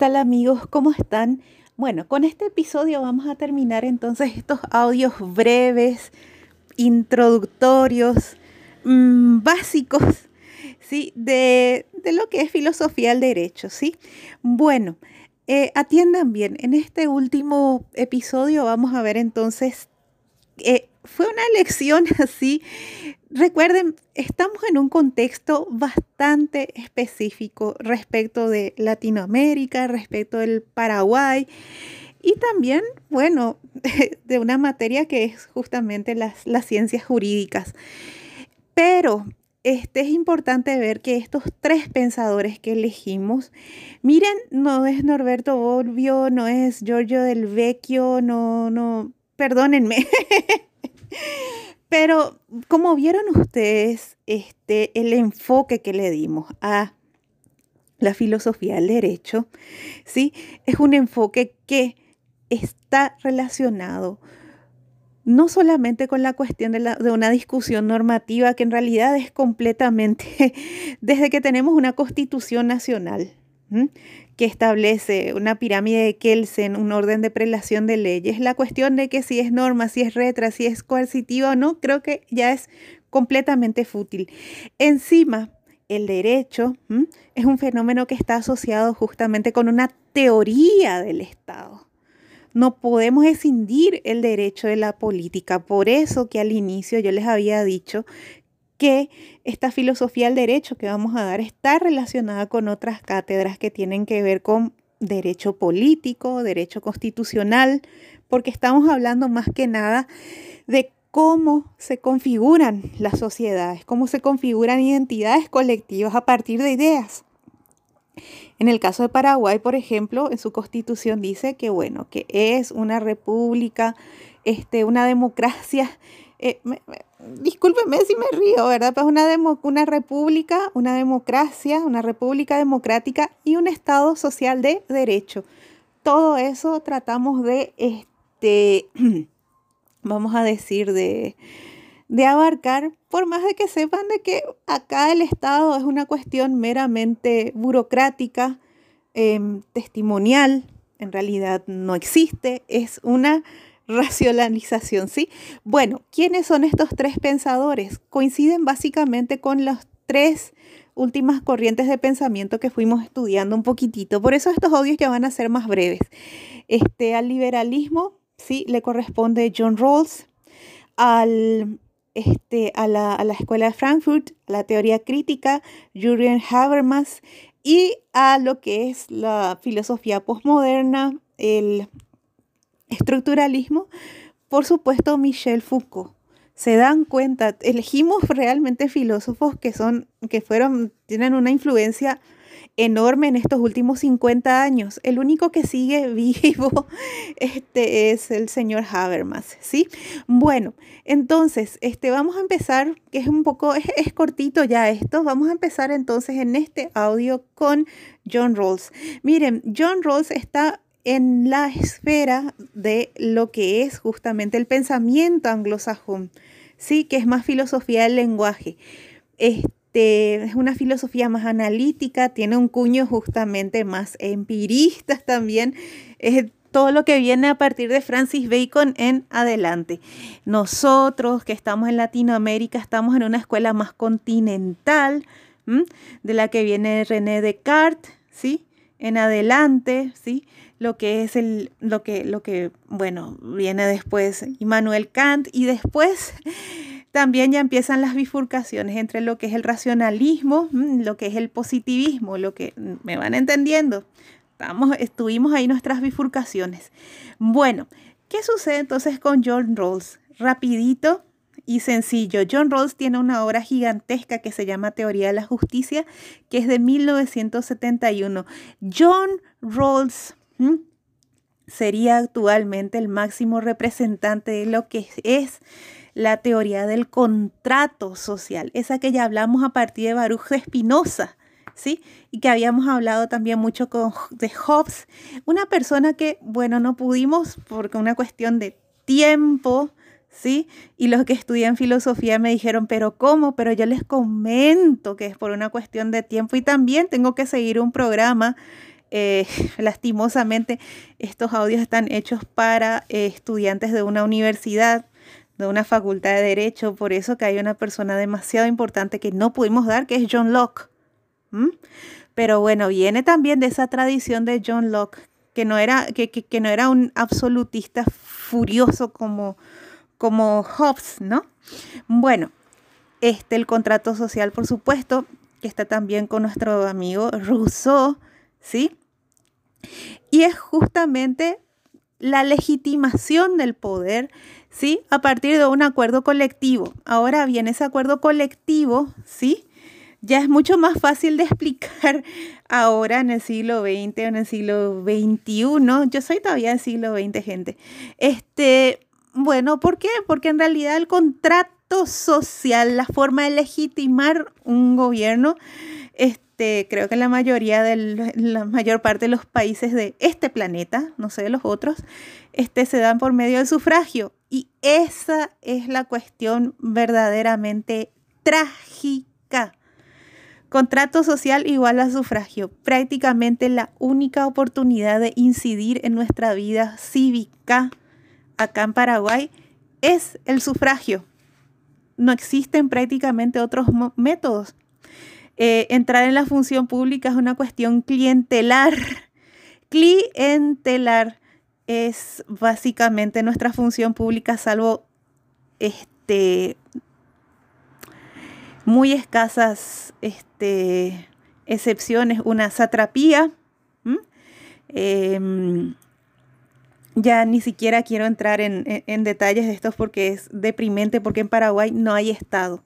¿Qué tal amigos? ¿Cómo están? Bueno, con este episodio vamos a terminar entonces estos audios breves, introductorios, mmm, básicos, ¿sí? De, de, lo que es filosofía del derecho, ¿sí? Bueno, eh, atiendan bien, en este último episodio vamos a ver entonces, eh, fue una lección así Recuerden, estamos en un contexto bastante específico respecto de Latinoamérica, respecto del Paraguay y también, bueno, de una materia que es justamente las, las ciencias jurídicas. Pero este, es importante ver que estos tres pensadores que elegimos, miren, no es Norberto Bobbio, no es Giorgio del Vecchio, no, no, perdónenme. Pero como vieron ustedes, este, el enfoque que le dimos a la filosofía del derecho, ¿sí? Es un enfoque que está relacionado no solamente con la cuestión de, una discusión normativa, que en realidad es completamente, desde que tenemos una constitución nacional, que establece una pirámide de Kelsen, un orden de prelación de leyes. La cuestión de que si es norma, si es retra, si es coercitiva o no, creo que ya es completamente fútil. Encima, el derecho es un fenómeno que está asociado justamente con una teoría del Estado. No podemos escindir el derecho de la política. Por eso que al inicio yo les había dicho que esta filosofía del derecho que vamos a dar está relacionada con otras cátedras que tienen que ver con derecho político, derecho constitucional, porque estamos hablando más que nada de cómo se configuran las sociedades, cómo se configuran identidades colectivas a partir de ideas. En el caso de Paraguay, por ejemplo, en su constitución dice que bueno, que es una república, este, una democracia eh, si me río, ¿verdad? Pues una, una república, una democracia, una república democrática y un Estado social de derecho. Todo eso tratamos de, este, vamos a decir, de, de abarcar, por más de que sepan de que acá el Estado es una cuestión meramente burocrática, em, testimonial, en realidad no existe, es una racionalización, ¿sí? Bueno, ¿quiénes son estos tres pensadores? Coinciden básicamente con las tres últimas corrientes de pensamiento que fuimos estudiando un poquitito. Por eso estos audios ya van a ser más breves. Este, al liberalismo, sí, le corresponde John Rawls, al, este, a, la, a la Escuela de Frankfurt, la teoría crítica, Jürgen Habermas, y a lo que es la filosofía postmoderna, el estructuralismo, por supuesto, Michel Foucault. Se dan cuenta, elegimos realmente filósofos que son, que fueron, tienen una influencia enorme en estos últimos 50 años. El único que sigue vivo este, es el señor Habermas, ¿sí? Bueno, entonces, este, vamos a empezar, que es un poco, es, es, cortito ya esto, vamos a empezar entonces en este audio con John Rawls. Miren, John Rawls está en la esfera de lo que es justamente el pensamiento anglosajón, sí, que es más filosofía del lenguaje. Este, es una filosofía más analítica, tiene un cuño justamente más empirista también. Es todo lo que viene a partir de Francis Bacon en adelante. Nosotros que estamos en Latinoamérica estamos en una escuela más continental, de la que viene René Descartes, ¿sí? En adelante, ¿sí? lo que es el, lo que, lo que, bueno, viene después Immanuel Kant y después también ya empiezan las bifurcaciones entre lo que es el racionalismo, mm, lo que es el positivismo, lo que mm, me van entendiendo. Estamos, estuvimos ahí nuestras bifurcaciones. Bueno, ¿qué sucede entonces con John Rawls? Rapidito y sencillo. John Rawls tiene una obra gigantesca que se llama Teoría de la Justicia, que es de 1971. John Rawls sería actualmente el máximo representante de lo que es la teoría del contrato social, esa que ya hablamos a partir de Baruch Espinosa, ¿sí? Y que habíamos hablado también mucho con, de Hobbes, una persona que, bueno, no pudimos porque una cuestión de tiempo, ¿sí? Y los que estudian filosofía me dijeron, pero ¿cómo? Pero yo les comento que es por una cuestión de tiempo y también tengo que seguir un programa eh, lastimosamente estos audios están hechos para eh, estudiantes de una universidad, de una facultad de derecho, por eso que hay una persona demasiado importante que no pudimos dar, que es John Locke. Pero bueno, viene también de esa tradición de John Locke, que no era, que, que, no era un absolutista furioso como, como Hobbes, ¿no? Bueno, este, el contrato social, por supuesto, que está también con nuestro amigo Rousseau, ¿sí? Y es justamente la legitimación del poder, ¿sí? A partir de un acuerdo colectivo. Ahora bien, ese acuerdo colectivo, ¿sí? Ya es mucho más fácil de explicar ahora en el siglo XX o en el siglo XXI. Yo soy todavía del siglo XX, gente. Este, bueno, ¿por qué? Porque en realidad el contrato social, la forma de legitimar un gobierno, este, creo que la mayoría de la mayor parte de los países de este planeta, no sé de los otros, este, se dan por medio del sufragio. Y esa es la cuestión verdaderamente trágica. Contrato social igual a sufragio, prácticamente la única oportunidad de incidir en nuestra vida cívica acá en Paraguay es el sufragio no existen prácticamente otros métodos. Eh, entrar en la función pública es una cuestión clientelar. clientelar es básicamente nuestra función pública, salvo este, muy escasas este, excepciones, una satrapía ya ni siquiera quiero entrar en, detalles de estos porque es deprimente, porque en Paraguay no hay Estado.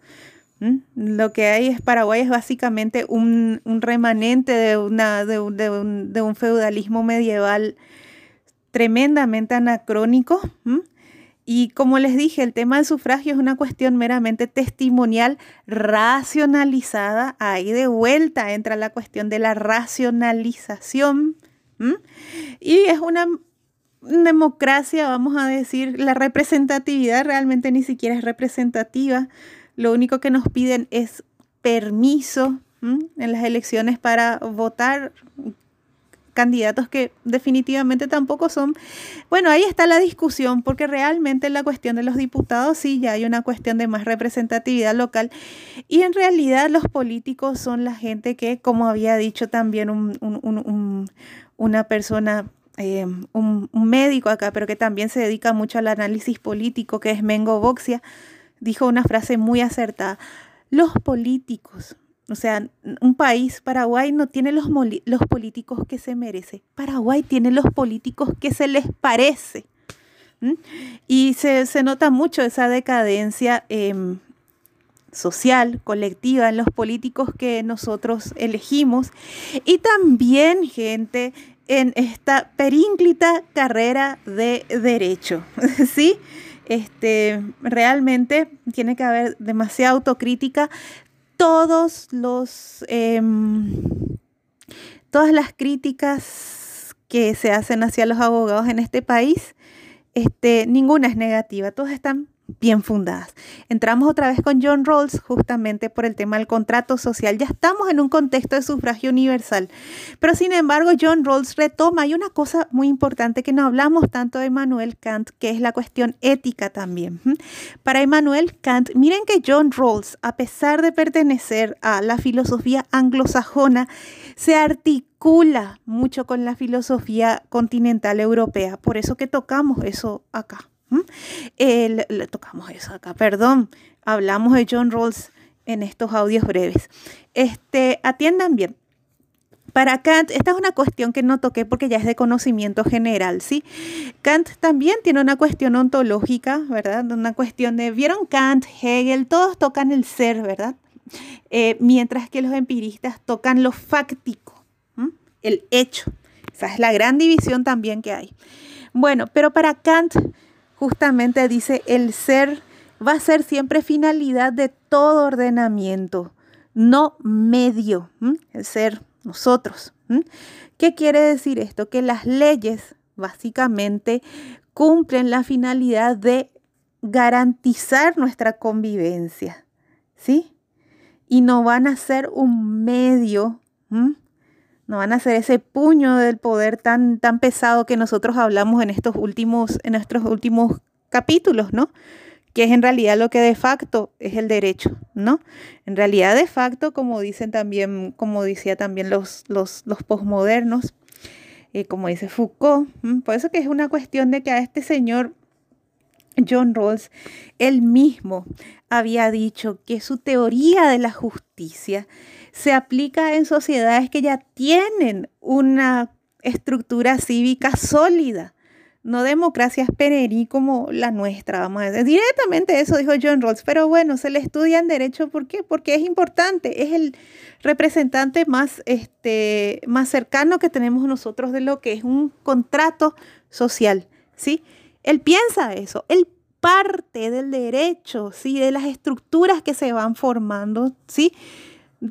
Lo que hay es Paraguay es básicamente un, remanente de, una, de, un, feudalismo medieval tremendamente anacrónico. Y como les dije, el tema del sufragio es una cuestión meramente testimonial, racionalizada. Ahí de vuelta entra la cuestión de la racionalización. Y es una democracia, vamos a decir, la representatividad realmente ni siquiera es representativa. Lo único que nos piden es permiso en las elecciones para votar candidatos que definitivamente tampoco son. Bueno, ahí está la discusión, porque realmente la cuestión de los diputados sí ya hay una cuestión de más representatividad local y en realidad los políticos son la gente que, como había dicho también una persona eh, un, médico acá, pero que también se dedica mucho al análisis político, que es Mengo Boxia, dijo una frase muy acertada. Los políticos, o sea, un país, Paraguay no tiene los, los políticos que se merece. Paraguay tiene los políticos que se les parece. Y se, nota mucho esa decadencia em, social, colectiva, en los políticos que nosotros elegimos. Y también, gente, en esta perínclita carrera de derecho, ¿sí? Este, realmente tiene que haber demasiada autocrítica. Todos los, em, todas las críticas que se hacen hacia los abogados en este país, este, ninguna es negativa, todas están bien fundadas. Entramos otra vez con John Rawls justamente por el tema del contrato social. Ya estamos en un contexto de sufragio universal, pero sin embargo John Rawls retoma, hay una cosa muy importante que no hablamos tanto de Immanuel Kant, que es la cuestión ética también. Para Immanuel Kant, miren que John Rawls, a pesar de pertenecer a la filosofía anglosajona, se articula mucho con la filosofía continental europea, por eso que tocamos eso acá. Le, tocamos eso acá, perdón. Hablamos de John Rawls en estos audios breves. Este, atiendan bien. Para Kant, esta es una cuestión que no toqué porque ya es de conocimiento general, ¿sí? Kant también tiene una cuestión ontológica, ¿verdad? Una cuestión de, ¿vieron Kant, Hegel? Todos tocan el ser, ¿verdad? Eh, mientras que los empiristas tocan lo fáctico, el hecho. Esa es la gran división también que hay. Bueno, pero para Kant justamente dice el ser va a ser siempre finalidad de todo ordenamiento, no medio, el ser nosotros. ¿Qué quiere decir esto? Que las leyes básicamente cumplen la finalidad de garantizar nuestra convivencia, ¿sí? Y no van a ser un medio no van a ser ese puño del poder tan, tan pesado que nosotros hablamos en estos últimos, en nuestros últimos capítulos, ¿no? Que es en realidad lo que de facto es el derecho, ¿no? En realidad de facto, como dicen también, como decía también los, los, los posmodernos, eh, como dice Foucault, por eso que es una cuestión de que a este señor John Rawls, él mismo había dicho que su teoría de la justicia se aplica en sociedades que ya tienen una estructura cívica sólida, no democracias pererí como la nuestra, vamos. Directamente eso dijo John Rawls, pero bueno, se le estudia en derecho, ¿por qué? Porque es importante, es el representante más, este, más cercano que tenemos nosotros de lo que es un contrato social, ¿sí? Él piensa eso, él parte del derecho, ¿sí? De las estructuras que se van formando, ¿sí?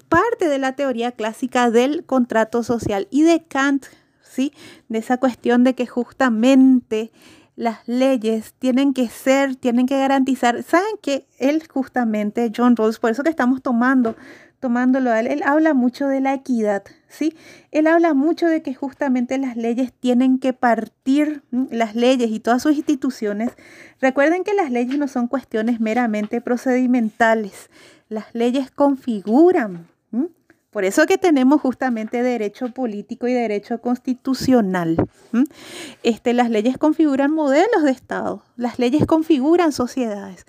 Parte de la teoría clásica del contrato social y de Kant, ¿sí? De esa cuestión de que justamente las leyes tienen que ser, tienen que garantizar. ¿Saben que él justamente, John Rawls, por eso que estamos tomando tomándolo a él, él habla mucho de la equidad, ¿sí? Él habla mucho de que justamente las leyes tienen que partir, las leyes y todas sus instituciones. Recuerden que las leyes no son cuestiones meramente procedimentales, las leyes configuran. Por eso que tenemos justamente derecho político y derecho constitucional. Este, las leyes configuran modelos de Estado, las leyes configuran sociedades.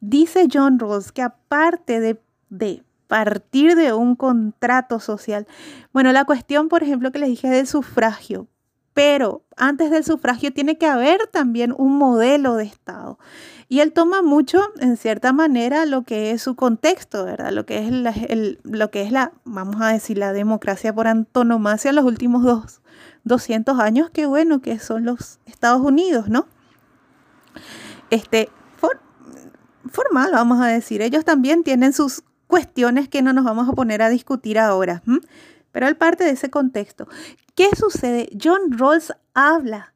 Dice John Rawls que aparte de, de partir de un contrato social. Bueno, la cuestión, por ejemplo, que les dije del sufragio, pero antes del sufragio tiene que haber también un modelo de Estado. Y él toma mucho, en cierta manera, lo que es su contexto, ¿verdad? Lo que es la, lo que es la, vamos a decir, la democracia por antonomasia en los últimos dos, 200 años, que bueno, que son los Estados Unidos, ¿no? Este, formal, vamos a decir, ellos también tienen sus cuestiones que no nos vamos a poner a discutir ahora. Pero él parte de ese contexto. ¿Qué sucede? John Rawls habla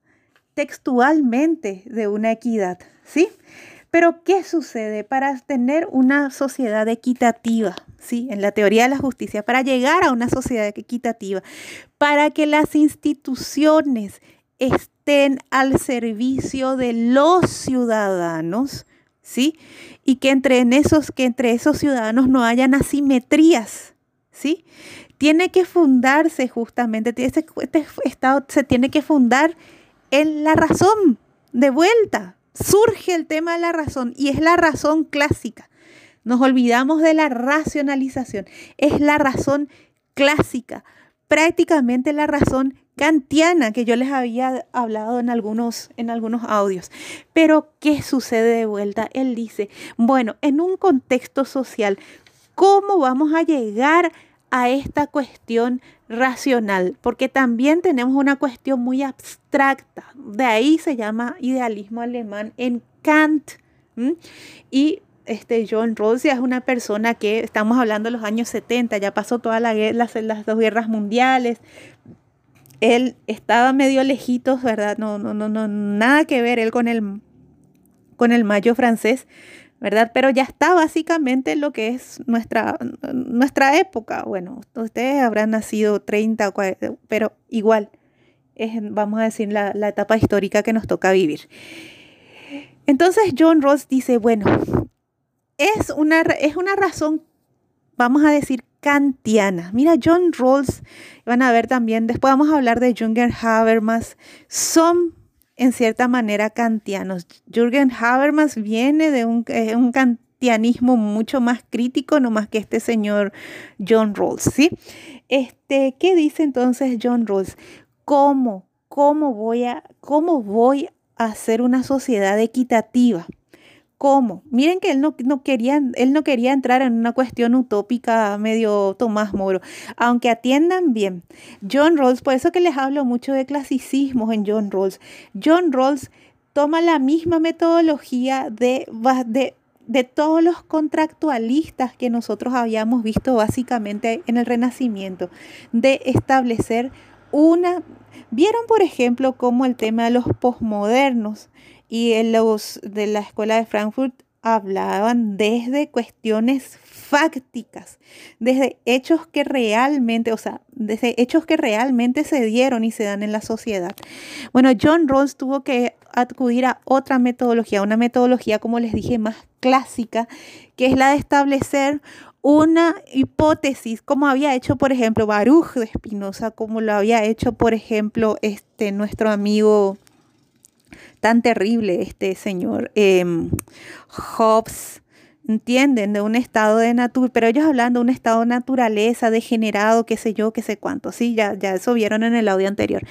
textualmente de una equidad, ¿sí? Pero ¿qué sucede para tener una sociedad equitativa? ¿Sí? En la teoría de la justicia, para llegar a una sociedad equitativa, para que las instituciones estén al servicio de los ciudadanos, ¿sí? Y que entre, esos, que entre esos ciudadanos no hayan asimetrías, ¿sí? Tiene que fundarse justamente, este, este Estado se tiene que fundar en la razón, de vuelta. Surge el tema de la razón y es la razón clásica. Nos olvidamos de la racionalización. Es la razón clásica, prácticamente la razón kantiana que yo les había hablado en algunos, en algunos audios. Pero, ¿qué sucede de vuelta? Él dice, bueno, en un contexto social, ¿cómo vamos a llegar a esta cuestión racional? Porque también tenemos una cuestión muy abstracta. De ahí se llama idealismo alemán en Kant. Y este John Rawls es una persona que estamos hablando de los años 70, ya pasó todas la, las, las dos guerras mundiales, él estaba medio lejitos, ¿verdad? No, no, no, no, nada que ver él con el, con el mayo francés, ¿verdad? Pero ya está básicamente lo que es nuestra, nuestra época. Bueno, ustedes habrán nacido 30 o 40, pero igual es, vamos a decir, la, la etapa histórica que nos toca vivir. Entonces John Ross dice, bueno, es una, es una razón, vamos a decir, kantiana. Mira, John Rawls, van a ver también, después vamos a hablar de Jürgen Habermas, son en cierta manera kantianos. Jürgen Habermas viene de un, un kantianismo mucho más crítico, no más que este señor John Rawls, ¿sí? Este, ¿qué dice entonces John Rawls? ¿Cómo, cómo voy a, cómo voy a hacer una sociedad equitativa? ¿Cómo? Miren que él no, no, quería, él no quería entrar en una cuestión utópica medio Tomás Moro, aunque atiendan bien. John Rawls, por eso que les hablo mucho de clasicismos en John Rawls. John Rawls toma la misma metodología de, de, de todos los contractualistas que nosotros habíamos visto básicamente en el Renacimiento, de establecer una... Vieron, por ejemplo, cómo el tema de los posmodernos y en los de la escuela de Frankfurt hablaban desde cuestiones fácticas, desde hechos que realmente, o sea, desde hechos que realmente se dieron y se dan en la sociedad. Bueno, John Rawls tuvo que acudir a otra metodología, una metodología, como les dije, más clásica, que es la de establecer una hipótesis, como había hecho, por ejemplo, Baruch de Spinoza, como lo había hecho, por ejemplo, este, nuestro amigo tan terrible, este señor em, Hobbes, ¿entienden? De un estado de naturaleza, pero ellos hablando de un estado de naturaleza degenerado, qué sé yo, qué sé cuánto, sí, ya, ya eso vieron en el audio anterior.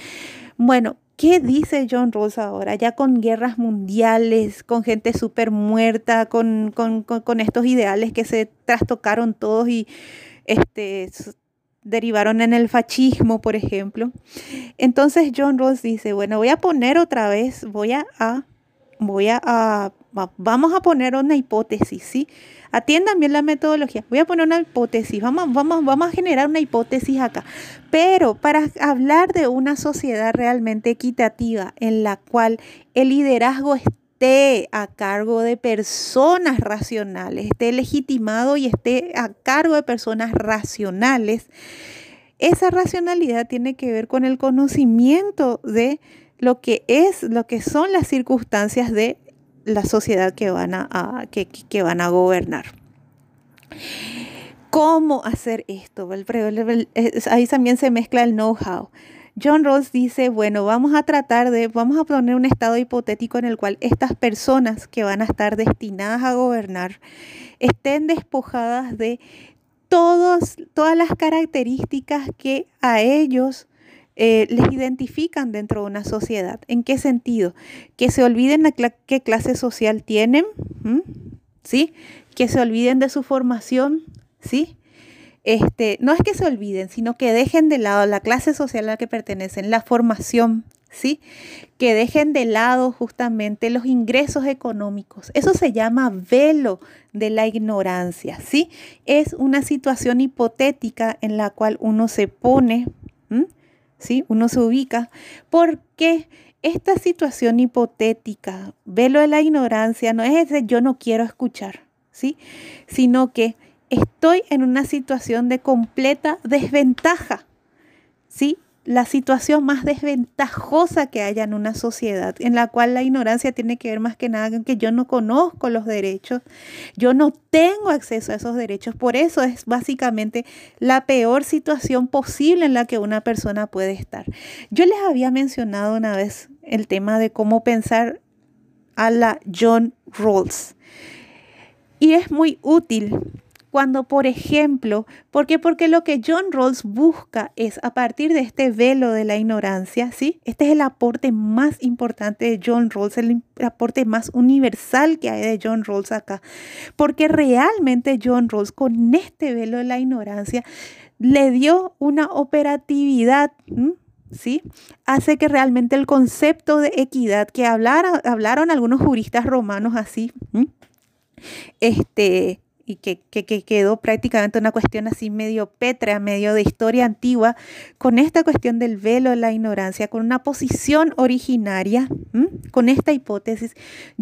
Bueno, ¿Qué dice John Rawls ahora? Ya con guerras mundiales, con gente súper muerta, con, con, estos ideales que se trastocaron todos y este, derivaron en el fascismo, por ejemplo. Entonces John Rawls dice, bueno, voy a poner otra vez, voy a, voy a, vamos a poner una hipótesis, ¿sí? Atiendan bien la metodología. Voy a poner una hipótesis, vamos, vamos, vamos a generar una hipótesis acá. Pero para hablar de una sociedad realmente equitativa en la cual el liderazgo esté a cargo de personas racionales, esté legitimado y esté a cargo de personas racionales, esa racionalidad tiene que ver con el conocimiento de lo que es, lo que son las circunstancias de la sociedad que van a, que, van a gobernar. ¿Cómo hacer esto? Ahí también se mezcla el know-how. John Rawls dice, bueno, vamos a tratar de, vamos a poner un estado hipotético en el cual estas personas que van a estar destinadas a gobernar estén despojadas de todas las características que a ellos eh, les identifican dentro de una sociedad. ¿En qué sentido? Que se olviden de qué clase social tienen, ¿sí? Que se olviden de su formación, ¿sí? Este, no es que se olviden, sino que dejen de lado la clase social a la que pertenecen, la formación, ¿sí? Que dejen de lado justamente los ingresos económicos. Eso se llama velo de la ignorancia, ¿sí? Es una situación hipotética en la cual uno se pone, ¿sí? Uno se ubica porque esta situación hipotética, velo de la ignorancia, no es ese yo no quiero escuchar, ¿sí? Sino que estoy en una situación de completa desventaja, ¿sí? la situación más desventajosa que haya en una sociedad, en la cual la ignorancia tiene que ver más que nada con que yo no conozco los derechos, yo no tengo acceso a esos derechos. Por eso es básicamente la peor situación posible en la que una persona puede estar. Yo les había mencionado una vez el tema de cómo pensar a la John Rawls. Y es muy útil cuando, por ejemplo, ¿por qué? Porque lo que John Rawls busca es a partir de este velo de la ignorancia, ¿sí? Este es el aporte más importante de John Rawls, el aporte más universal que hay de John Rawls acá, porque realmente John Rawls con este velo de la ignorancia le dio una operatividad, ¿sí? Hace que realmente el concepto de equidad que hablaron algunos juristas romanos así, este, y que, quedó prácticamente una cuestión así medio pétrea, medio de historia antigua, con esta cuestión del velo de la ignorancia, con una posición originaria, con esta hipótesis,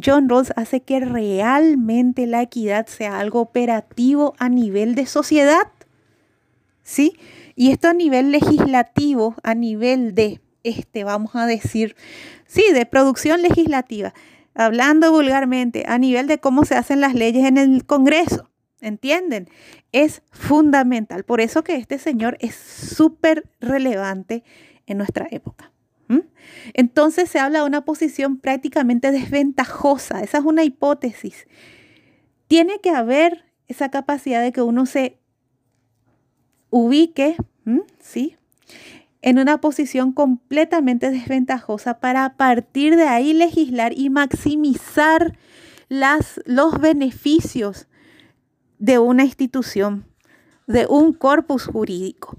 John Rawls hace que realmente la equidad sea algo operativo a nivel de sociedad. ¿Sí? Y esto a nivel legislativo, a nivel de, este, vamos a decir, sí, de producción legislativa hablando vulgarmente, a nivel de cómo se hacen las leyes en el Congreso. ¿Entienden? Es fundamental. Por eso que este señor es súper relevante en nuestra época. Entonces se habla de una posición prácticamente desventajosa. Esa es una hipótesis. Tiene que haber esa capacidad de que uno se ubique, ¿sí? En una posición completamente desventajosa para a partir de ahí legislar y maximizar las, los beneficios de una institución, de un corpus jurídico.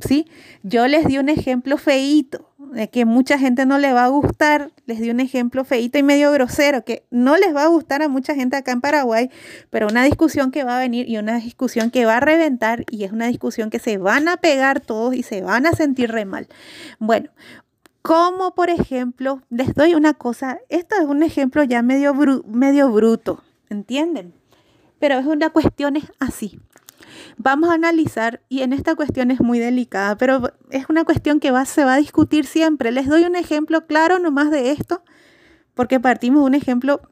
¿sí? Yo les di un ejemplo feíto, de que mucha gente no le va a gustar, les di un ejemplo feíto y medio grosero, que no les va a gustar a mucha gente acá en Paraguay, pero una discusión que va a venir y una discusión que va a reventar y es una discusión que se van a pegar todos y se van a sentir re mal. Bueno, como por ejemplo, les doy una cosa, esto es un ejemplo ya medio, medio bruto, ¿entienden? Pero es una cuestión es así. Vamos a analizar, y en esta cuestión es muy delicada, pero es una cuestión que va, se va a discutir siempre. Les doy un ejemplo claro nomás de esto, porque partimos de un ejemplo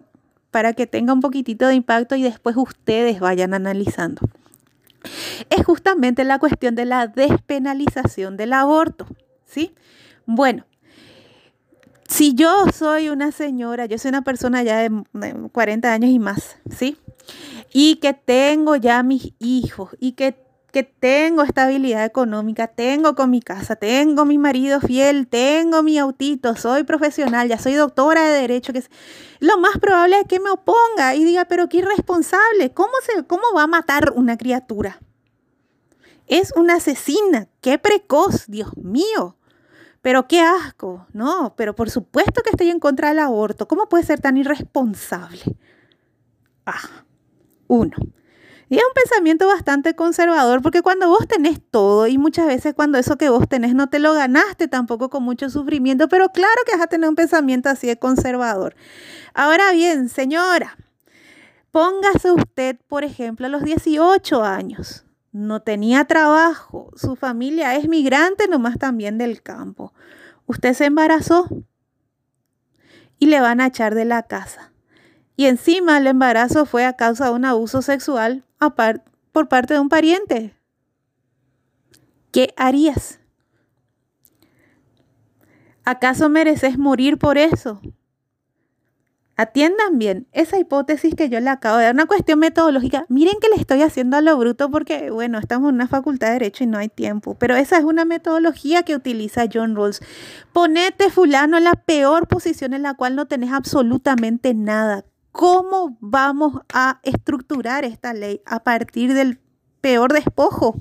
para que tenga un poquitito de impacto y después ustedes vayan analizando. Es justamente la cuestión de la despenalización del aborto, ¿sí? Bueno, si yo soy una señora, yo soy una persona ya de 40 años y más, ¿sí? Y que tengo ya mis hijos y que, que tengo estabilidad económica, tengo con mi casa, tengo mi marido fiel, tengo mi autito, soy profesional, ya soy doctora de derecho, que lo más probable es que me oponga y diga, pero qué irresponsable, ¿cómo, se, cómo va a matar una criatura? Es una asesina, qué precoz, Dios mío. Pero qué asco, no, pero por supuesto que estoy en contra del aborto. ¿Cómo puede ser tan irresponsable? Ah, uno. Y es un pensamiento bastante conservador porque cuando vos tenés todo y muchas veces cuando eso que vos tenés no te lo ganaste tampoco con mucho sufrimiento, pero claro que vas a tener un pensamiento así de conservador. Ahora bien, señora, póngase usted, por ejemplo, a los 18 años no tenía trabajo, su familia es migrante nomás también del campo. Usted se embarazó y le van a echar de la casa. Y encima el embarazo fue a causa de un abuso sexual por parte de un pariente. ¿Qué harías? ¿Acaso mereces morir por eso? Atiendan bien esa hipótesis que yo le acabo de dar, una cuestión metodológica. Miren que le estoy haciendo a lo bruto porque, bueno, estamos en una facultad de Derecho y no hay tiempo, pero esa es una metodología que utiliza John Rawls. Ponete fulano en la peor posición en la cual no tenés absolutamente nada. ¿Cómo vamos a estructurar esta ley a partir del peor despojo?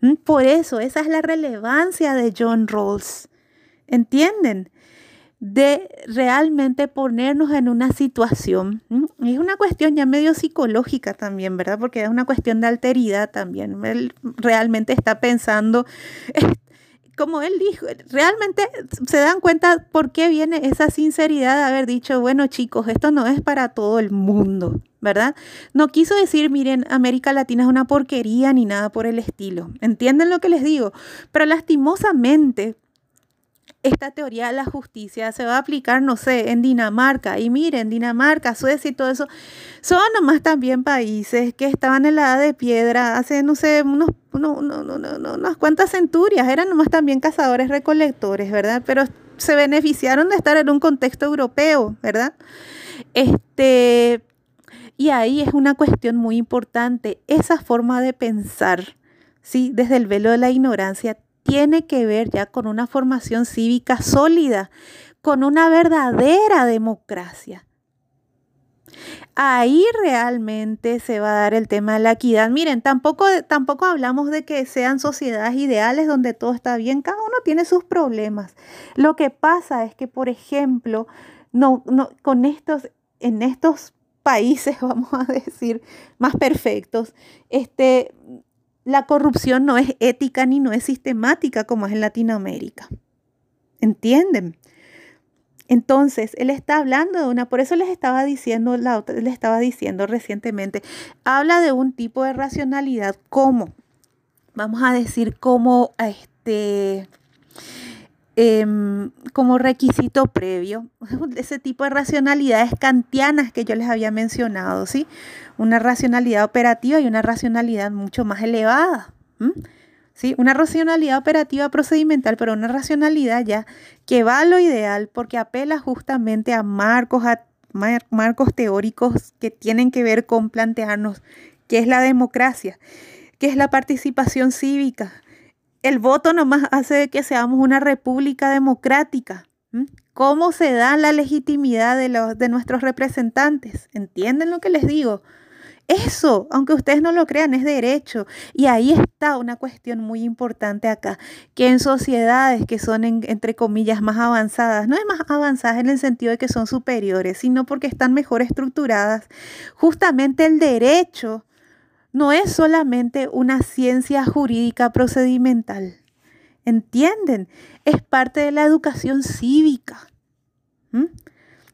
¿Mm? Por eso, esa es la relevancia de John Rawls. ¿Entienden? de realmente ponernos en una situación. Es una cuestión ya medio psicológica también, ¿verdad? Porque es una cuestión de alteridad también. Él realmente está pensando, como él dijo, realmente se dan cuenta por qué viene esa sinceridad de haber dicho, bueno chicos, esto no es para todo el mundo, ¿verdad? No quiso decir, miren, América Latina es una porquería ni nada por el estilo. ¿Entienden lo que les digo? Pero lastimosamente esta teoría de la justicia se va a aplicar, no sé, en Dinamarca. Y miren, Dinamarca, Suecia y todo eso, son nomás también países que estaban en la edad de piedra hace, no sé, unos, unas cuantas centurias. Eran nomás también cazadores recolectores, ¿verdad? Pero se beneficiaron de estar en un contexto europeo, ¿verdad? Este, y ahí es una cuestión muy importante, esa forma de pensar, ¿sí? Desde el velo de la ignorancia tiene que ver ya con una formación cívica sólida, con una verdadera democracia. Ahí realmente se va a dar el tema de la equidad. Miren, tampoco, tampoco hablamos de que sean sociedades ideales donde todo está bien, cada uno tiene sus problemas. Lo que pasa es que, por ejemplo, no, no, con estos, en estos países, vamos a decir, más perfectos, este, la corrupción no es ética ni no es sistemática como es en Latinoamérica. ¿Entienden? Entonces, él está hablando de una, por eso les estaba diciendo, la les estaba diciendo recientemente, habla de un tipo de racionalidad como, vamos a decir, como este, Em, como requisito previo, ese tipo de racionalidades kantianas que yo les había mencionado, ¿sí? Una racionalidad operativa y una racionalidad mucho más elevada, ¿sí? Una racionalidad operativa procedimental, pero una racionalidad ya que va a lo ideal porque apela justamente a marcos, a marcos teóricos que tienen que ver con plantearnos qué es la democracia, qué es la participación cívica, el voto nomás hace que seamos una república democrática. ¿Cómo se da la legitimidad de, los, de nuestros representantes? ¿Entienden lo que les digo? Eso, aunque ustedes no lo crean, es derecho. Y ahí está una cuestión muy importante acá, que en sociedades que son, entre comillas, más avanzadas, no es más avanzadas en el sentido de que son superiores, sino porque están mejor estructuradas, justamente el derecho no es solamente una ciencia jurídica procedimental. ¿Entienden? Es parte de la educación cívica.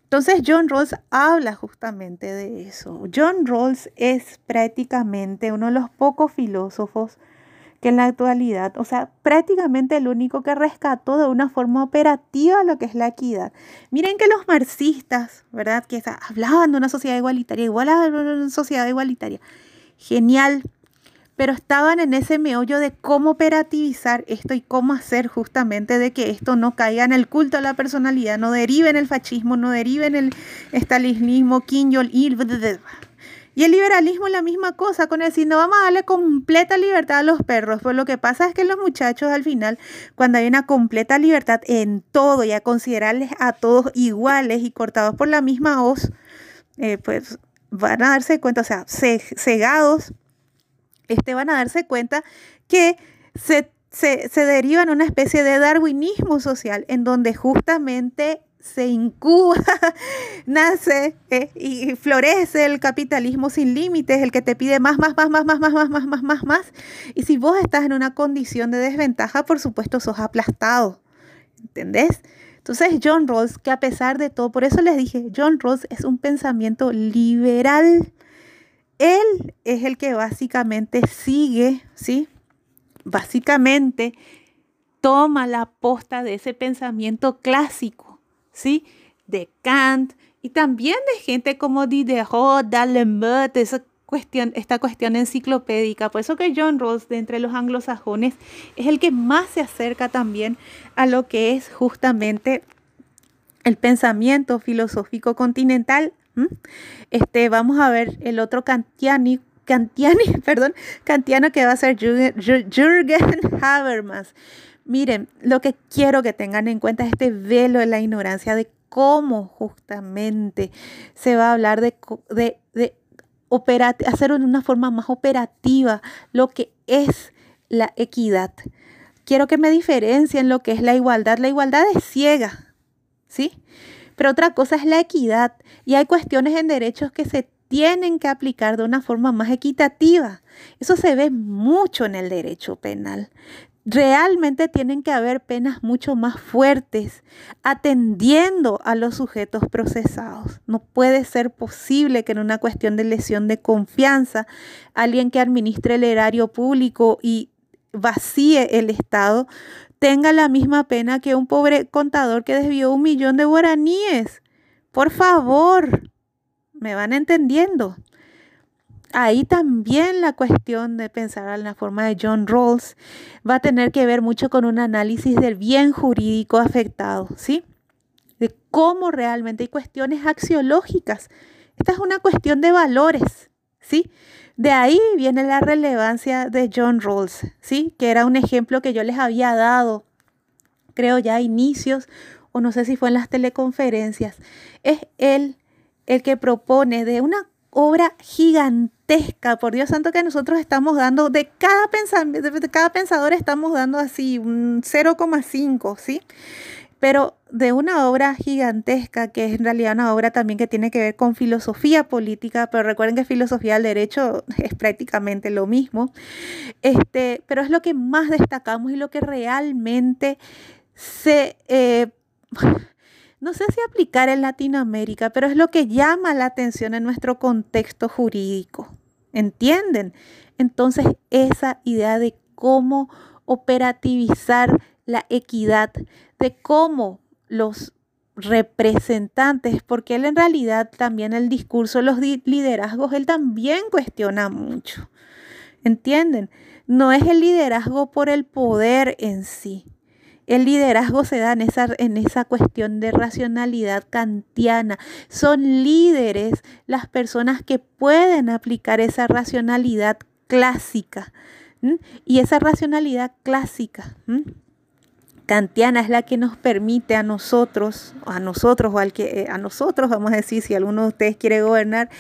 Entonces John Rawls habla justamente de eso. John Rawls es prácticamente uno de los pocos filósofos que en la actualidad, o sea, prácticamente el único que rescató de una forma operativa lo que es la equidad. Miren que los marxistas, ¿verdad? Que hablaban de una sociedad igualitaria, igual a una sociedad igualitaria. Genial, pero estaban en ese meollo de cómo operativizar esto y cómo hacer justamente de que esto no caiga en el culto a la personalidad, no derive en el fascismo, no derive en el estalinismo, Kim Jong-il, y el liberalismo la misma cosa, con decir, no vamos a darle completa libertad a los perros. Pues lo que pasa es que los muchachos al final, cuando hay una completa libertad en todo y a considerarles a todos iguales y cortados por la misma hoz, eh, pues van a darse cuenta, o sea, cegados, este, van a darse cuenta que se, se, se deriva en una especie de darwinismo social en donde justamente se incuba, nace eh, y florece el capitalismo sin límites, el que te pide más, más, más, más, más, más, más, más, más, más, más. Y si vos estás en una condición de desventaja, por supuesto, sos aplastado. ¿Entendés? Entonces, John Rawls, que a pesar de todo, por eso les dije, John Rawls es un pensamiento liberal. Él es el que básicamente sigue, ¿sí? Básicamente toma la posta de ese pensamiento clásico ¿sí? De Kant y también de gente como Diderot, D'Alembert, esa esta cuestión enciclopédica. Por eso que John Rawls, de entre los anglosajones, es el que más se acerca también a lo que es justamente el pensamiento filosófico continental. Este, vamos a ver el otro kantiani, kantiani, perdón, kantiano que va a ser Jürgen Habermas. Miren, lo que quiero que tengan en cuenta es este velo de la ignorancia de cómo justamente se va a hablar de hacer de una forma más operativa lo que es la equidad. Quiero que me diferencien lo que es la igualdad. La igualdad es ciega, ¿sí? Pero otra cosa es la equidad. Y hay cuestiones en derechos que se tienen que aplicar de una forma más equitativa. Eso se ve mucho en el derecho penal realmente tienen que haber penas mucho más fuertes atendiendo a los sujetos procesados. No puede ser posible que en una cuestión de lesión de confianza, alguien que administre el erario público y vacíe el Estado tenga la misma pena que un pobre contador que desvió un millón de guaraníes. Por favor, me van entendiendo ahí también la cuestión de pensar en la forma de John Rawls va a tener que ver mucho con un análisis del bien jurídico afectado, ¿sí? De cómo realmente hay cuestiones axiológicas. Esta es una cuestión de valores, ¿sí? De ahí viene la relevancia de John Rawls, ¿sí? Que era un ejemplo que yo les había dado, creo ya a inicios, o no sé si fue en las teleconferencias. Es él el que propone de una obra gigantesca, por Dios santo que nosotros estamos dando, de cada, de cada pensador estamos dando así un 0,5, ¿sí? Pero de una obra gigantesca, que es en realidad una obra también que tiene que ver con filosofía política, pero recuerden que filosofía del derecho es prácticamente lo mismo, este, pero es lo que más destacamos y lo que realmente se... Eh, no sé si aplicar en Latinoamérica, pero es lo que llama la atención en nuestro contexto jurídico. ¿Entienden? Entonces, esa idea de cómo operativizar la equidad, de cómo los representantes, porque él en realidad también el discurso, los liderazgos, él también cuestiona mucho. ¿Entienden? No es el liderazgo por el poder en sí, el liderazgo se da en esa, en esa cuestión de racionalidad kantiana. Son líderes las personas que pueden aplicar esa racionalidad clásica. Y esa racionalidad clásica kantiana es la que nos permite a nosotros, a nosotros o al que eh, a nosotros vamos a decir si alguno de ustedes quiere gobernar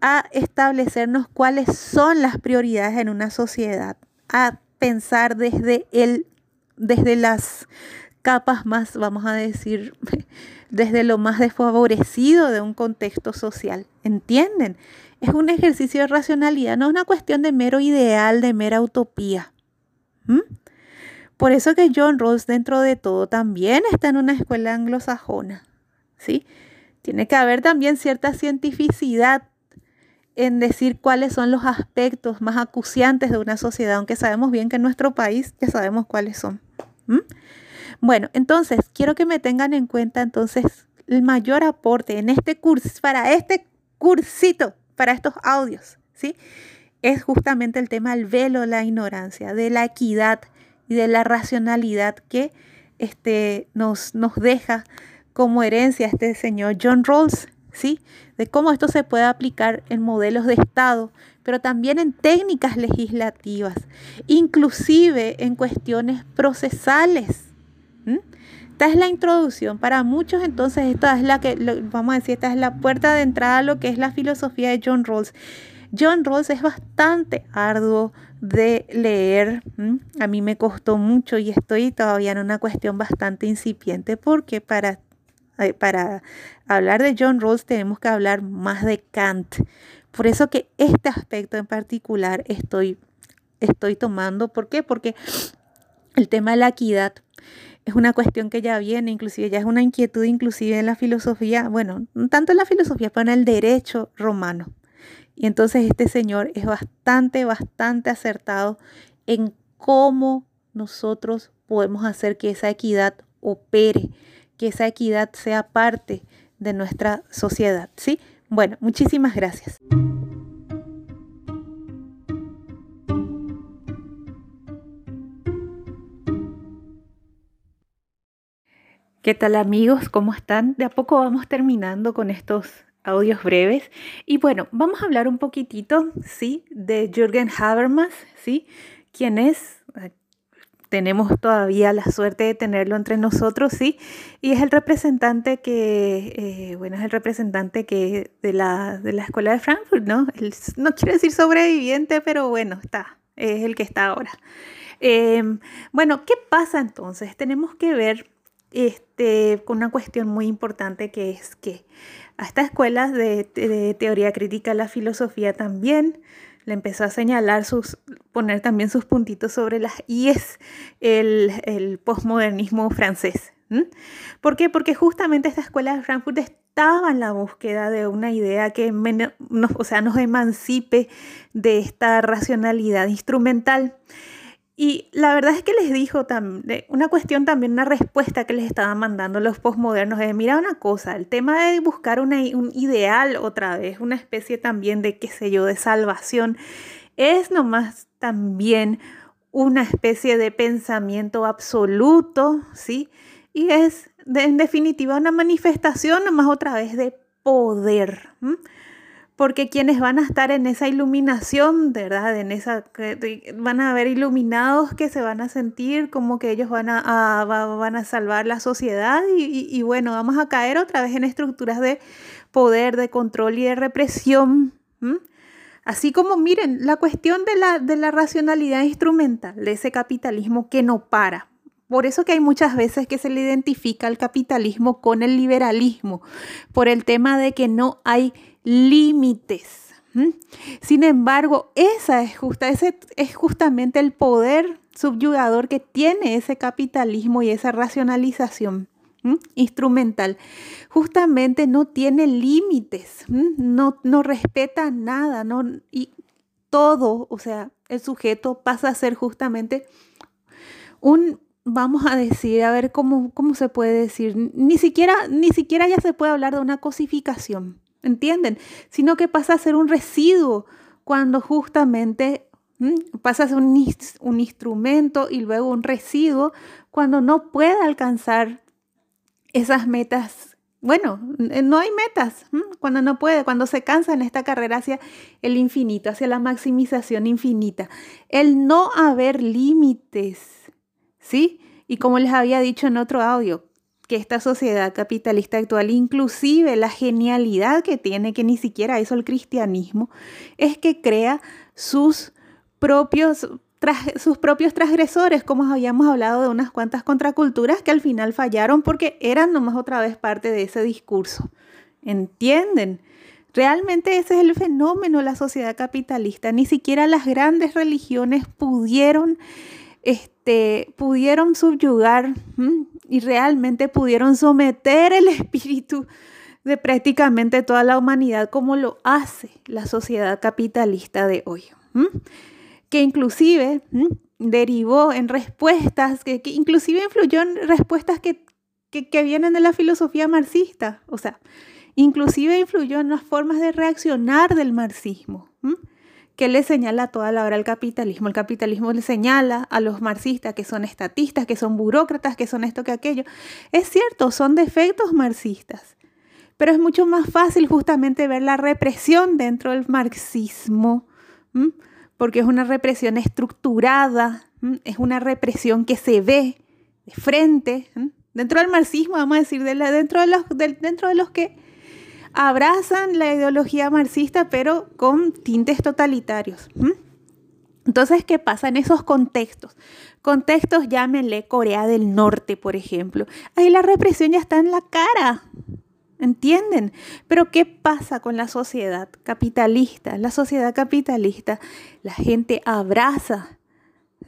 a establecernos cuáles son las prioridades en una sociedad, a pensar desde el desde las capas más, vamos a decir, desde lo más desfavorecido de un contexto social. ¿Entienden? Es un ejercicio de racionalidad, no es una cuestión de mero ideal, de mera utopía. Por eso que John Rawls, dentro de todo, también está en una escuela anglosajona, ¿sí? Tiene que haber también cierta cientificidad en decir cuáles son los aspectos más acuciantes de una sociedad, aunque sabemos bien que en nuestro país ya sabemos cuáles son. Bueno, entonces quiero que me tengan en cuenta entonces el mayor aporte en este curso, para este cursito, para estos audios, ¿sí? Es justamente el tema del velo, la ignorancia, de la equidad y de la racionalidad que este, nos, nos deja como herencia este señor John Rawls, ¿sí? De cómo esto se puede aplicar en modelos de Estado, pero también en técnicas legislativas, inclusive en cuestiones procesales. Esta es la introducción. Para muchos, entonces, esta es la que, vamos a decir, esta es la puerta de entrada a lo que es la filosofía de John Rawls. John Rawls es bastante arduo de leer. A mí me costó mucho y estoy todavía en una cuestión bastante incipiente porque para para hablar de John Rawls tenemos que hablar más de Kant. Por eso que este aspecto en particular estoy, estoy tomando. ¿Por qué? Porque el tema de la equidad es una cuestión que ya viene, inclusive ya es una inquietud inclusive en la filosofía, bueno, no tanto en la filosofía, pero en el derecho romano. Y entonces este señor es bastante, bastante acertado en cómo nosotros podemos hacer que esa equidad opere que esa equidad sea parte de nuestra sociedad. ¿sí? Bueno, muchísimas gracias. ¿Qué tal amigos? ¿Cómo están? De a poco vamos terminando con estos audios breves. Y bueno, vamos a hablar un poquitito, ¿sí? De Jürgen Habermas, ¿sí? Quien es, tenemos todavía la suerte de tenerlo entre nosotros, sí, y es el representante que, eh, bueno, es el representante que de la, de la escuela de Frankfurt, ¿no? no quiero decir sobreviviente, pero bueno, está, es el que está ahora. Em, bueno, ¿qué pasa entonces? Tenemos que ver este, con una cuestión muy importante que es que a estas escuelas de, de teoría crítica la filosofía también le empezó a señalar sus, poner también sus puntitos sobre las IES, el, el posmodernismo francés. ¿Por qué? Porque justamente esta escuela de Frankfurt estaba en la búsqueda de una idea que nos, o sea, nos emancipe de esta racionalidad instrumental. Y la verdad es que les dijo también, una cuestión también, una respuesta que les estaban mandando los posmodernos es, mira una cosa, el tema de buscar un ideal otra vez, una especie también de, qué sé yo, de salvación, es nomás también una especie de pensamiento absoluto, ¿sí? Y es, en definitiva, una manifestación nomás otra vez de poder porque quienes van a estar en esa iluminación, ¿verdad? En esa, van a haber iluminados que se van a sentir como que ellos van a, van a salvar la sociedad y, bueno, vamos a caer otra vez en estructuras de poder, de control y de represión. Así como, miren, la cuestión de la, de la racionalidad instrumental, de ese capitalismo que no para, por eso que hay muchas veces que se le identifica el capitalismo con el liberalismo, por el tema de que no hay límites. Sin embargo, esa es, justa, ese es justamente el poder subyugador que tiene ese capitalismo y esa racionalización instrumental. Justamente no tiene límites, no, no respeta nada, no, y todo, o sea, el sujeto pasa a ser justamente un, vamos a decir, a ver cómo, cómo se puede decir, ni siquiera, ni siquiera ya se puede hablar de una cosificación. ¿Entienden? Sino que pasa a ser un residuo cuando justamente pasa a ser un, un, instrumento y luego un residuo cuando no puede alcanzar esas metas. Bueno, no hay metas, cuando no puede, cuando se cansa en esta carrera hacia el infinito, hacia la maximización infinita. El no haber límites, ¿sí? Y como les había dicho en otro audio, que esta sociedad capitalista actual, inclusive la genialidad que tiene, que ni siquiera hizo el cristianismo, es que crea sus propios, sus propios transgresores, como habíamos hablado de unas cuantas contraculturas que al final fallaron porque eran nomás otra vez parte de ese discurso. ¿Entienden? Realmente ese es el fenómeno de la sociedad capitalista. Ni siquiera las grandes religiones pudieron, este, pudieron subyugar y realmente pudieron someter el espíritu de prácticamente toda la humanidad como lo hace la sociedad capitalista de hoy, que inclusive derivó en respuestas, que, inclusive influyó en respuestas que, que, vienen de la filosofía marxista, o sea, inclusive influyó en las formas de reaccionar del marxismo. Que le señala toda la hora al capitalismo. El capitalismo le señala a los marxistas que son estatistas, que son burócratas, que son esto, que aquello. Es cierto, son defectos marxistas, pero es mucho más fácil justamente ver la represión dentro del marxismo, porque es una represión estructurada, es una represión que se ve de frente, dentro del marxismo, vamos a decir, dentro, de los, dentro de los que abrazan la ideología marxista, pero con tintes totalitarios. Entonces, ¿qué pasa en esos contextos? Contextos, llámenle Corea del Norte, por ejemplo. Ahí la represión ya está en la cara. ¿Entienden? Pero ¿qué pasa con la sociedad capitalista? La sociedad capitalista, la gente abraza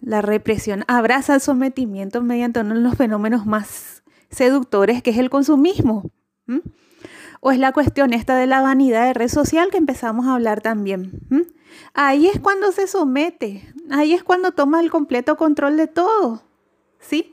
la represión, abraza el sometimiento mediante uno de los fenómenos más seductores que es el consumismo. O es la cuestión esta de la vanidad de red social que empezamos a hablar también. Ahí es cuando se somete, ahí es cuando toma el completo control de todo. ¿Sí?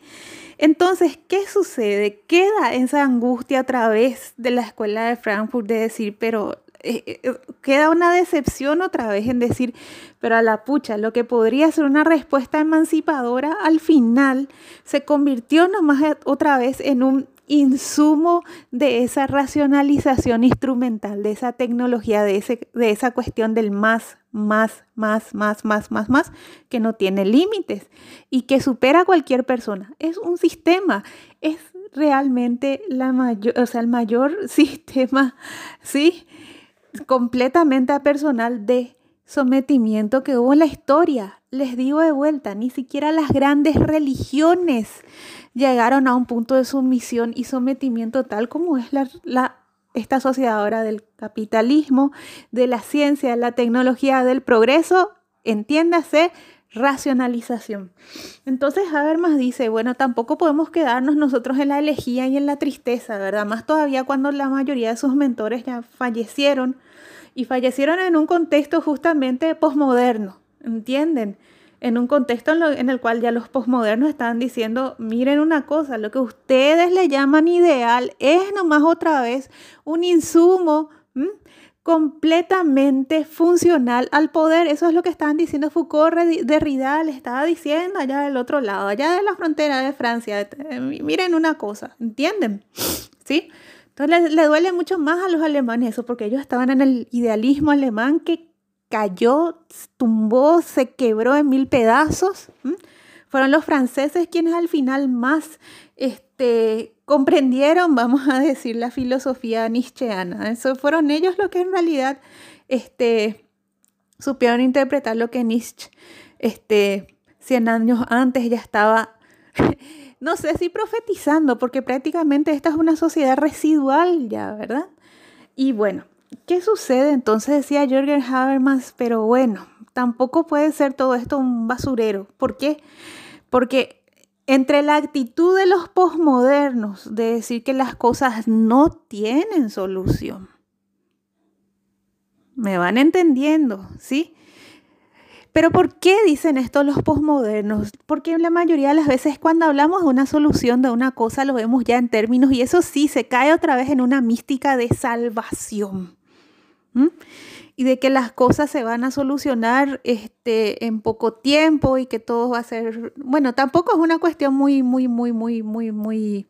Entonces, ¿qué sucede? Queda esa angustia a través de la escuela de Frankfurt de decir, pero eh, eh, queda una decepción otra vez en decir, pero a la pucha, lo que podría ser una respuesta emancipadora al final se convirtió nomás otra vez en un insumo de esa racionalización instrumental, de esa tecnología, de, ese, de esa cuestión del más, más, más, más, más, más, más, que no tiene límites y que supera cualquier persona. Es un sistema, es realmente la mayor, o sea, el mayor sistema, ¿sí? Completamente personal de sometimiento que hubo en la historia. Les digo de vuelta, ni siquiera las grandes religiones llegaron a un punto de sumisión y sometimiento tal como es la, esta sociedad ahora del capitalismo, de la ciencia, de la tecnología, del progreso, entiéndase, racionalización. Entonces Habermas dice, bueno, tampoco podemos quedarnos nosotros en la elegía y en la tristeza, ¿verdad? Más todavía cuando la mayoría de sus mentores ya fallecieron y fallecieron en un contexto justamente posmoderno, ¿entienden? En un contexto en, el cual ya los posmodernos están diciendo, miren una cosa, lo que ustedes le llaman ideal es nomás otra vez un insumo completamente funcional al poder. Eso es lo que estaban diciendo Foucault, Derrida le estaba diciendo allá del otro lado, allá de la frontera de Francia. Eh, miren una cosa, ¿entienden? ¿Sí? Entonces le, duele mucho más a los alemanes eso, porque ellos estaban en el idealismo alemán que cayó, tumbó, se quebró en mil pedazos. Fueron los franceses quienes al final más este, comprendieron, vamos a decir, la filosofía nietzscheana. Eso fueron ellos los que en realidad este, supieron interpretar lo que Nietzsche, este, 100 años antes ya estaba no sé si profetizando, porque prácticamente esta es una sociedad residual ya, ¿verdad? Y bueno, ¿qué sucede? Entonces decía Jürgen Habermas, pero bueno, tampoco puede ser todo esto un basurero. ¿Por qué? Porque entre la actitud de los posmodernos de decir que las cosas no tienen solución, me van entendiendo, ¿sí? Pero ¿por qué dicen esto los posmodernos? Porque la mayoría de las veces cuando hablamos de una solución de una cosa lo vemos ya en términos y eso sí se cae otra vez en una mística de salvación. Y de que las cosas se van a solucionar este, en poco tiempo y que todo va a ser, bueno, tampoco es una cuestión muy, muy, muy, muy, muy, muy,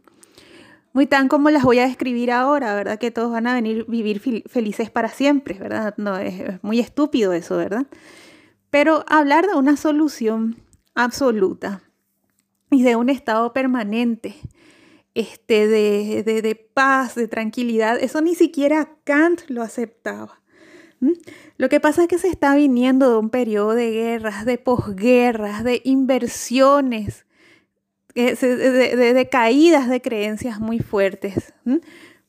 muy tan como las voy a describir ahora, ¿verdad? Que todos van a venir vivir felices para siempre, ¿verdad? No, es muy estúpido eso, ¿verdad? Pero hablar de una solución absoluta y de un estado permanente, este, de, de, paz, de tranquilidad, eso ni siquiera Kant lo aceptaba. Lo que pasa es que se está viniendo de un periodo de guerras, de posguerras, de inversiones, de, de, caídas de creencias muy fuertes.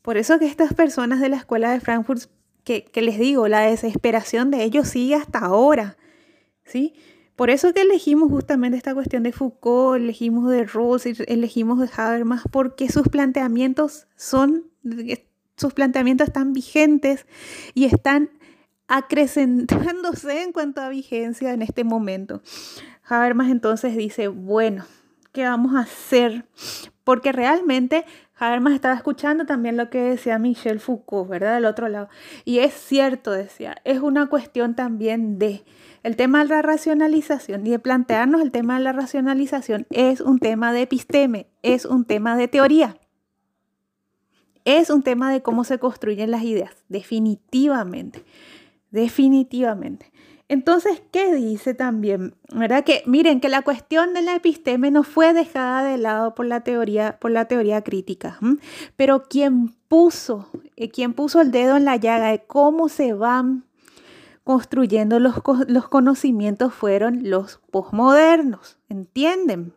Por eso que estas personas de la escuela de Frankfurt, que, que les digo, la desesperación de ellos sigue hasta ahora. ¿sí? Por eso que elegimos justamente esta cuestión de Foucault, elegimos de Rawls, elegimos de Habermas, porque sus planteamientos son sus planteamientos están vigentes y están acrecentándose en cuanto a vigencia en este momento. Habermas entonces dice, bueno, ¿qué vamos a hacer? Porque realmente Habermas estaba escuchando también lo que decía Michel Foucault, ¿verdad? Del otro lado. Y es cierto, decía, es una cuestión también de el tema de la racionalización y de plantearnos el tema de la racionalización es un tema de episteme, es un tema de teoría. Es un tema de cómo se construyen las ideas, definitivamente, definitivamente. Entonces, ¿qué dice también? ¿Verdad? Que miren que la cuestión de la episteme no fue dejada de lado por la teoría, por la teoría crítica, pero quien puso, eh, quien puso el dedo en la llaga de cómo se van construyendo los, los conocimientos fueron los posmodernos, ¿entienden?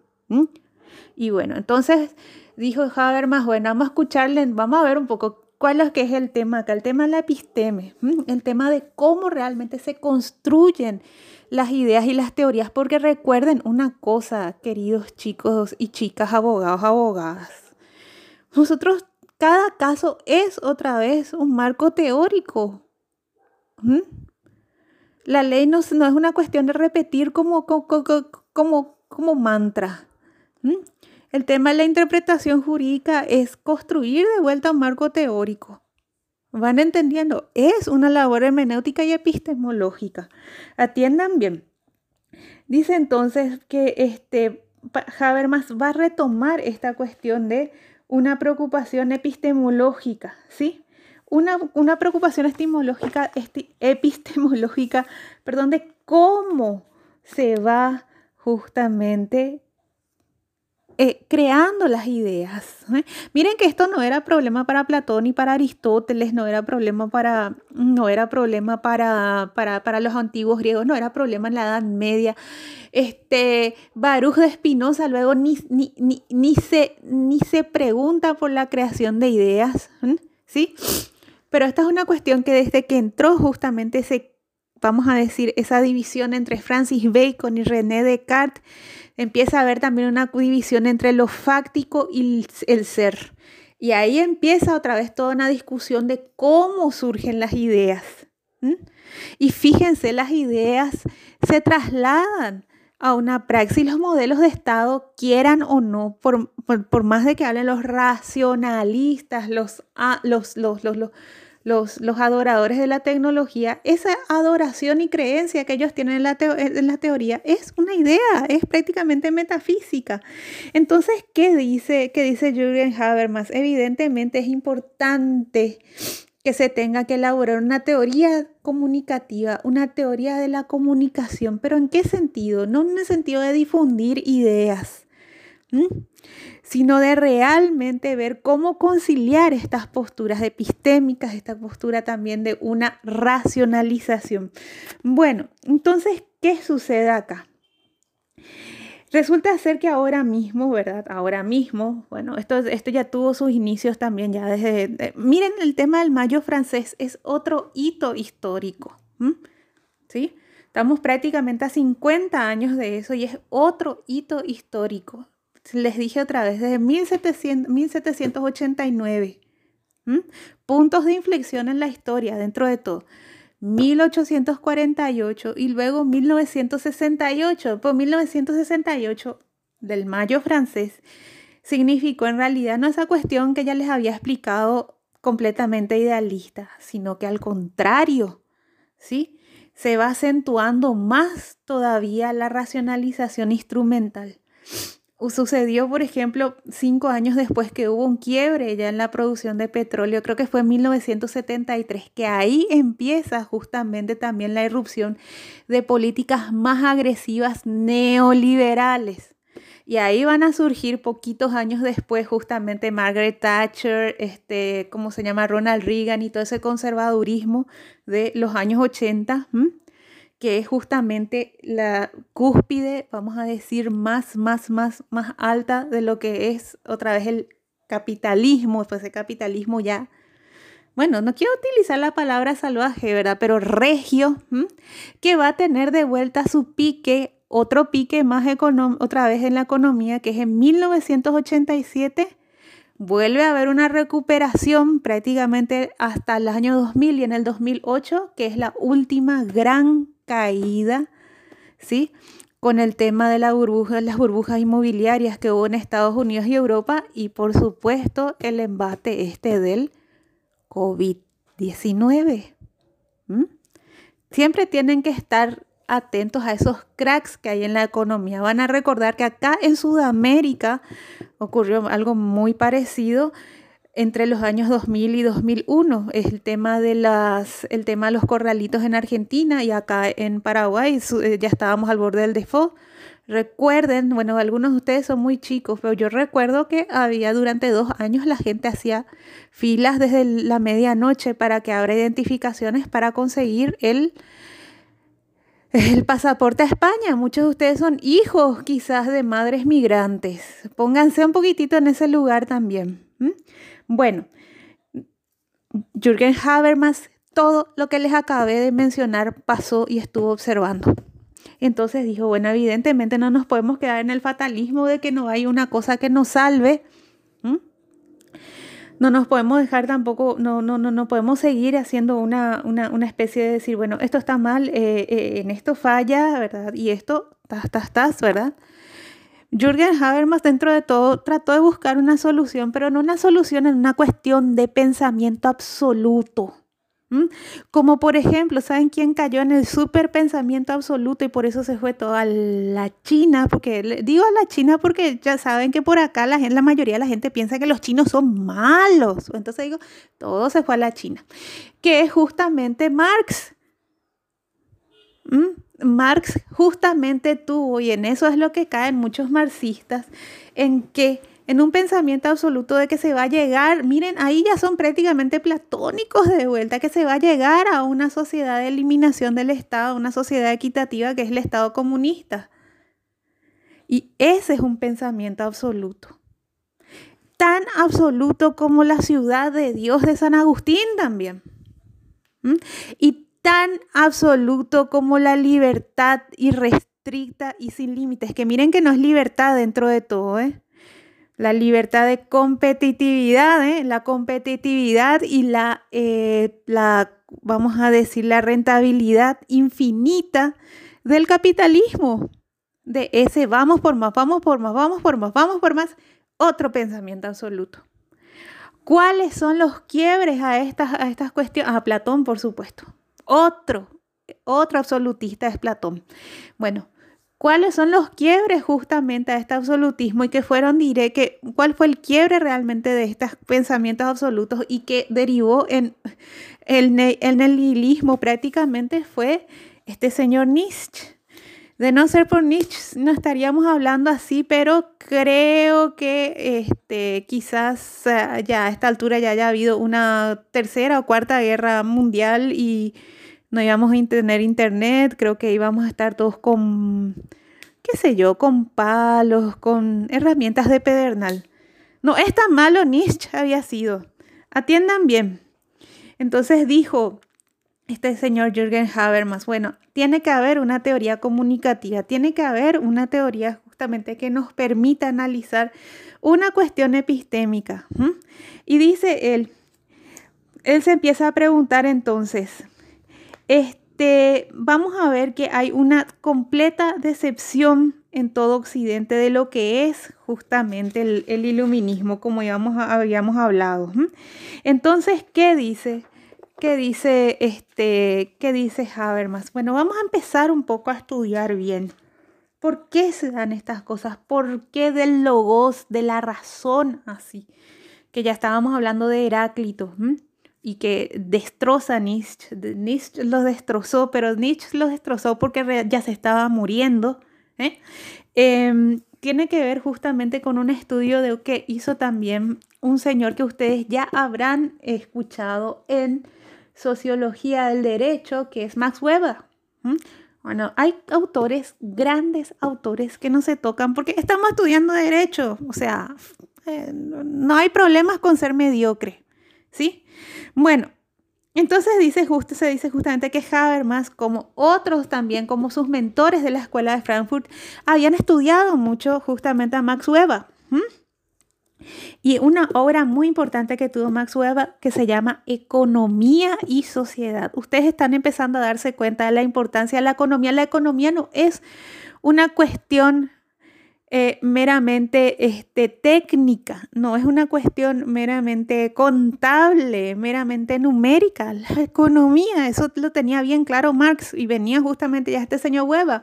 Y bueno, entonces dijo Habermas, bueno, vamos a escucharle, vamos a ver un poco ¿Cuál es que es el tema acá? El tema de la episteme, el tema de cómo realmente se construyen las ideas y las teorías, porque recuerden una cosa, queridos chicos y chicas, abogados, abogadas, nosotros, cada caso es otra vez un marco teórico. La ley no, es una cuestión de repetir como mantra. El tema de la interpretación jurídica es construir de vuelta un marco teórico. ¿Van entendiendo? Es una labor hermenéutica y epistemológica. Atiendan bien. Dice entonces que este, Habermas va a retomar esta cuestión de una preocupación epistemológica, ¿sí? Una, una preocupación epistemológica, perdón, de cómo se va justamente eh, creando las ideas. ¿eh? Miren que esto no era problema para Platón ni para Aristóteles, no era problema para, no era problema para, para, los antiguos griegos, no era problema en la Edad Media. Este, Baruch de Espinosa luego ni, ni, ni, se, ni se pregunta por la creación de ideas, ¿eh? ¿sí? Pero esta es una cuestión que desde que entró justamente se vamos a decir, esa división entre Francis Bacon y René Descartes, empieza a haber también una división entre lo fáctico y el ser. Y ahí empieza otra vez toda una discusión de cómo surgen las ideas. Y fíjense, las ideas se trasladan a una praxis, los modelos de Estado, quieran o no, por, por, más de que hablen los racionalistas, los, ah, los, los, los, los los, adoradores de la tecnología, esa adoración y creencia que ellos tienen en la, en la teoría es una idea, es prácticamente metafísica. Entonces, ¿qué dice, qué dice Jürgen Habermas? Evidentemente es importante que se tenga que elaborar una teoría comunicativa, una teoría de la comunicación, pero ¿en qué sentido? No en el sentido de difundir ideas, sino de realmente ver cómo conciliar estas posturas epistémicas, esta postura también de una racionalización. Bueno, entonces, ¿qué sucede acá? Resulta ser que ahora mismo, ¿verdad? Ahora mismo, bueno, esto, esto ya tuvo sus inicios también ya desde... miren, el tema del mayo francés es otro hito histórico, ¿sí? Estamos prácticamente a 50 años de eso y es otro hito histórico les dije otra vez, desde 1700, 1789. Puntos de inflexión en la historia, dentro de todo. 1848 y luego 1968. Pues 1968 del mayo francés significó en realidad no esa cuestión que ya les había explicado completamente idealista, sino que al contrario, ¿sí? Se va acentuando más todavía la racionalización instrumental. Sucedió, por ejemplo, cinco años después que hubo un quiebre ya en la producción de petróleo, creo que fue en 1973, que ahí empieza justamente también la irrupción de políticas más agresivas neoliberales. Y ahí van a surgir poquitos años después justamente Margaret Thatcher, este, ¿cómo se llama? Ronald Reagan y todo ese conservadurismo de los años 80 que es justamente la cúspide, vamos a decir, más, más, más, más alta de lo que es otra vez el capitalismo, pues el capitalismo ya, bueno, no quiero utilizar la palabra salvaje, ¿verdad? Pero regio, que va a tener de vuelta su pique, otro pique más otra vez en la economía, que es en 1987, vuelve a haber una recuperación prácticamente hasta el año 2000 y en el 2008, que es la última gran caída, ¿sí? Con el tema de las burbujas inmobiliarias que hubo en Estados Unidos y Europa y por supuesto el embate este del COVID-19. Siempre tienen que estar atentos a esos cracks que hay en la economía. Van a recordar que acá en Sudamérica ocurrió algo muy parecido entre los años 2000 y 2001. Es el tema de, las, el tema los corralitos en Argentina y acá en Paraguay eh, ya estábamos al borde del default. Recuerden, bueno, algunos de ustedes son muy chicos, pero yo recuerdo que había durante dos años la gente hacía filas desde la medianoche para que abra identificaciones para conseguir el, el pasaporte a España. Muchos de ustedes son hijos quizás de madres migrantes. Pónganse un poquitito en ese lugar también. Bueno, Jürgen Habermas, todo lo que les acabé de mencionar pasó y estuvo observando. Entonces dijo, bueno, evidentemente no nos podemos quedar en el fatalismo de que no hay una cosa que nos salve. No nos podemos dejar tampoco, no, no, no, no podemos seguir haciendo una, una, especie de decir, bueno, esto está mal, eh, eh, en esto falla, ¿verdad? Y esto, tas, tas, tas, ¿verdad? Jürgen Habermas, dentro de todo, trató de buscar una solución, pero no una solución en una cuestión de pensamiento absoluto. Como por ejemplo, ¿saben quién cayó en el super pensamiento absoluto y por eso se fue toda la China? Porque digo a la China porque ya saben que por acá la, mayoría de la gente piensa que los chinos son malos. Entonces digo, todo se fue a la China. Que es justamente Marx. Marx justamente tuvo, y en eso es lo que caen muchos marxistas, en que en un pensamiento absoluto de que se va a llegar, miren, ahí ya son prácticamente platónicos de vuelta, que se va a llegar a una sociedad de eliminación del Estado, una sociedad equitativa que es el Estado comunista. Y ese es un pensamiento absoluto. Tan absoluto como la ciudad de Dios de San Agustín también. ¿Mm? Y tan absoluto como la libertad irrestricta y sin límites, que miren que no es libertad dentro de todo, ¿eh? La libertad de competitividad, ¿eh? la competitividad y la, eh, la, vamos a decir, la rentabilidad infinita del capitalismo, de ese vamos por más, vamos por más, vamos por más, vamos por más, otro pensamiento absoluto. ¿Cuáles son los quiebres a estas, a estas cuestiones? A Platón, por supuesto. Otro, otro absolutista es Platón. Bueno, ¿Cuáles son los quiebres justamente a este absolutismo y que fueron, diré, que cuál fue el quiebre realmente de estos pensamientos absolutos y que derivó en el, el nihilismo prácticamente fue este señor Nietzsche. De no ser por Nietzsche no estaríamos hablando así, pero creo que este, quizás eh, ya a esta altura ya haya habido una tercera o cuarta guerra mundial y no íbamos a tener internet, creo que íbamos a estar todos con, qué sé yo, con palos, con herramientas de pedernal. No es tan malo Nietzsche había sido. Atiendan bien. Entonces dijo este señor Jürgen Habermas, bueno, tiene que haber una teoría comunicativa, tiene que haber una teoría justamente que nos permita analizar una cuestión epistémica. Y dice él, él se empieza a preguntar entonces, este, vamos a ver que hay una completa decepción en todo Occidente de lo que es justamente el, iluminismo, como habíamos hablado. Entonces, ¿qué dice? ¿Qué dice, este, qué dice Habermas? Bueno, vamos a empezar un poco a estudiar bien. ¿Por qué se dan estas cosas? ¿Por qué del logos, de la razón así? Que ya estábamos hablando de Heráclito y que destroza Nietzsche. Nietzsche los destrozó, pero Nietzsche los destrozó porque ya se estaba muriendo. ¿eh? Em, tiene que ver justamente con un estudio de que hizo también un señor que ustedes ya habrán escuchado en Sociología del Derecho, que es Max Weber. Bueno, hay autores, grandes autores que no se tocan porque estamos estudiando derecho. O sea, eh, no hay problemas con ser mediocre. ¿Sí? Bueno, entonces dice se dice justamente que Habermas, como otros también, como sus mentores de la escuela de Frankfurt, habían estudiado mucho justamente a Max Weber. Y una obra muy importante que tuvo Max Weber que se llama Economía y Sociedad. Ustedes están empezando a darse cuenta de la importancia de la economía. La economía no es una cuestión eh, meramente este, técnica, no es una cuestión meramente contable, meramente numérica. La economía, eso lo tenía bien claro Marx y venía justamente ya este señor Weber.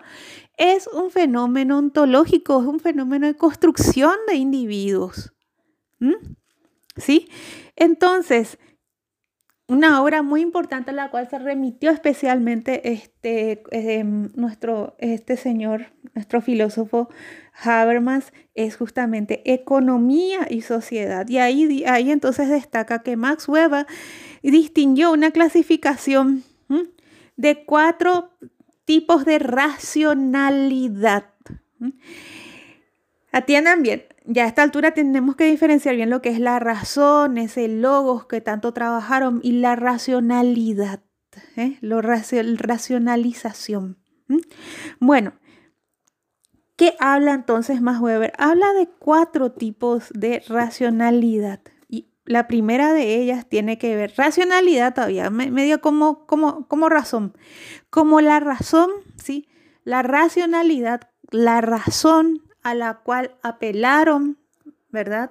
Es un fenómeno ontológico, es un fenómeno de construcción de individuos. ¿Sí? Entonces, una obra muy importante a la cual se remitió especialmente este, em, nuestro, este señor, nuestro filósofo Habermas, es justamente Economía y Sociedad. Y ahí, ahí entonces destaca que Max Weber distinguió una clasificación de cuatro tipos de racionalidad. Atiendan bien, ya a esta altura tenemos que diferenciar bien lo que es la razón, ese logos que tanto trabajaron y la racionalidad, ¿eh? la racionalización. Bueno, ¿qué habla entonces Max Weber? Habla de cuatro tipos de racionalidad. Y la primera de ellas tiene que ver, racionalidad todavía, medio como, como, como razón, como la razón, ¿sí? La racionalidad, la razón a la cual apelaron, ¿verdad?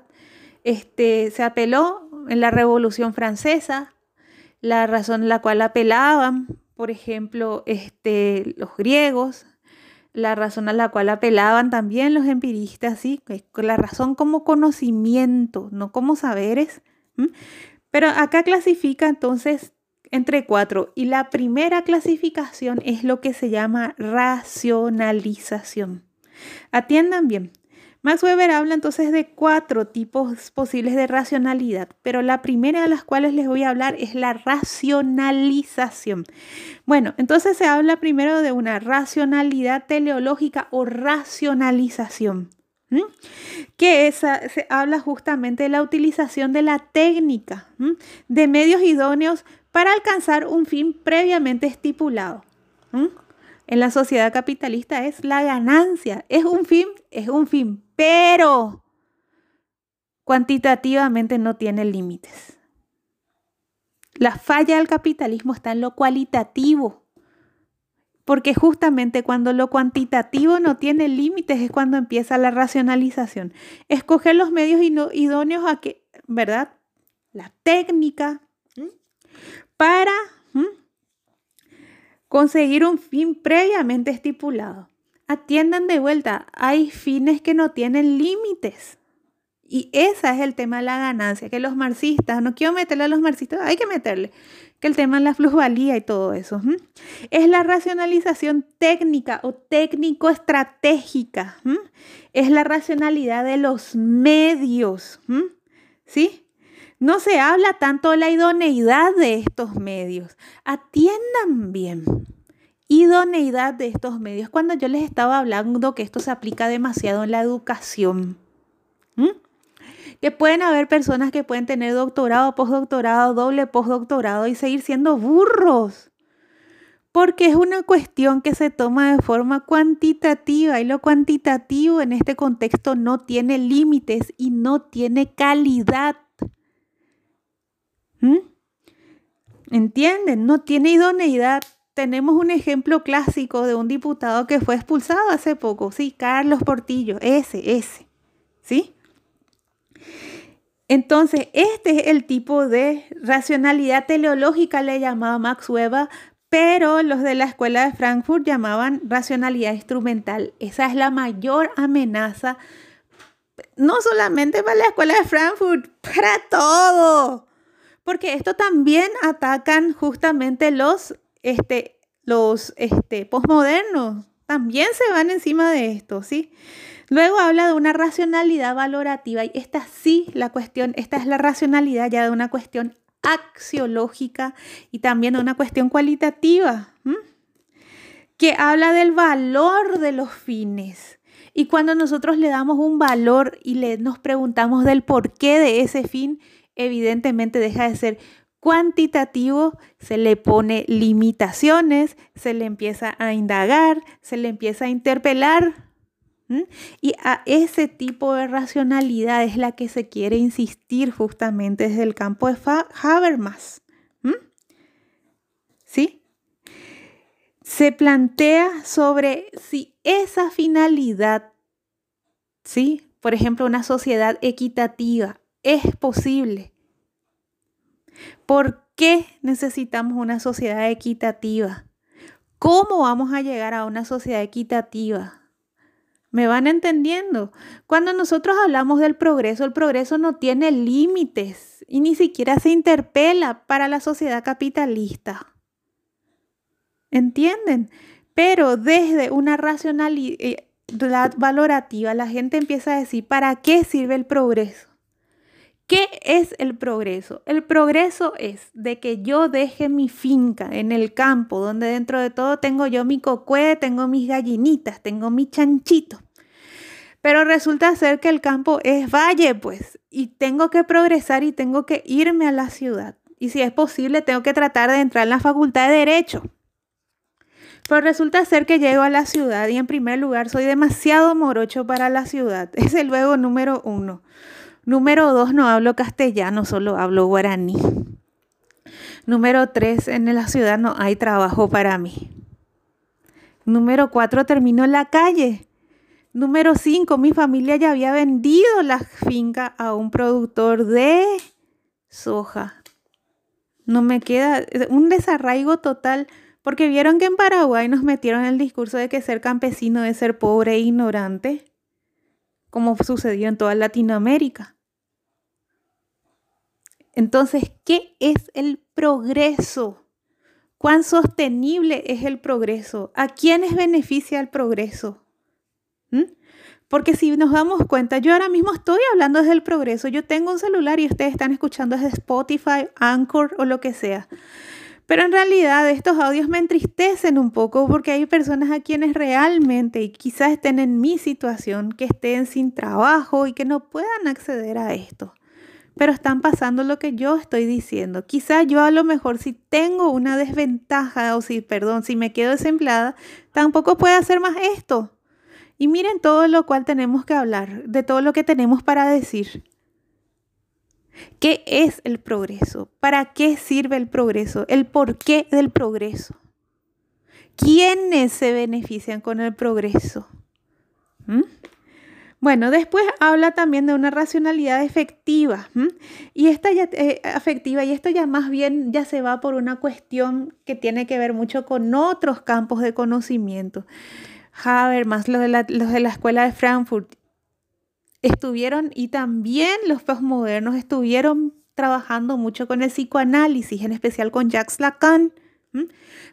Este, se apeló en la Revolución Francesa, la razón la cual apelaban, por ejemplo, este, los griegos, la razón a la cual apelaban también los empiristas, ¿sí? la razón como conocimiento, no como saberes. Pero acá clasifica entonces entre cuatro y la primera clasificación es lo que se llama racionalización. Atiendan bien. Max Weber habla entonces de cuatro tipos posibles de racionalidad, pero la primera de las cuales les voy a hablar es la racionalización. Bueno, entonces se habla primero de una racionalidad teleológica o racionalización, que se habla justamente de la utilización de la técnica, de medios idóneos para alcanzar un fin previamente estipulado en la sociedad capitalista es la ganancia. Es un fin, es un fin, pero cuantitativamente no tiene límites. La falla del capitalismo está en lo cualitativo, porque justamente cuando lo cuantitativo no tiene límites es cuando empieza la racionalización. Escoger los medios idóneos a que, ¿verdad? La técnica para conseguir un fin previamente estipulado. Atiendan de vuelta, hay fines que no tienen límites. Y ese es el tema de la ganancia, que los marxistas, no quiero meterle a los marxistas, hay que meterle, que el tema de la plusvalía y todo eso. Es la racionalización técnica o técnico-estratégica. Es la racionalidad de los medios. ¿Sí? No se habla tanto de la idoneidad de estos medios. Atiendan bien. Idoneidad de estos medios. Cuando yo les estaba hablando que esto se aplica demasiado en la educación. Que pueden haber personas que pueden tener doctorado, postdoctorado, doble postdoctorado y seguir siendo burros. Porque es una cuestión que se toma de forma cuantitativa y lo cuantitativo en este contexto no tiene límites y no tiene calidad. ¿Mm? ¿Entienden? No tiene idoneidad. Tenemos un ejemplo clásico de un diputado que fue expulsado hace poco, sí, Carlos Portillo, ese, ese, ¿sí? Entonces, este es el tipo de racionalidad teleológica, le llamaba Max Weber, pero los de la escuela de Frankfurt llamaban racionalidad instrumental. Esa es la mayor amenaza, no solamente para la escuela de Frankfurt, para todo porque esto también atacan justamente los, este, los este, también se van encima de esto, ¿sí? Luego habla de una racionalidad valorativa y esta sí, la cuestión, esta es la racionalidad ya de una cuestión axiológica y también de una cuestión cualitativa, que habla del valor de los fines. Y cuando nosotros le damos un valor y le, nos preguntamos del porqué de ese fin, evidentemente deja de ser cuantitativo, se le pone limitaciones, se le empieza a indagar, se le empieza a interpelar. Y a ese tipo de racionalidad es la que se quiere insistir justamente desde el campo de Habermas. ¿Sí? Se plantea sobre si esa finalidad, ¿sí? Por ejemplo, una sociedad equitativa es posible. ¿Por qué necesitamos una sociedad equitativa? ¿Cómo vamos a llegar a una sociedad equitativa? ¿Me van entendiendo? Cuando nosotros hablamos del progreso, el progreso no tiene límites y ni siquiera se interpela para la sociedad capitalista. ¿Entienden? Pero desde una racionalidad eh, valorativa, la gente empieza a decir, ¿para qué sirve el progreso? ¿Qué es el progreso? El progreso es de que yo deje mi finca en el campo, donde dentro de todo tengo yo mi cocue, tengo mis gallinitas, tengo mi chanchito. Pero resulta ser que el campo es valle, pues, y tengo que progresar y tengo que irme a la ciudad. Y si es posible, tengo que tratar de entrar en la facultad de Derecho. Pero resulta ser que llego a la ciudad y en primer lugar soy demasiado morocho para la ciudad. Es el luego número uno. Número dos, no hablo castellano, solo hablo guaraní. Número tres, en la ciudad no hay trabajo para mí. Número cuatro, termino en la calle. Número cinco, mi familia ya había vendido la finca a un productor de soja. No me queda un desarraigo total, porque vieron que en Paraguay nos metieron el discurso de que ser campesino es ser pobre e ignorante, como sucedió en toda Latinoamérica. Entonces, ¿qué es el progreso? ¿Cuán sostenible es el progreso? ¿A quiénes beneficia el progreso? ¿Mm? Porque si nos damos cuenta, yo ahora mismo estoy hablando desde el progreso. Yo tengo un celular y ustedes están escuchando desde Spotify, Anchor o lo que sea. Pero en realidad estos audios me entristecen un poco porque hay personas a quienes realmente y quizás estén en mi situación, que estén sin trabajo y que no puedan acceder a esto pero están pasando lo que yo estoy diciendo. Quizá yo a lo mejor si tengo una desventaja o si, perdón, si me quedo desempleada, tampoco puedo hacer más esto. Y miren todo lo cual tenemos que hablar, de todo lo que tenemos para decir. ¿Qué es el progreso? ¿Para qué sirve el progreso? ¿El porqué del progreso? ¿Quiénes se benefician con el progreso? ¿Mm? Bueno, después habla también de una racionalidad efectiva. Y esta ya, eh, afectiva, y esto ya más bien ya se va por una cuestión que tiene que ver mucho con otros campos de conocimiento. Habermas, los de la, los de la escuela de Frankfurt, estuvieron, y también los postmodernos estuvieron trabajando mucho con el psicoanálisis, en especial con Jacques Lacan.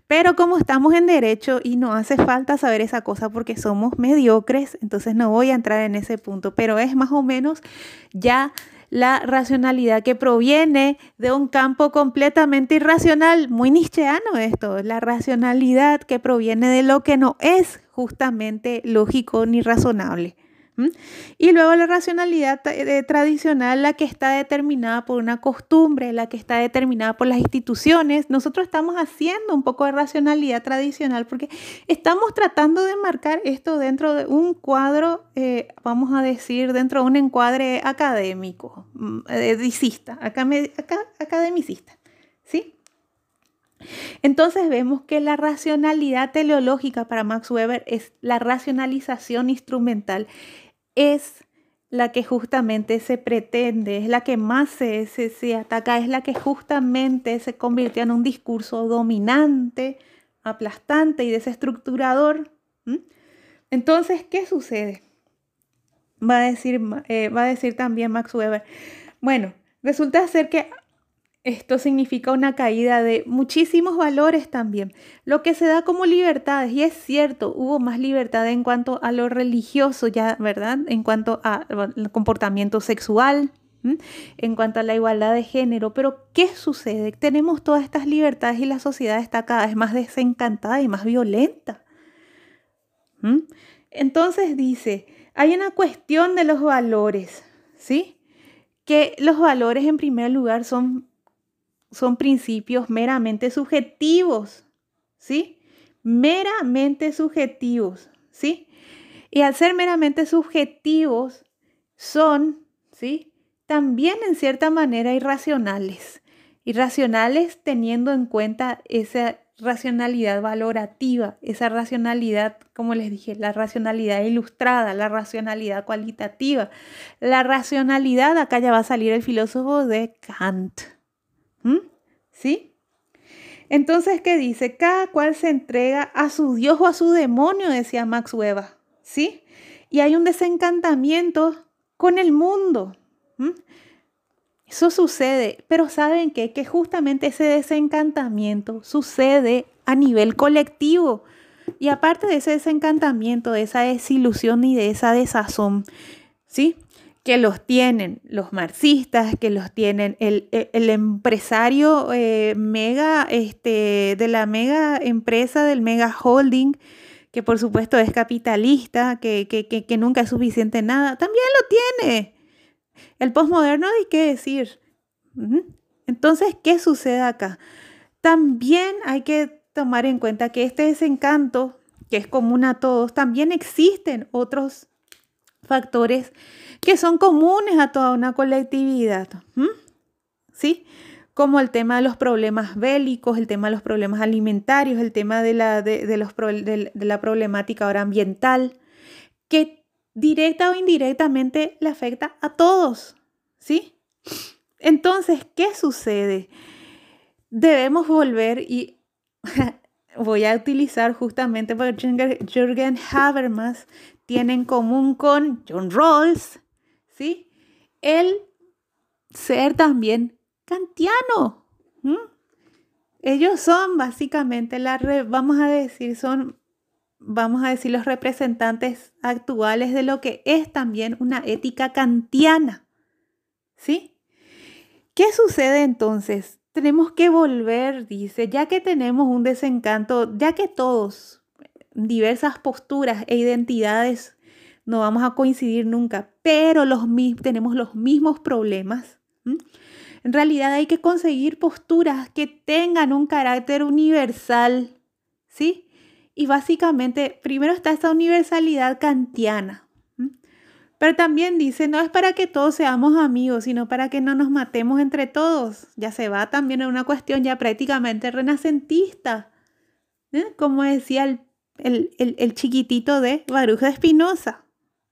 Pero como estamos en derecho y no hace falta saber esa cosa porque somos mediocres, entonces no voy a entrar en ese punto, pero es más o menos ya la racionalidad que proviene de un campo completamente irracional, muy nietzscheano esto, la racionalidad que proviene de lo que no es justamente lógico ni razonable. Y luego la racionalidad eh, tradicional, la que está determinada por una costumbre, la que está determinada por las instituciones. Nosotros estamos haciendo un poco de racionalidad tradicional porque estamos tratando de marcar esto dentro de un cuadro, eh, vamos a decir, dentro de un encuadre académico, mm, edicista, academicista. ¿Sí? Entonces vemos que la racionalidad teleológica para Max Weber es la racionalización instrumental es la que justamente se pretende, es la que más se, se, ataca, es la que justamente se convirtió en un discurso dominante, aplastante y desestructurador. Entonces, ¿qué sucede? Va a, decir, eh, va a decir también Max Weber. Bueno, resulta ser que esto significa una caída de muchísimos valores también. Lo que se da como libertades, y es cierto, hubo más libertad en cuanto a lo religioso, ya, ¿verdad? En cuanto al comportamiento sexual, en cuanto a la igualdad de género. Pero, ¿qué sucede? Tenemos todas estas libertades y la sociedad está cada vez más desencantada y más violenta. Entonces dice, hay una cuestión de los valores, ¿sí? Que los valores en primer lugar son son principios meramente subjetivos, ¿sí? Meramente subjetivos, ¿sí? Y al ser meramente subjetivos, son, ¿sí? También en cierta manera irracionales. Irracionales teniendo en cuenta esa racionalidad valorativa, esa racionalidad, como les dije, la racionalidad ilustrada, la racionalidad cualitativa. La racionalidad, acá ya va a salir el filósofo de Kant. ¿Mm? ¿Sí? Entonces, ¿qué dice? Cada cual se entrega a su Dios o a su demonio, decía Max Weber. ¿Sí? Y hay un desencantamiento con el mundo. Eso sucede, pero ¿saben qué? Que justamente ese desencantamiento sucede a nivel colectivo. Y aparte de ese desencantamiento, de esa desilusión y de esa desazón, ¿sí? Que los tienen los marxistas, que los tienen el, empresario eh, mega, este, de la mega empresa, del mega holding, que por supuesto es capitalista, que, que, que nunca es suficiente nada, también lo tiene. El posmoderno hay que decir. Entonces, ¿qué sucede acá? También hay que tomar en cuenta que este desencanto, que es común a todos, también existen otros factores que son comunes a toda una colectividad. ¿Sí? Como el tema de los problemas bélicos, el tema de los problemas alimentarios, el tema de la, de, los, de la problemática ahora ambiental, que directa o indirectamente le afecta a todos, ¿sí? Entonces, ¿qué sucede? Debemos volver y voy a utilizar justamente porque Jürgen Habermas tiene en común con John Rawls, El ser también kantiano. Ellos son básicamente la, vamos a decir, son vamos a decir, los representantes actuales de lo que es también una ética kantiana. ¿Sí? ¿Qué sucede entonces? Tenemos que volver, dice, ya que tenemos un desencanto, ya que todos, diversas posturas e identidades, no vamos a coincidir nunca, pero los, tenemos los mismos problemas. En realidad hay que conseguir posturas que tengan un carácter universal, ¿sí? Y básicamente, primero está esta universalidad kantiana. Pero también dice, no es para que todos seamos amigos, sino para que no nos matemos entre todos. Ya se va también en una cuestión ya prácticamente renacentista, ¿eh? como decía el, chiquitito de Baruch de Espinosa.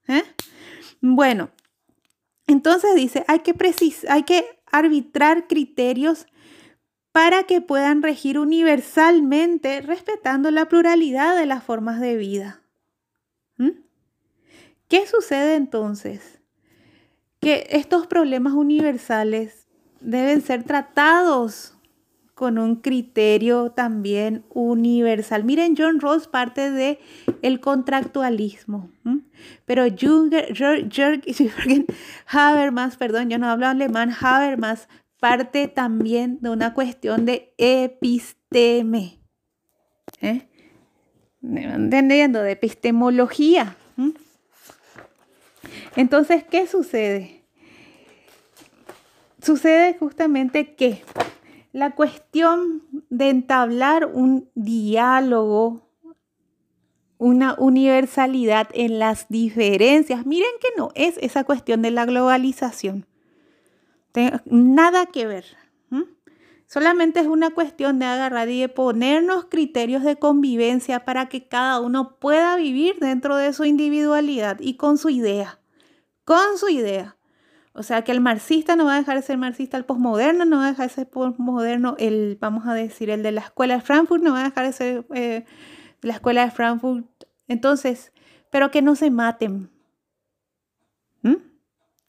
¿eh? Bueno, entonces dice, hay que, hay que arbitrar criterios para que puedan regir universalmente respetando la pluralidad de las formas de vida. ¿Mm? ¿Qué sucede entonces? Que estos problemas universales deben ser tratados con un criterio también universal. Miren, John Rawls parte de el contractualismo, pero Jürgen Habermas, perdón, yo no hablo alemán, Habermas parte también de una cuestión de episteme. ¿eh? Entendiendo, de epistemología. Entonces, ¿qué sucede? Sucede justamente que la cuestión de entablar un diálogo, una universalidad en las diferencias, miren que no es esa cuestión de la globalización nada que ver. Solamente es una cuestión de agarrar y de ponernos criterios de convivencia para que cada uno pueda vivir dentro de su individualidad y con su idea. Con su idea. O sea que el marxista no va a dejar de ser marxista, el posmoderno no va a dejar de ser posmoderno, el, vamos a decir, el de la escuela de Frankfurt no va a dejar de ser eh, la escuela de Frankfurt. Entonces, pero que no se maten,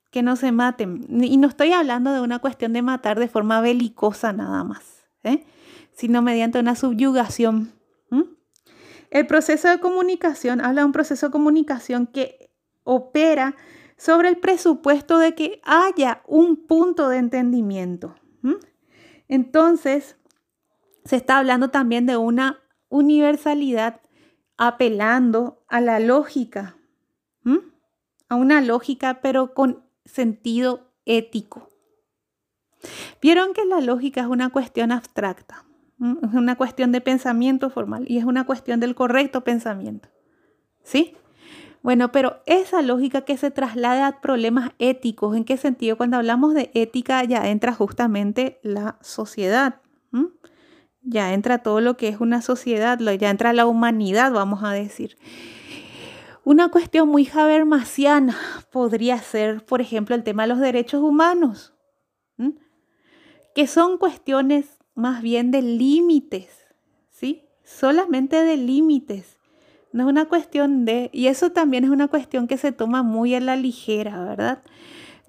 que no se maten. Y no estoy hablando de una cuestión de matar de forma belicosa nada más, ¿eh? sino mediante una subyugación. El proceso de comunicación habla de un proceso de comunicación que opera sobre el presupuesto de que haya un punto de entendimiento. Entonces, se está hablando también de una universalidad apelando a la lógica, a una lógica, pero con sentido ético. Vieron que la lógica es una cuestión abstracta, es una cuestión de pensamiento formal y es una cuestión del correcto pensamiento. ¿Sí? Bueno, pero esa lógica que se traslada a problemas éticos, ¿en qué sentido? Cuando hablamos de ética ya entra justamente la sociedad. Ya entra todo lo que es una sociedad, ya entra la humanidad, vamos a decir. Una cuestión muy habermasiana podría ser, por ejemplo, el tema de los derechos humanos, que son cuestiones más bien de límites, ¿sí? Solamente de límites. No es una cuestión de, y eso también es una cuestión que se toma muy a la ligera, ¿verdad?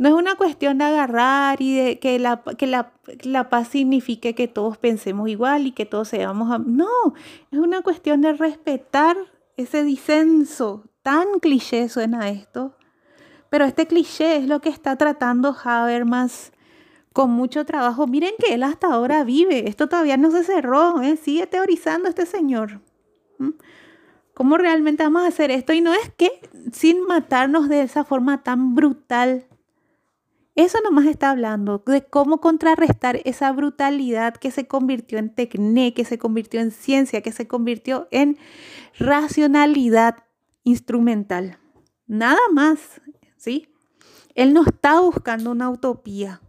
No es una cuestión de agarrar y de que la, que la, paz signifique que todos pensemos igual y que todos seamos... No, es una cuestión de respetar ese disenso. Tan cliché suena esto. Pero este cliché es lo que está tratando Habermas con mucho trabajo. Miren que él hasta ahora vive. Esto todavía no se cerró. ¿eh? Sigue teorizando este señor. ¿Cómo realmente vamos a hacer esto? Y no es que sin matarnos de esa forma tan brutal. Eso nomás está hablando de cómo contrarrestar esa brutalidad que se convirtió en tecné, que se convirtió en ciencia, que se convirtió en racionalidad instrumental. Nada más, ¿sí? Él no está buscando una utopía,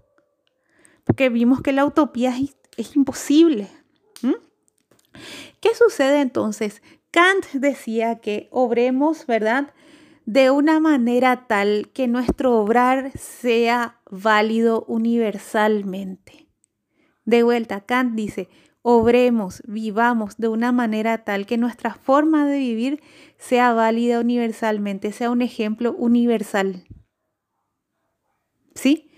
porque vimos que la utopía es, imposible. ¿Qué sucede entonces? Kant decía que obremos, ¿verdad? De una manera tal que nuestro obrar sea válido universalmente. De vuelta, Kant dice, obremos, vivamos de una manera tal que nuestra forma de vivir sea válida universalmente, sea un ejemplo universal. ¿Sí?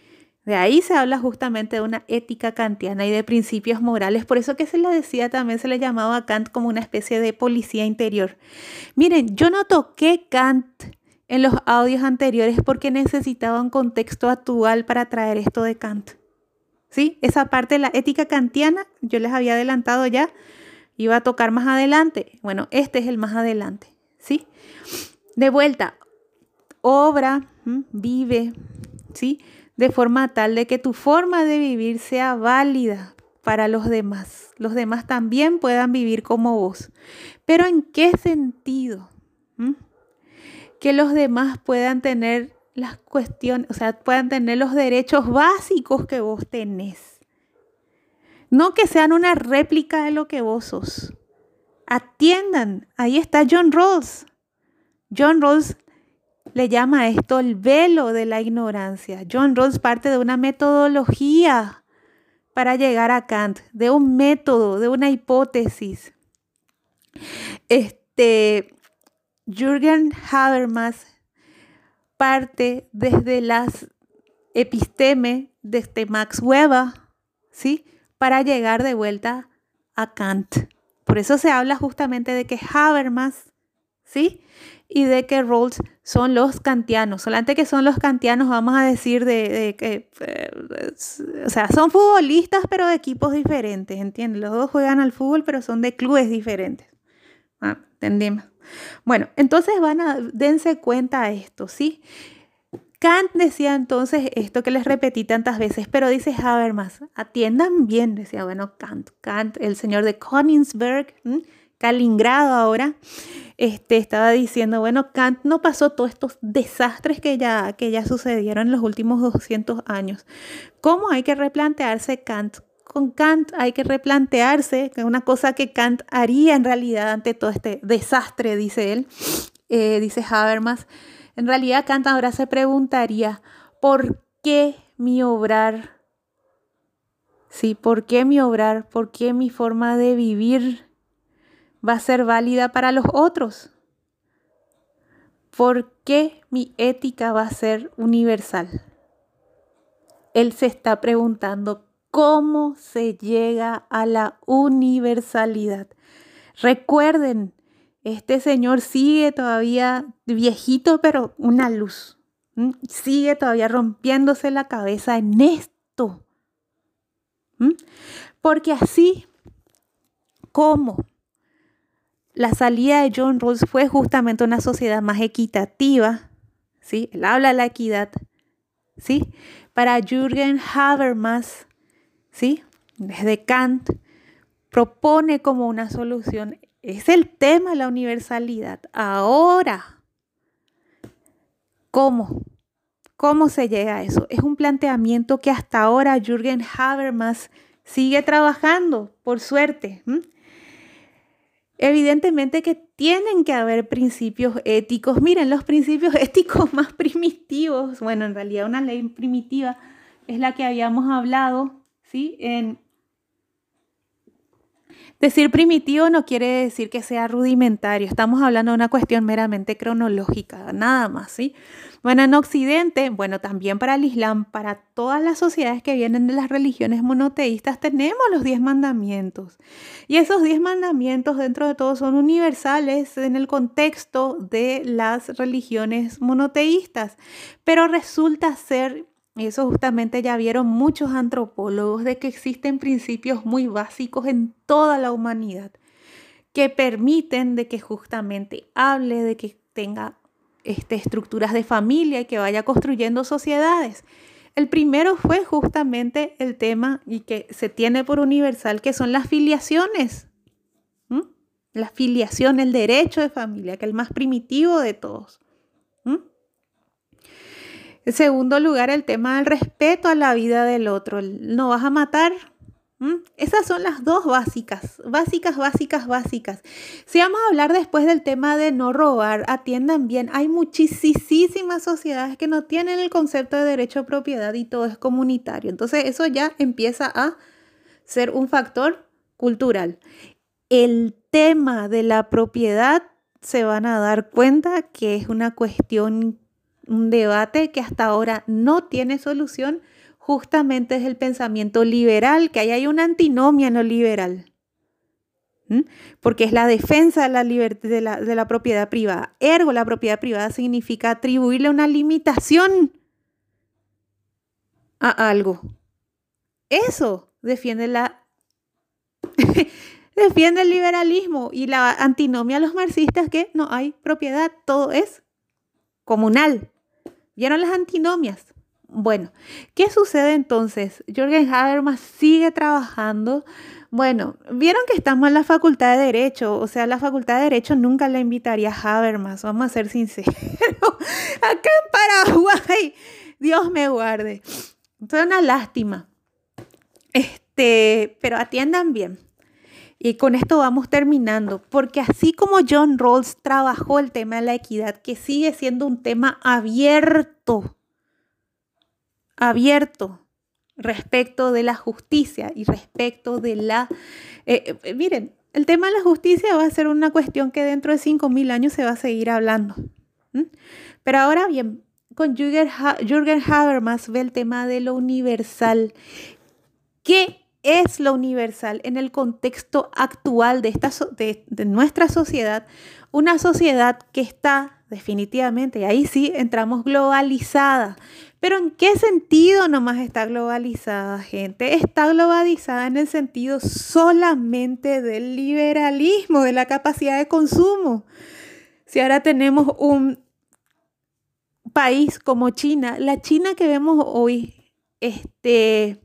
De ahí se habla justamente de una ética kantiana y de principios morales. Por eso que se le decía también, se le llamaba a Kant como una especie de policía interior. Miren, yo no toqué Kant en los audios anteriores porque necesitaba un contexto actual para traer esto de Kant. ¿Sí? Esa parte de la ética kantiana, yo les había adelantado ya, iba a tocar más adelante. Bueno, este es el más adelante. ¿Sí? De vuelta, obra, vive, ¿sí? De forma tal de que tu forma de vivir sea válida para los demás. Los demás también puedan vivir como vos. Pero ¿en qué sentido? ¿Mm? Que los demás puedan tener las cuestiones, o sea, puedan tener los derechos básicos que vos tenés. No que sean una réplica de lo que vos sos. Atiendan, ahí está John Rawls. John Rawls le llama esto el velo de la ignorancia. John Rawls parte de una metodología para llegar a Kant, de un método, de una hipótesis. Este, Jürgen Habermas parte desde las episteme de este Max Weber, ¿sí? Para llegar de vuelta a Kant. Por eso se habla justamente de que Habermas, ¿sí? Y de que Rawls son los kantianos. Solamente que son los kantianos, vamos a decir, de, que, eh, o sea, son futbolistas, pero de equipos diferentes, ¿entiendes? Los dos juegan al fútbol, pero son de clubes diferentes. Ah, ¿Entendimos? Bueno, entonces van a, dense cuenta de esto, ¿sí? Kant decía entonces esto que les repetí tantas veces, pero dice Habermas, atiendan bien, decía, bueno, Kant, Kant, el señor de Königsberg, Kaliningrado ahora, este, estaba diciendo, bueno, Kant no pasó todos estos desastres que ya, que ya sucedieron en los últimos 200 años. ¿Cómo hay que replantearse Kant? Con Kant hay que replantearse, que una cosa que Kant haría en realidad ante todo este desastre, dice él, eh, dice Habermas. En realidad Kant ahora se preguntaría, ¿por qué mi obrar? Sí, ¿por qué mi obrar? ¿Por qué mi forma de vivir va a ser válida para los otros? ¿Por qué mi ética va a ser universal? Él se está preguntando cómo se llega a la universalidad. Recuerden, este señor sigue todavía viejito, pero una luz. Sigue todavía rompiéndose la cabeza en esto. Porque así como la salida de John Rawls fue justamente una sociedad más equitativa, ¿sí? Él habla de la equidad, ¿sí? Para Jürgen Habermas, ¿sí? Desde Kant, propone como una solución, es el tema de la universalidad. Ahora, ¿Cómo? ¿Cómo se llega a eso? Es un planteamiento que hasta ahora Jürgen Habermas sigue trabajando, por suerte. Evidentemente que tienen que haber principios éticos. Miren, los principios éticos más primitivos, bueno, en realidad una ley primitiva es la que habíamos hablado, ¿sí? En decir primitivo no quiere decir que sea rudimentario, estamos hablando de una cuestión meramente cronológica, nada más, ¿sí? Bueno, en Occidente, bueno, también para el Islam, para todas las sociedades que vienen de las religiones monoteístas, tenemos los diez mandamientos. Y esos diez mandamientos, dentro de todo, son universales en el contexto de las religiones monoteístas. Pero resulta ser eso justamente ya vieron muchos antropólogos de que existen principios muy básicos en toda la humanidad que permiten de que justamente hable, de que tenga este, estructuras de familia y que vaya construyendo sociedades. El primero fue justamente el tema y que se tiene por universal, que son las filiaciones. La filiación, el derecho de familia, que es el más primitivo de todos. En segundo lugar, el tema del respeto a la vida del otro. No vas a matar, esas son las dos básicas, básicas, básicas, básicas. Si vamos a hablar después del tema de no robar, atiendan bien, hay muchísimas sociedades que no tienen el concepto de derecho a propiedad y todo es comunitario. Entonces eso ya empieza a ser un factor cultural. El tema de la propiedad se van a dar cuenta que es una cuestión, un debate que hasta ahora no tiene solución justamente es el pensamiento liberal, que ahí hay una antinomia en lo liberal, porque es la defensa de la, de, la, de la propiedad privada. Ergo, la propiedad privada significa atribuirle una limitación a algo. Eso defiende la... defiende el liberalismo y la antinomia a los marxistas que no hay propiedad, todo es comunal. ¿Vieron las antinomias? Bueno, ¿qué sucede entonces? Jürgen Habermas sigue trabajando. Bueno, vieron que estamos en la Facultad de Derecho, o sea, la Facultad de Derecho nunca la invitaría a Habermas, vamos a ser sinceros. Acá en Paraguay, Dios me guarde. Es una lástima. Este, pero atiendan bien. Y con esto vamos terminando, porque así como John Rawls trabajó el tema de la equidad, que sigue siendo un tema abierto abierto respecto de la justicia y respecto de la... Eh, eh, miren, el tema de la justicia va a ser una cuestión que dentro de 5.000 años se va a seguir hablando. Pero ahora bien, con Jürgen, Habermas ve el tema de lo universal. ¿Qué es lo universal en el contexto actual de, esta, de nuestra sociedad? Una sociedad que está definitivamente, ahí sí entramos globalizada, pero ¿en qué sentido nomás está globalizada, gente? Está globalizada en el sentido solamente del liberalismo, de la capacidad de consumo. Si ahora tenemos un país como China, la China que vemos hoy, este,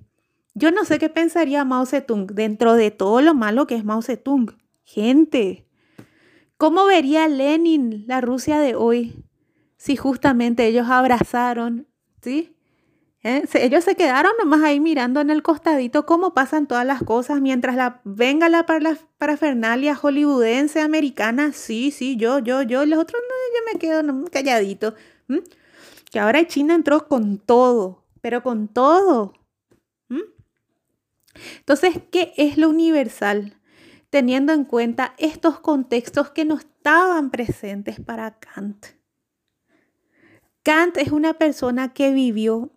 yo no sé qué pensaría Mao Zedong dentro de todo lo malo que es Mao Zedong. Gente, ¿cómo vería Lenin la Rusia de hoy si justamente ellos abrazaron ¿sí? ¿Eh? ellos se quedaron nomás ahí mirando en el costadito cómo pasan todas las cosas mientras la, venga la, para, parafernalia hollywoodense americana. Sí, sí, yo, yo, yo. Los otros no, yo me quedo calladito. Que ahora China entró con todo, pero con todo. Entonces, ¿qué es lo universal? Teniendo en cuenta estos contextos que no estaban presentes para Kant. Kant es una persona que vivió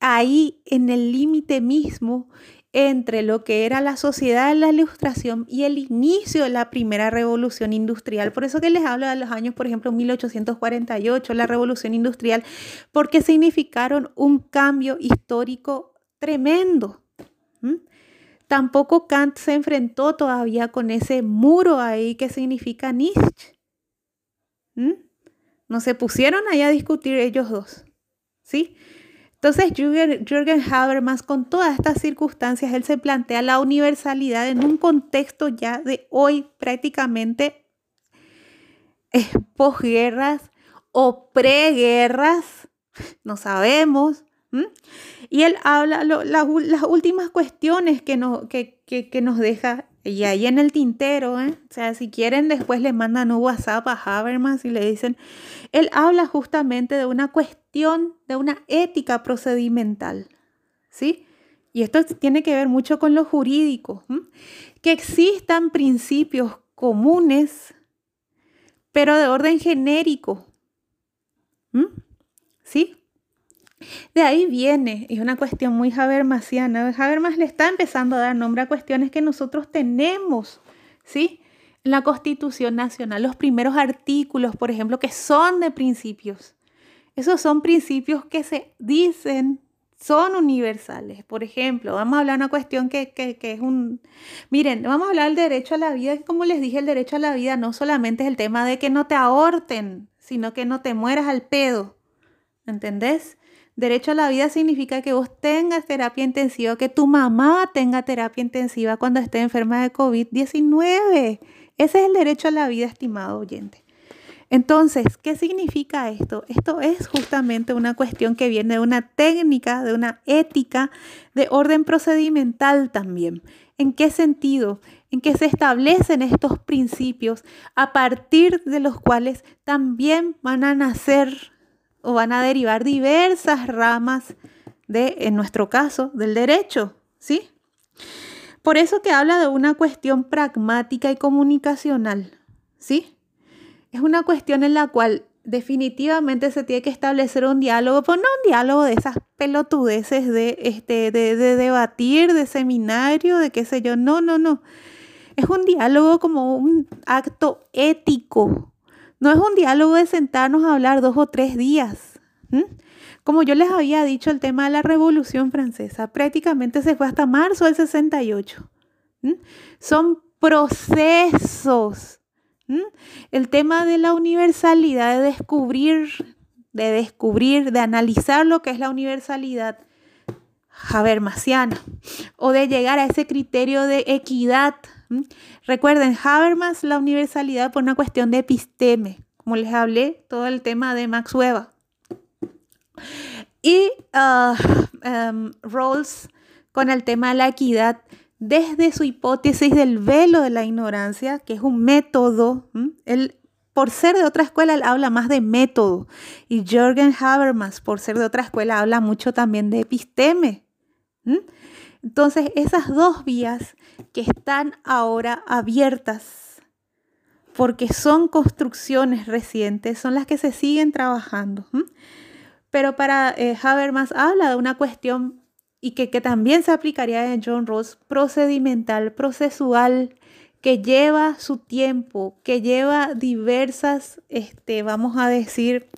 ahí en el límite mismo entre lo que era la sociedad de la ilustración y el inicio de la primera revolución industrial. Por eso que les hablo de los años, por ejemplo, 1848, la revolución industrial, porque significaron un cambio histórico tremendo. Tampoco Kant se enfrentó todavía con ese muro ahí que significa Nietzsche. No se pusieron ahí a discutir ellos dos. ¿Sí? Entonces, Jürgen, Habermas, con todas estas circunstancias, él se plantea la universalidad en un contexto ya de hoy prácticamente posguerras o preguerras, no sabemos. Y él habla las últimas cuestiones que, que, que nos deja y ahí en el tintero, ¿eh? o sea, si quieren después le mandan un WhatsApp a Habermas y le dicen, él habla justamente de una cuestión, de una ética procedimental, ¿sí? Y esto tiene que ver mucho con lo jurídico, que existan principios comunes, pero de orden genérico, ¿sí? De ahí viene, es una cuestión muy Habermasiana. Habermas le está empezando a dar nombre a cuestiones que nosotros tenemos, ¿sí? En la Constitución Nacional, los primeros artículos, por ejemplo, que son de principios. Esos son principios que se dicen son universales. Por ejemplo, vamos a hablar de una cuestión que, que, es un... Miren, vamos a hablar del derecho a la vida, como les dije, el derecho a la vida no solamente es el tema de que no te ahorten, sino que no te mueras al pedo. ¿Entendés? Derecho a la vida significa que vos tengas terapia intensiva, que tu mamá tenga terapia intensiva cuando esté enferma de COVID-19. Ese es el derecho a la vida, estimado oyente. Entonces, ¿qué significa esto? Esto es justamente una cuestión que viene de una técnica, de una ética, de orden procedimental también. ¿En qué sentido? En que se establecen estos principios a partir de los cuales también van a nacer o van a derivar diversas ramas de, en nuestro caso, del derecho, ¿sí? Por eso que habla de una cuestión pragmática y comunicacional, ¿sí? Es una cuestión en la cual definitivamente se tiene que establecer un diálogo, pero no un diálogo de esas pelotudeces de, este, de, de debatir, de seminario, de qué sé yo, no, no, no. Es un diálogo como un acto ético, no es un diálogo de sentarnos a hablar dos o tres días. Como yo les había dicho, el tema de la Revolución Francesa prácticamente se fue hasta marzo del 68. Son procesos. El tema de la universalidad, de descubrir, de descubrir, de analizar lo que es la universalidad habermasiana o de llegar a ese criterio de equidad Recuerden, Habermas la universalidad por una cuestión de episteme, como les hablé, todo el tema de Max Weber. Y uh, Rawls con el tema de la equidad desde su hipótesis del velo de la ignorancia, que es un método. Él, por ser de otra escuela, él habla más de método. Y Jürgen Habermas, por ser de otra escuela, habla mucho también de episteme. Entonces, esas dos vías que están ahora abiertas, porque son construcciones recientes, son las que se siguen trabajando. Pero para eh, Habermas habla de una cuestión y que, también se aplicaría en John Ross, procedimental, procesual, que lleva su tiempo, que lleva diversas, este, vamos a decir,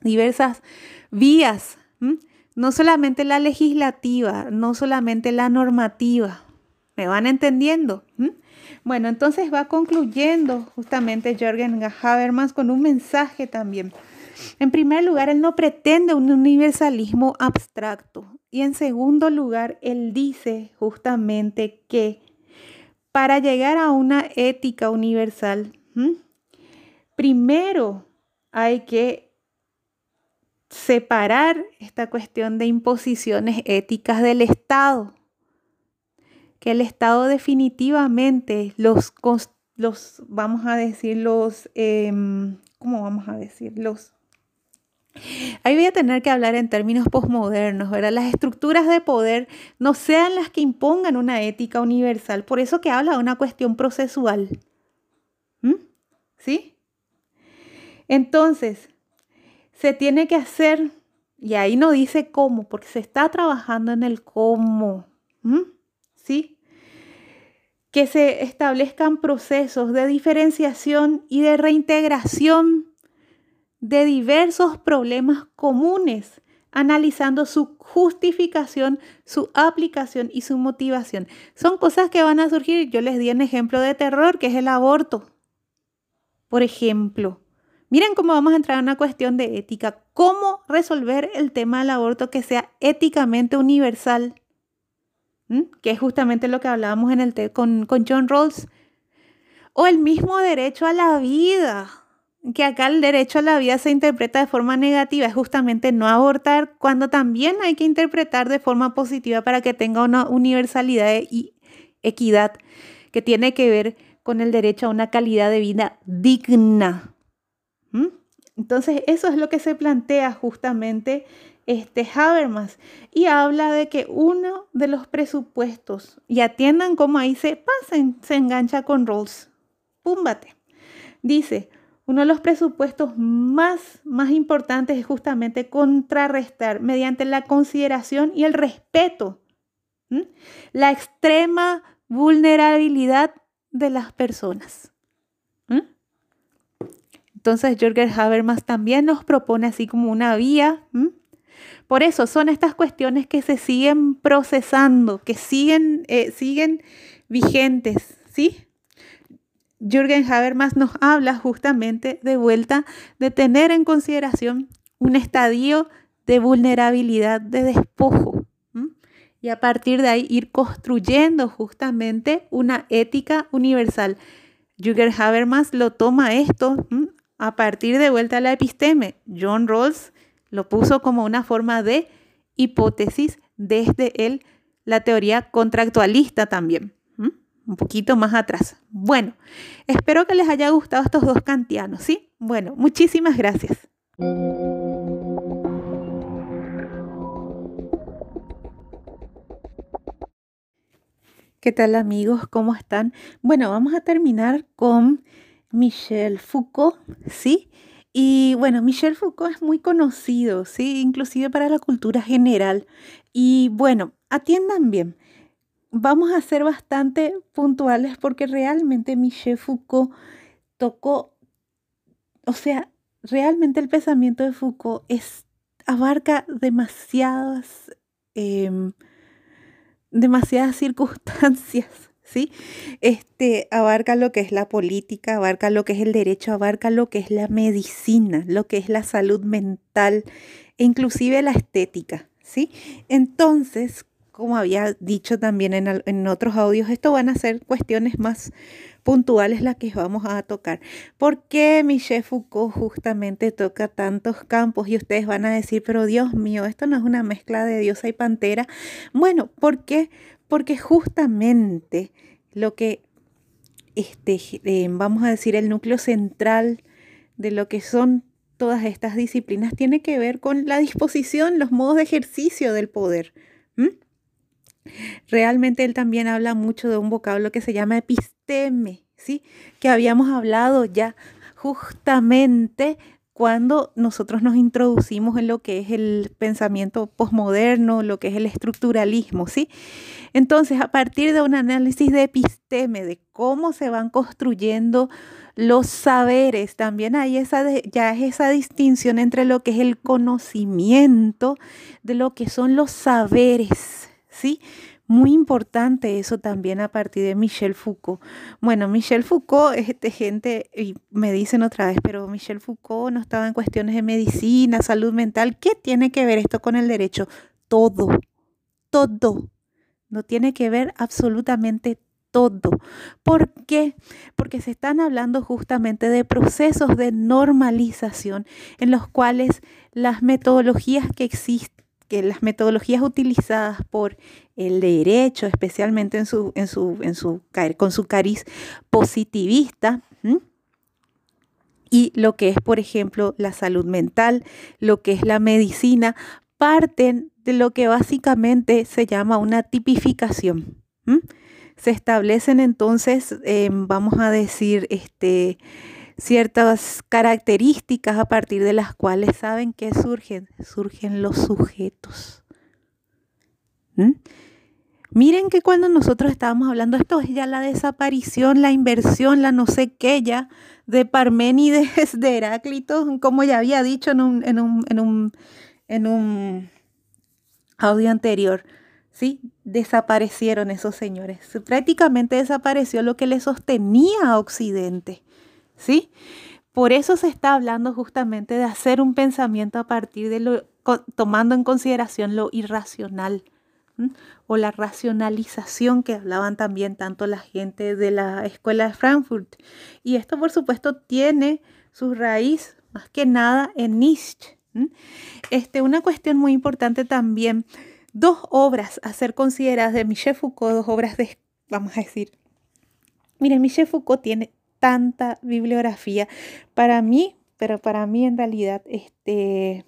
diversas vías no solamente la legislativa, no solamente la normativa. ¿Me van entendiendo? ¿Mm? Bueno, entonces va concluyendo justamente Jürgen Habermas con un mensaje también. En primer lugar, él no pretende un universalismo abstracto. Y en segundo lugar, él dice justamente que para llegar a una ética universal, primero hay que separar esta cuestión de imposiciones éticas del Estado. Que el Estado definitivamente los, los vamos a decir, los, em, ¿cómo vamos a decir? Los... Ahí voy a tener que hablar en términos posmodernos, ¿verdad? Las estructuras de poder no sean las que impongan una ética universal. Por eso que habla de una cuestión procesual. ¿Sí? Entonces, se tiene que hacer, y ahí no dice cómo, porque se está trabajando en el cómo, ¿sí? Que se establezcan procesos de diferenciación y de reintegración de diversos problemas comunes, analizando su justificación, su aplicación y su motivación. Son cosas que van a surgir. Yo les di un ejemplo de terror, que es el aborto. Por ejemplo, Miren cómo vamos a entrar en una cuestión de ética. ¿Cómo resolver el tema del aborto que sea éticamente universal? ¿Mm? Que es justamente lo que hablábamos con John Rawls. O el mismo derecho a la vida. que acá el derecho a la vida se interpreta de forma negativa es justamente no abortar, cuando también hay que interpretar de forma positiva para que tenga una universalidad y equidad que tiene que ver con el derecho a una calidad de vida digna. Entonces, eso es lo que se plantea justamente este Habermas y habla de que uno de los presupuestos, y atiendan cómo ahí se pasen, se engancha con Rawls, púmbate. Dice, uno de los presupuestos más, más importantes es justamente contrarrestar mediante la consideración y el respeto la extrema vulnerabilidad de las personas. Entonces, Jürgen Habermas también nos propone así como una vía. Por eso son estas cuestiones que se siguen procesando, que siguen, eh, siguen vigentes, ¿sí? Jürgen Habermas nos habla justamente de vuelta de tener en consideración un estadio de vulnerabilidad, de despojo. Y a partir de ahí ir construyendo justamente una ética universal. Jürgen Habermas lo toma esto a partir de vuelta a la episteme. John Rawls lo puso como una forma de hipótesis desde él, la teoría contractualista también un poquito más atrás. Bueno, espero que les haya gustado estos dos kantianos, ¿sí? Bueno, muchísimas gracias. ¿Qué tal amigos? ¿Cómo están? Bueno, vamos a terminar con Michel Foucault, ¿sí? Y bueno, Michel Foucault es muy conocido, ¿sí? Inclusive para la cultura general. Y bueno, atiendan bien vamos a ser bastante puntuales porque realmente Michel Foucault tocó, o sea, realmente el pensamiento de Foucault es, abarca demasiadas, em, demasiadas circunstancias. ¿Sí? Este abarca lo que es la política, abarca lo que es el derecho, abarca lo que es la medicina, lo que es la salud mental e inclusive la estética, ¿sí? Entonces, como había dicho también en, otros audios, esto van a ser cuestiones más puntuales las que vamos a tocar. ¿Por qué Michel Foucault justamente toca tantos campos? Y ustedes van a decir, pero Dios mío, esto no es una mezcla de diosa y pantera. Bueno, ¿por qué? Porque justamente lo que, este, eh, vamos a decir, el núcleo central de lo que son todas estas disciplinas tiene que ver con la disposición, los modos de ejercicio del poder. Realmente él también habla mucho de un vocablo que se llama episteme, ¿sí? Que habíamos hablado ya justamente cuando nosotros nos introducimos en lo que es el pensamiento posmoderno, lo que es el estructuralismo, ¿sí? Entonces, a partir de un análisis de episteme, de cómo se van construyendo los saberes, también hay esa ya es esa distinción entre lo que es el conocimiento de lo que son los saberes, ¿sí? Muy importante eso también a partir de Michel Foucault. Bueno, Michel Foucault, este gente, y me dicen otra vez, pero Michel Foucault no estaba en cuestiones de medicina, salud mental. ¿Qué tiene que ver esto con el derecho? Todo, todo. No tiene que ver absolutamente todo. ¿Por qué? Porque se están hablando justamente de procesos de normalización en los cuales las metodologías que existen que las metodologías utilizadas por el derecho, especialmente en su, en su, en su, con su cariz positivista, y lo que es, por ejemplo, la salud mental, lo que es la medicina, parten de lo que básicamente se llama una tipificación. Se establecen entonces, em, vamos a decir, este, ciertas características a partir de las cuales saben que surgen, surgen los sujetos. ¿Mm? Miren que cuando nosotros estábamos hablando, esto es ya la desaparición, la inversión, la no sé qué ya, de Parménides, de Heráclito, como ya había dicho en un, en un, en un, en un audio anterior. ¿sí? Desaparecieron esos señores. Prácticamente desapareció lo que le sostenía a Occidente. ¿Sí? Por eso se está hablando justamente de hacer un pensamiento a partir de lo, tomando en consideración lo irracional o la racionalización que hablaban también tanto la gente de la escuela de Frankfurt. Y esto, por supuesto, tiene su raíz más que nada en Nietzsche. Este, una cuestión muy importante también, dos obras a ser consideradas de Michel Foucault, dos obras de, vamos a decir, miren, Michel Foucault tiene tanta bibliografía. Para mí, pero para mí en realidad, este,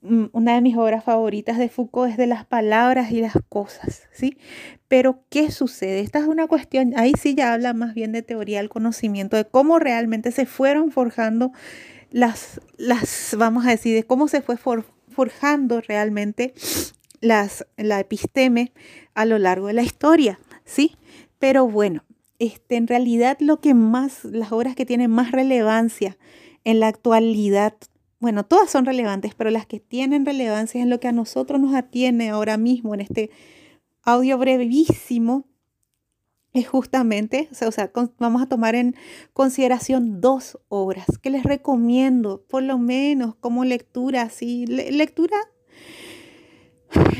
mm, una de mis obras favoritas de Foucault es de las palabras y las cosas, ¿sí? Pero, ¿qué sucede? Esta es una cuestión, ahí sí ya habla más bien de teoría del conocimiento, de cómo realmente se fueron forjando las, las vamos a decir, de cómo se fue forjando realmente las, la episteme a lo largo de la historia, ¿sí? Pero bueno, este, en realidad lo que más, las obras que tienen más relevancia en la actualidad, bueno, todas son relevantes, pero las que tienen relevancia en lo que a nosotros nos atiene ahora mismo en este audio brevísimo, es justamente, o sea, vamos a tomar en consideración dos obras que les recomiendo, por lo menos como lectura, así, lectura,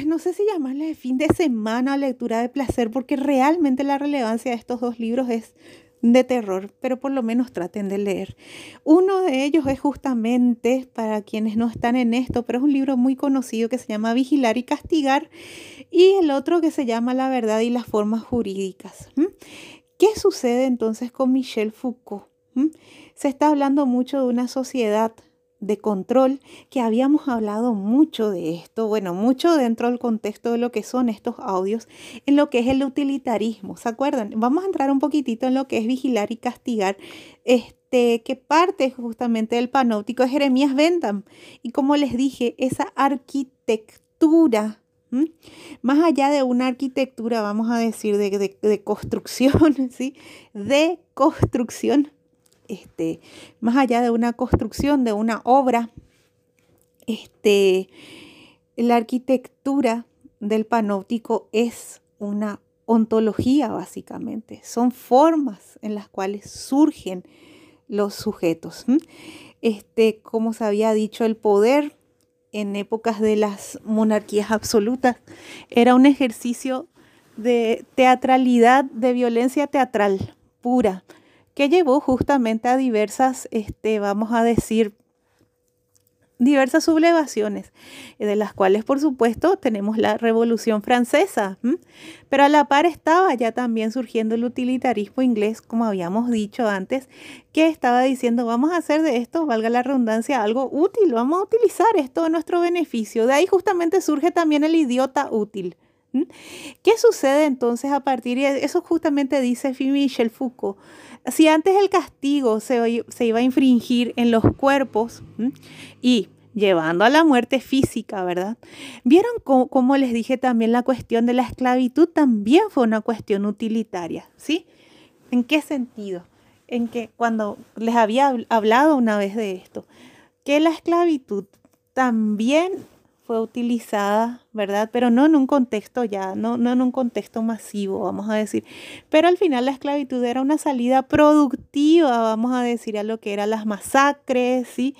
no sé si llamarle de fin de semana lectura de placer, porque realmente la relevancia de estos dos libros es de terror, pero por lo menos traten de leer. Uno de ellos es justamente, para quienes no están en esto, pero es un libro muy conocido que se llama Vigilar y Castigar, y el otro que se llama La verdad y las formas jurídicas. ¿Qué sucede entonces con Michel Foucault? Se está hablando mucho de una sociedad de control, que habíamos hablado mucho de esto, bueno, mucho dentro del contexto de lo que son estos audios, en lo que es el utilitarismo, ¿se acuerdan? Vamos a entrar un poquitito en lo que es vigilar y castigar, este, que parte justamente del panóptico de Jeremías Bentham. Y como les dije, esa arquitectura más allá de una arquitectura, vamos a decir, de, de, de construcción, ¿sí? De construcción, este, más allá de una construcción, de una obra, este, la arquitectura del panóptico es una ontología básicamente, son formas en las cuales surgen los sujetos. Este, como se había dicho, el poder en épocas de las monarquías absolutas era un ejercicio de teatralidad, de violencia teatral pura, que llevó justamente a diversas, este, vamos a decir, diversas sublevaciones, eh, de las cuales por supuesto tenemos la Revolución Francesa, pero a la par estaba ya también surgiendo el utilitarismo inglés, como habíamos dicho antes, que estaba diciendo vamos a hacer de esto, valga la redundancia, algo útil, vamos a utilizar esto a nuestro beneficio. De ahí justamente surge también el idiota útil. ¿Qué sucede entonces a partir de eso? Justamente dice Michel Foucault. Si antes el castigo se, se iba a infringir en los cuerpos y llevando a la muerte física, ¿verdad? ¿Vieron cómo, les dije también la cuestión de la esclavitud también fue una cuestión utilitaria, ¿sí? ¿En qué sentido? En que cuando les había hablado una vez de esto, que la esclavitud también fue utilizada, ¿verdad? Pero no en un contexto ya, no, no en un contexto masivo, vamos a decir. Pero al final la esclavitud era una salida productiva, vamos a decir, a lo que eran las masacres, ¿sí?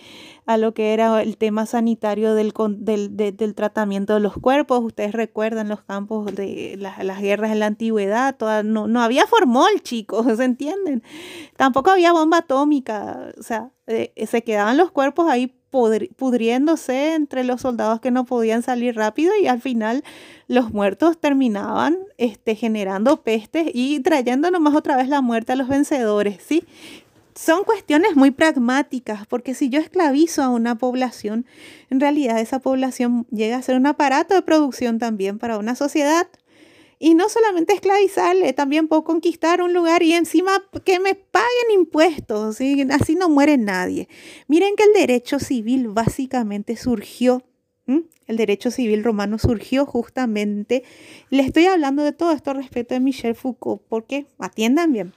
A lo que era el tema sanitario del, del, tratamiento de los cuerpos. Ustedes recuerdan los campos de las guerras en la antigüedad, no, no había formol, chicos, ¿se entienden? Tampoco había bomba atómica, o sea, eh, se quedaban los cuerpos ahí pudriéndose entre los soldados que no podían salir rápido y al final los muertos terminaban este, generando pestes y trayendo nomás otra vez la muerte a los vencedores, ¿sí? Son cuestiones muy pragmáticas, porque si yo esclavizo a una población, en realidad esa población llega a ser un aparato de producción también para una sociedad. Y no solamente esclavizarle, también puedo conquistar un lugar y encima que me paguen impuestos, así no muere nadie. Miren que el derecho civil básicamente surgió, el derecho civil romano surgió justamente, le estoy hablando de todo esto respecto de Michel Foucault, porque atiendan bien.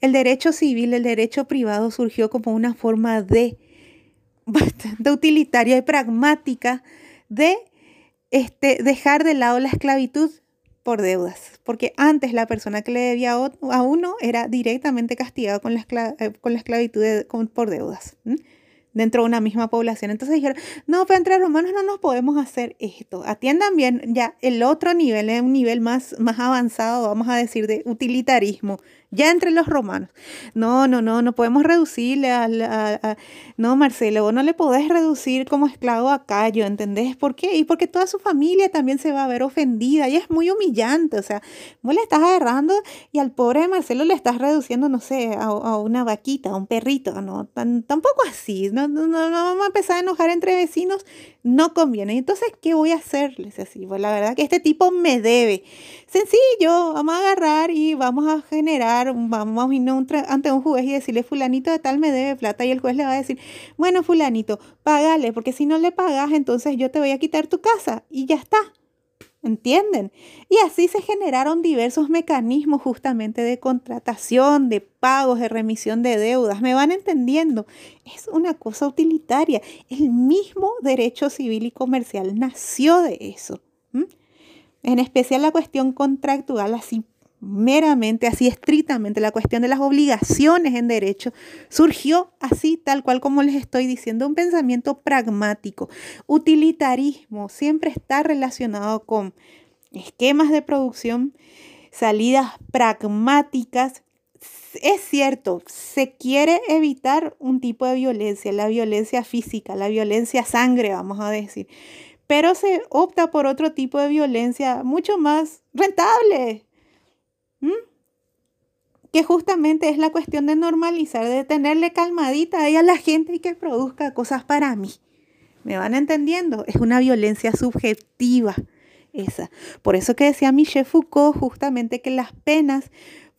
El derecho civil, el derecho privado surgió como una forma de bastante utilitaria y pragmática de este, dejar de lado la esclavitud por deudas, porque antes la persona que le debía a uno era directamente castigado con la, eh, con la esclavitud por deudas. dentro de una misma población. Entonces dijeron, no, pero entre romanos no nos podemos hacer esto. Atiendan bien ya el otro nivel, es un nivel más, más avanzado, vamos a decir, de utilitarismo ya entre los romanos. No, no, no, no podemos reducirle a, no, Marcelo, vos no le podés reducir como esclavo a Cayo, ¿entendés? ¿Por qué? Y porque toda su familia también se va a ver ofendida y es muy humillante, o sea, vos le estás agarrando y al pobre Marcelo le estás reduciendo, no sé, a, una vaquita, a un perrito, no, tampoco así, no, no, no, vamos a empezar a enojar entre vecinos, no conviene. Entonces, ¿qué voy a hacerles así? Pues la verdad que este tipo me debe. Sencillo, vamos a agarrar y vamos a generar, vamos a ir ante un juez y decirle, fulanito de tal me debe plata y el juez le va a decir, bueno, fulanito, págale, porque si no le pagas, entonces yo te voy a quitar tu casa y ya está. ¿Entienden? Y así se generaron diversos mecanismos justamente de contratación, de pagos, de remisión de deudas. ¿Me van entendiendo? Es una cosa utilitaria. El mismo derecho civil y comercial nació de eso. En especial la cuestión contractual, así meramente, así estrictamente, la cuestión de las obligaciones en derecho, surgió así, tal cual como les estoy diciendo, un pensamiento pragmático. Utilitarismo siempre está relacionado con esquemas de producción, salidas pragmáticas. Es cierto, se quiere evitar un tipo de violencia, la violencia física, la violencia sangre, vamos a decir, pero se opta por otro tipo de violencia mucho más rentable. Que justamente es la cuestión de normalizar, de tenerle calmadita ahí a la gente y que produzca cosas para mí. ¿Me van entendiendo? Es una violencia subjetiva esa. Por eso que decía Michel Foucault justamente que las penas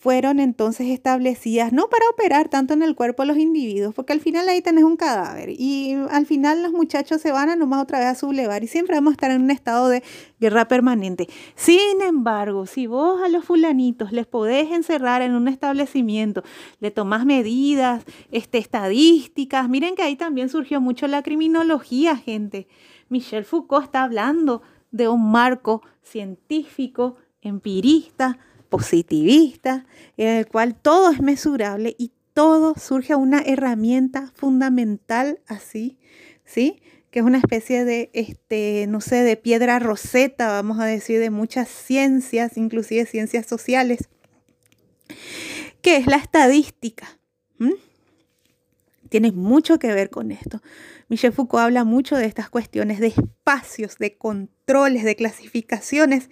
fueron entonces establecidas no para operar tanto en el cuerpo de los individuos, porque al final ahí tenés un cadáver y al final los muchachos se van a nomás otra vez a sublevar y siempre vamos a estar en un estado de guerra permanente. Sin embargo, si vos a los fulanitos les podés encerrar en un establecimiento, le tomás medidas, este, estadísticas, miren que ahí también surgió mucho la criminología, gente. Michel Foucault está hablando de un marco científico, empirista, positivista, en el cual todo es mesurable y todo surge a una herramienta fundamental así, ¿sí? Que es una especie de, este, no sé, de piedra roseta, vamos a decir, de muchas ciencias, inclusive ciencias sociales, que es la estadística. Tiene mucho que ver con esto. Michel Foucault habla mucho de estas cuestiones de espacios, de controles, de clasificaciones.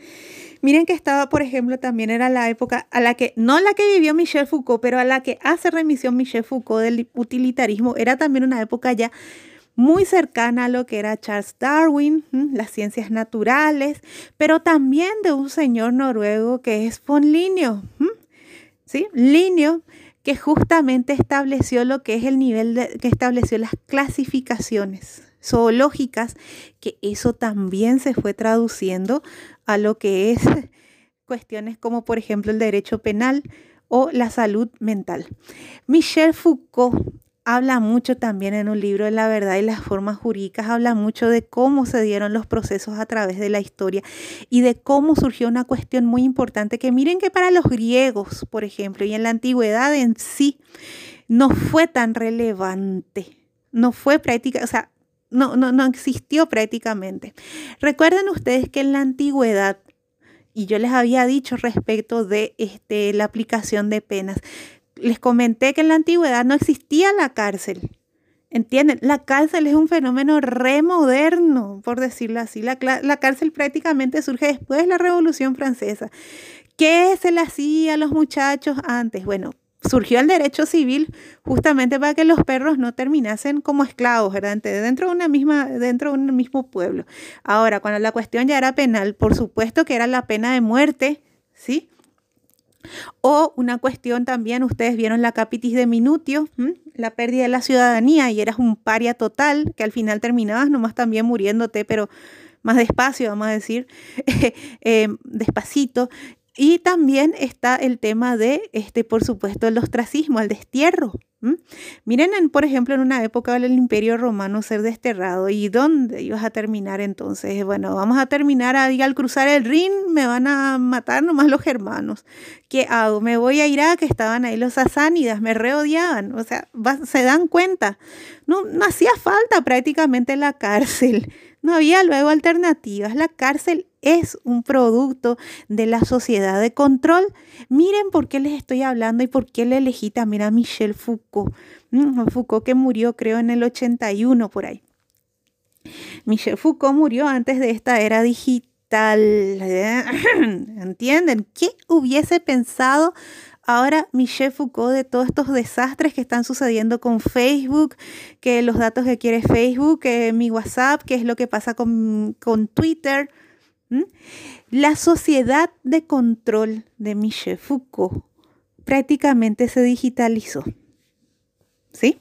Miren que estaba, por ejemplo, también era la época a la que, no la que vivió Michel Foucault, pero a la que hace remisión Michel Foucault del utilitarismo, era también una época ya muy cercana a lo que era Charles Darwin, las ciencias naturales, pero también de un señor noruego que es von Linio, ¿sí? Linio, que justamente estableció lo que es el nivel de, que estableció las clasificaciones zoológicas, que eso también se fue traduciendo a lo que es cuestiones como por ejemplo el derecho penal o la salud mental. Michel Foucault habla mucho también en un libro de la verdad y las formas jurídicas, habla mucho de cómo se dieron los procesos a través de la historia y de cómo surgió una cuestión muy importante que miren que para los griegos, por ejemplo, y en la antigüedad en sí, no fue tan relevante, no fue práctica, o sea, no, no, no existió prácticamente. Recuerden ustedes que en la antigüedad, y yo les había dicho respecto de este, la aplicación de penas, les comenté que en la antigüedad no existía la cárcel. ¿Entienden? La cárcel es un fenómeno remoderno, por decirlo así. La, cárcel prácticamente surge después de la Revolución Francesa. ¿Qué se le hacía a los muchachos antes? Bueno, surgió el derecho civil justamente para que los perros no terminasen como esclavos, ¿verdad? Dentro de, una misma, dentro de un mismo pueblo. Ahora, cuando la cuestión ya era penal, por supuesto que era la pena de muerte, ¿sí? O una cuestión también, ustedes vieron la capitis de Minutio, la pérdida de la ciudadanía y eras un paria total, que al final terminabas nomás también muriéndote, pero más despacio, vamos a decir, eh, despacito. Y también está el tema de, este, por supuesto, el ostracismo, el destierro. Miren, por ejemplo, en una época del Imperio Romano ser desterrado. ¿Y dónde ibas a terminar entonces? Bueno, vamos a terminar ahí al cruzar el Rin, me van a matar nomás los germanos. ¿Qué hago? Me voy a Irak, estaban ahí los sasánidas, me reodiaban. O sea, se dan cuenta. No, no hacía falta prácticamente la cárcel. No había luego alternativas. La cárcel es un producto de la sociedad de control. Miren por qué les estoy hablando y por qué le elegí también a Michel Foucault. Foucault que murió creo en el 81 por ahí. Michel Foucault murió antes de esta era digital. ¿Entienden? ¿Qué hubiese pensado Ahora Michel Foucault de todos estos desastres que están sucediendo con Facebook, que los datos que quiere Facebook, que mi WhatsApp, que es lo que pasa con, Twitter. La sociedad de control de Michel Foucault prácticamente se digitalizó. ¿Sí?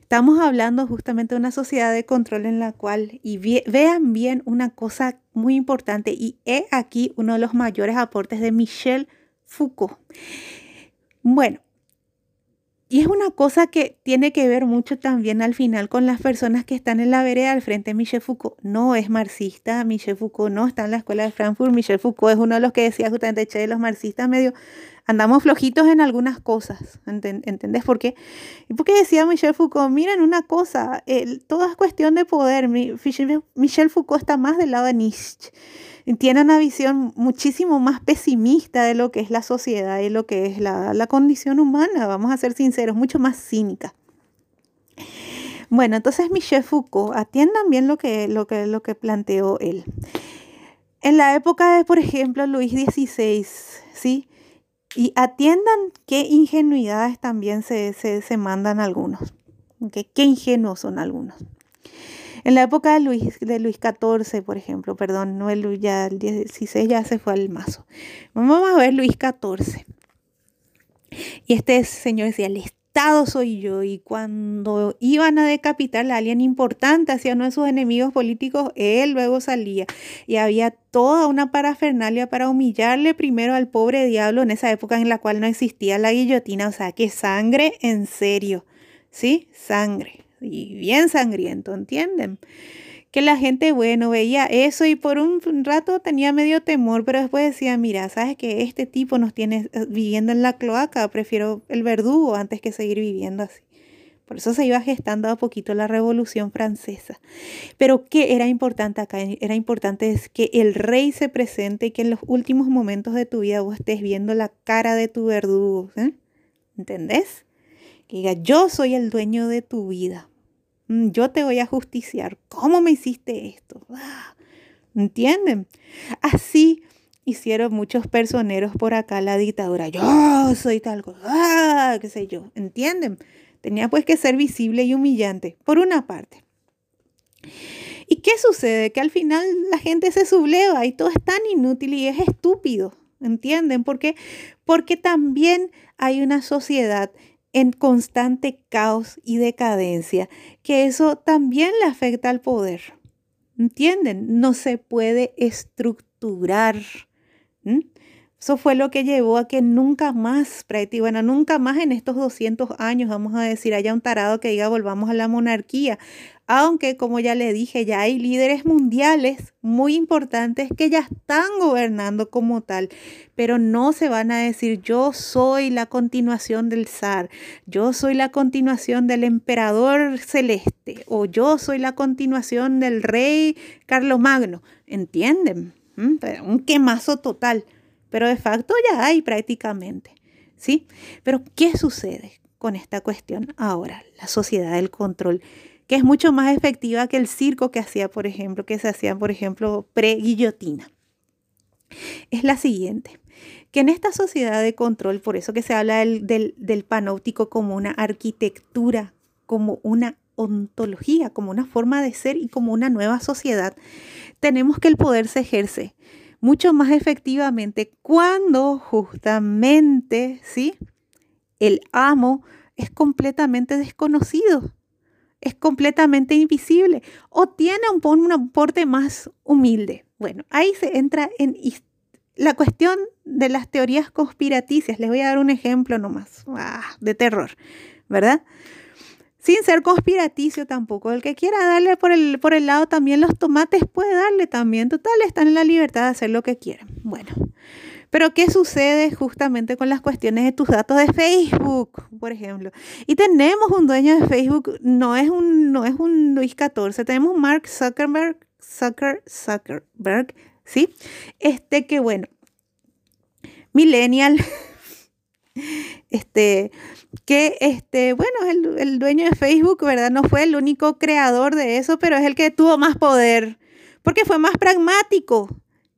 Estamos hablando justamente de una sociedad de control en la cual, y vean bien una cosa muy importante, y he aquí uno de los mayores aportes de Michel Foucault. Bueno, y es una cosa que tiene que ver mucho también al final con las personas que están en la vereda al frente. Michel Foucault no es marxista, Michel Foucault no está en la escuela de Frankfurt, Michel Foucault es uno de los que decía justamente, che, los marxistas medio andamos flojitos en algunas cosas, ¿entendés por qué? Porque decía Michel Foucault, miren una cosa, todo es cuestión de poder, Michel Foucault está más del lado de Nietzsche tiene una visión muchísimo más pesimista de lo que es la sociedad y lo que es la, condición humana, vamos a ser sinceros, mucho más cínica. Bueno, entonces Michel Foucault, atiendan bien lo que, lo que, lo que planteó él. En la época de, por ejemplo, Luis XVI, ¿sí? Y atiendan qué ingenuidades también se, se, mandan algunos. Qué ingenuos son algunos. En la época de Luis, XIV, por ejemplo, perdón, no el, ya el 16 ya se fue al mazo. Vamos a ver Luis XIV. Y este señor decía, el Estado soy yo. Y cuando iban a decapitar a alguien importante hacia uno de sus enemigos políticos, él luego salía. Y había toda una parafernalia para humillarle primero al pobre diablo en esa época en la cual no existía la guillotina. O sea, que sangre en serio. ¿Sí? Sangre y bien sangriento, ¿entienden? Que la gente, bueno, veía eso y por un rato tenía medio temor, pero después decía, mira, sabes que este tipo nos tiene eh, viviendo en la cloaca, prefiero el verdugo antes que seguir viviendo así. Por eso se iba gestando a poquito la Revolución Francesa. Pero ¿qué era importante acá? Era importante es que el rey se presente y que en los últimos momentos de tu vida vos estés viendo la cara de tu verdugo. ¿eh? ¿Entendés? que diga, yo soy el dueño de tu vida, yo te voy a justiciar, ¿cómo me hiciste esto? Ah, ¿Entienden? Así hicieron muchos personeros por acá la dictadura, yo soy tal cosa, ah, qué sé yo, ¿entienden? Tenía pues que ser visible y humillante, por una parte. ¿Y qué sucede? Que al final la gente se subleva y todo es tan inútil y es estúpido. ¿Entienden? ¿Por qué? Porque también hay una sociedad en constante caos y decadencia, que eso también le afecta al poder. ¿Entienden? No se puede estructurar. Eso fue lo que llevó a que nunca más, bueno, nunca más en estos 200 años, vamos a decir, haya un tarado que diga volvamos a la monarquía. Aunque, como ya le dije, ya hay líderes mundiales muy importantes que ya están gobernando como tal, pero no se van a decir yo soy la continuación del zar, yo soy la continuación del emperador celeste o yo soy la continuación del rey Carlomagno. ¿Entienden? ¿Mm? Un quemazo total pero de facto ya hay prácticamente, ¿sí? Pero ¿qué sucede con esta cuestión ahora? La sociedad del control, que es mucho más efectiva que el circo que hacía, por ejemplo, que se hacía, por ejemplo, pre-guillotina. Es la siguiente, que en esta sociedad de control, por eso que se habla del, del, del panóptico como una arquitectura, como una ontología, como una forma de ser y como una nueva sociedad, tenemos que el poder se ejerce mucho más efectivamente cuando justamente, ¿sí? El amo es completamente desconocido, es completamente invisible o tiene un, un aporte más humilde. Bueno, ahí se entra en la cuestión de las teorías conspiraticias. Les voy a dar un ejemplo nomás, ah, de terror. ¿verdad? Sin ser conspiraticio tampoco. El que quiera darle por el, por el lado también los tomates puede darle también. Total, están en la libertad de hacer lo que quieran. Bueno, pero ¿qué sucede justamente con las cuestiones de tus datos de Facebook, por ejemplo? Y tenemos un dueño de Facebook, no es un, no es un Luis XIV, tenemos Mark Zuckerberg, Zucker, Zuckerberg, ¿sí? Este que bueno, millennial, este, que este, bueno, el, el dueño de Facebook, ¿verdad? No fue el único creador de eso, pero es el que tuvo más poder, porque fue más pragmático.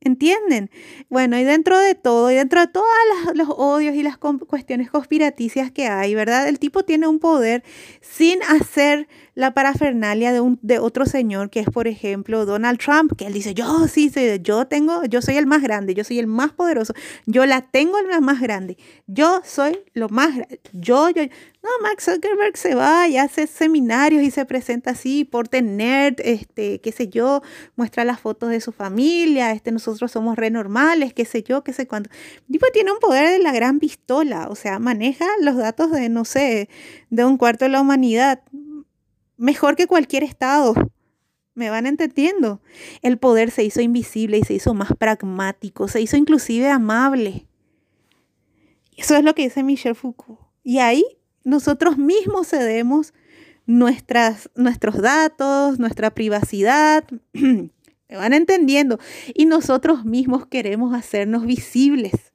¿Entienden? Bueno, y dentro de todo, y dentro de todos los odios y las cuestiones conspiraticias que hay, ¿verdad? El tipo tiene un poder sin hacer la parafernalia de, un, de otro señor que es, por ejemplo, Donald Trump, que él dice, yo sí, yo tengo, yo soy el más grande, yo soy el más poderoso, yo la tengo la más grande, yo soy lo más, yo, yo, no, Max Zuckerberg se va y hace seminarios y se presenta así por tener, este, qué sé yo, muestra las fotos de su familia, este, nosotros somos re normales, qué sé yo, qué sé cuánto. tipo tiene un poder de la gran pistola, o sea, maneja los datos de, no sé, de un cuarto de la humanidad mejor que cualquier Estado. ¿Me van entendiendo? El poder se hizo invisible y se hizo más pragmático, se hizo inclusive amable. Eso es lo que dice Michel Foucault. Y ahí nosotros mismos cedemos nuestras, nuestros datos, nuestra privacidad. ¿Me van entendiendo? Y nosotros mismos queremos hacernos visibles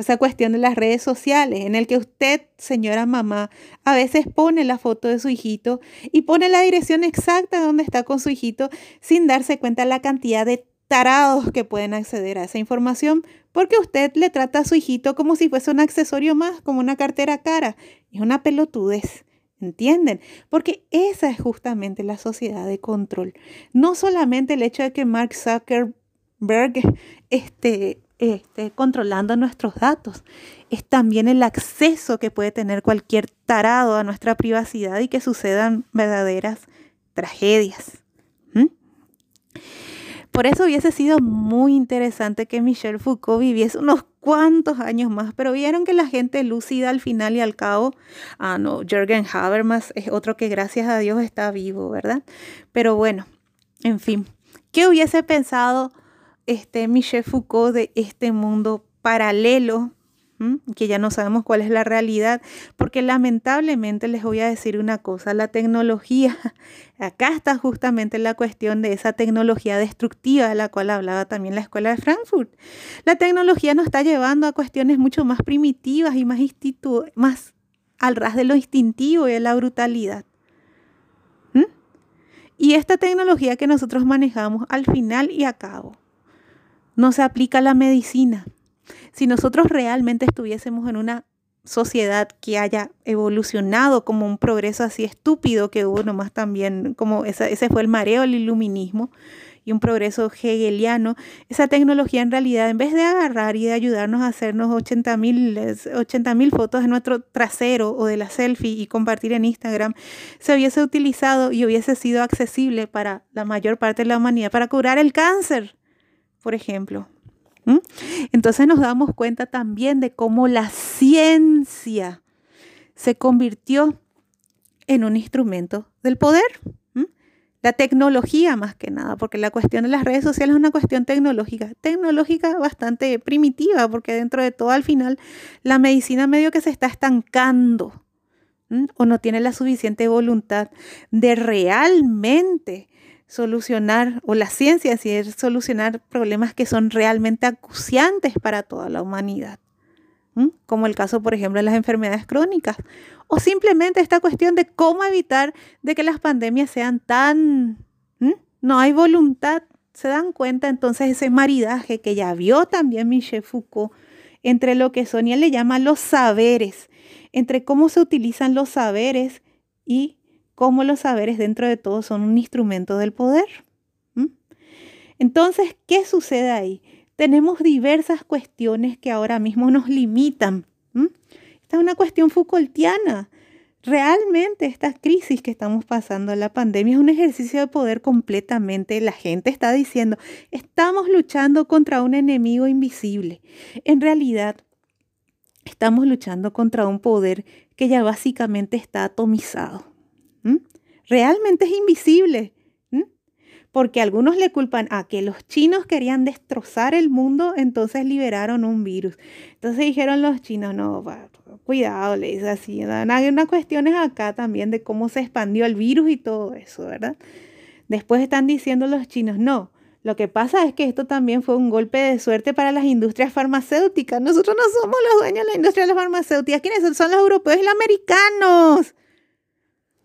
esa cuestión de las redes sociales, en el que usted, señora mamá, a veces pone la foto de su hijito y pone la dirección exacta de donde está con su hijito sin darse cuenta la cantidad de tarados que pueden acceder a esa información, porque usted le trata a su hijito como si fuese un accesorio más, como una cartera cara. Es una pelotudez. ¿Entienden? Porque esa es justamente la sociedad de control. No solamente el hecho de que Mark Zuckerberg este, este, controlando nuestros datos. Es también el acceso que puede tener cualquier tarado a nuestra privacidad y que sucedan verdaderas tragedias. Por eso hubiese sido muy interesante que Michel Foucault viviese unos cuantos años más, pero vieron que la gente lúcida al final y al cabo, ah no, Jürgen Habermas es otro que gracias a Dios está vivo, ¿verdad? Pero bueno, en fin, ¿qué hubiese pensado este Michel Foucault de este mundo paralelo, que ya no sabemos cuál es la realidad, porque lamentablemente les voy a decir una cosa, la tecnología, acá está justamente la cuestión de esa tecnología destructiva de la cual hablaba también la escuela de Frankfurt. La tecnología nos está llevando a cuestiones mucho más primitivas y más, al ras de lo instintivo y de la brutalidad. Y esta tecnología que nosotros manejamos al final y a cabo no se aplica la medicina. Si nosotros realmente estuviésemos en una sociedad que haya evolucionado como un progreso así estúpido que hubo nomás también, como ese, fue el mareo del iluminismo y un progreso hegeliano, esa tecnología en realidad, en vez de agarrar y de ayudarnos a hacernos 80 mil fotos de nuestro trasero o de la selfie y compartir en Instagram, se hubiese utilizado y hubiese sido accesible para la mayor parte de la humanidad para curar el cáncer por ejemplo. Entonces nos damos cuenta también de cómo la ciencia se convirtió en un instrumento del poder. La tecnología más que nada, porque la cuestión de las redes sociales es una cuestión tecnológica, tecnológica bastante primitiva, porque dentro de todo al final la medicina medio que se está estancando o no tiene la suficiente voluntad de realmente solucionar, o la ciencia si es solucionar problemas que son realmente acuciantes para toda la humanidad, como el caso, por ejemplo, de las enfermedades crónicas, o simplemente esta cuestión de cómo evitar de que las pandemias sean tan... No hay voluntad, se dan cuenta entonces ese maridaje que ya vio también Michel Foucault entre lo que Sonia le llama los saberes, entre cómo se utilizan los saberes y cómo los saberes dentro de todo son un instrumento del poder. Entonces, ¿qué sucede ahí? Tenemos diversas cuestiones que ahora mismo nos limitan. Esta es una cuestión Foucaultiana. Realmente esta crisis que estamos pasando, la pandemia, es un ejercicio de poder completamente. La gente está diciendo, estamos luchando contra un enemigo invisible. En realidad, estamos luchando contra un poder que ya básicamente está atomizado. Realmente es invisible. Porque algunos le culpan a que los chinos querían destrozar el mundo, entonces liberaron un virus. Entonces dijeron los chinos, no, cuidado, le dice así. Hay unas cuestiones acá también de cómo se expandió el virus y todo eso, ¿verdad? Después están diciendo los chinos, no, lo que pasa es que esto también fue un golpe de suerte para las industrias farmacéuticas. Nosotros no somos los dueños de la industria de las farmacéuticas. ¿Quiénes son? Son los europeos y los americanos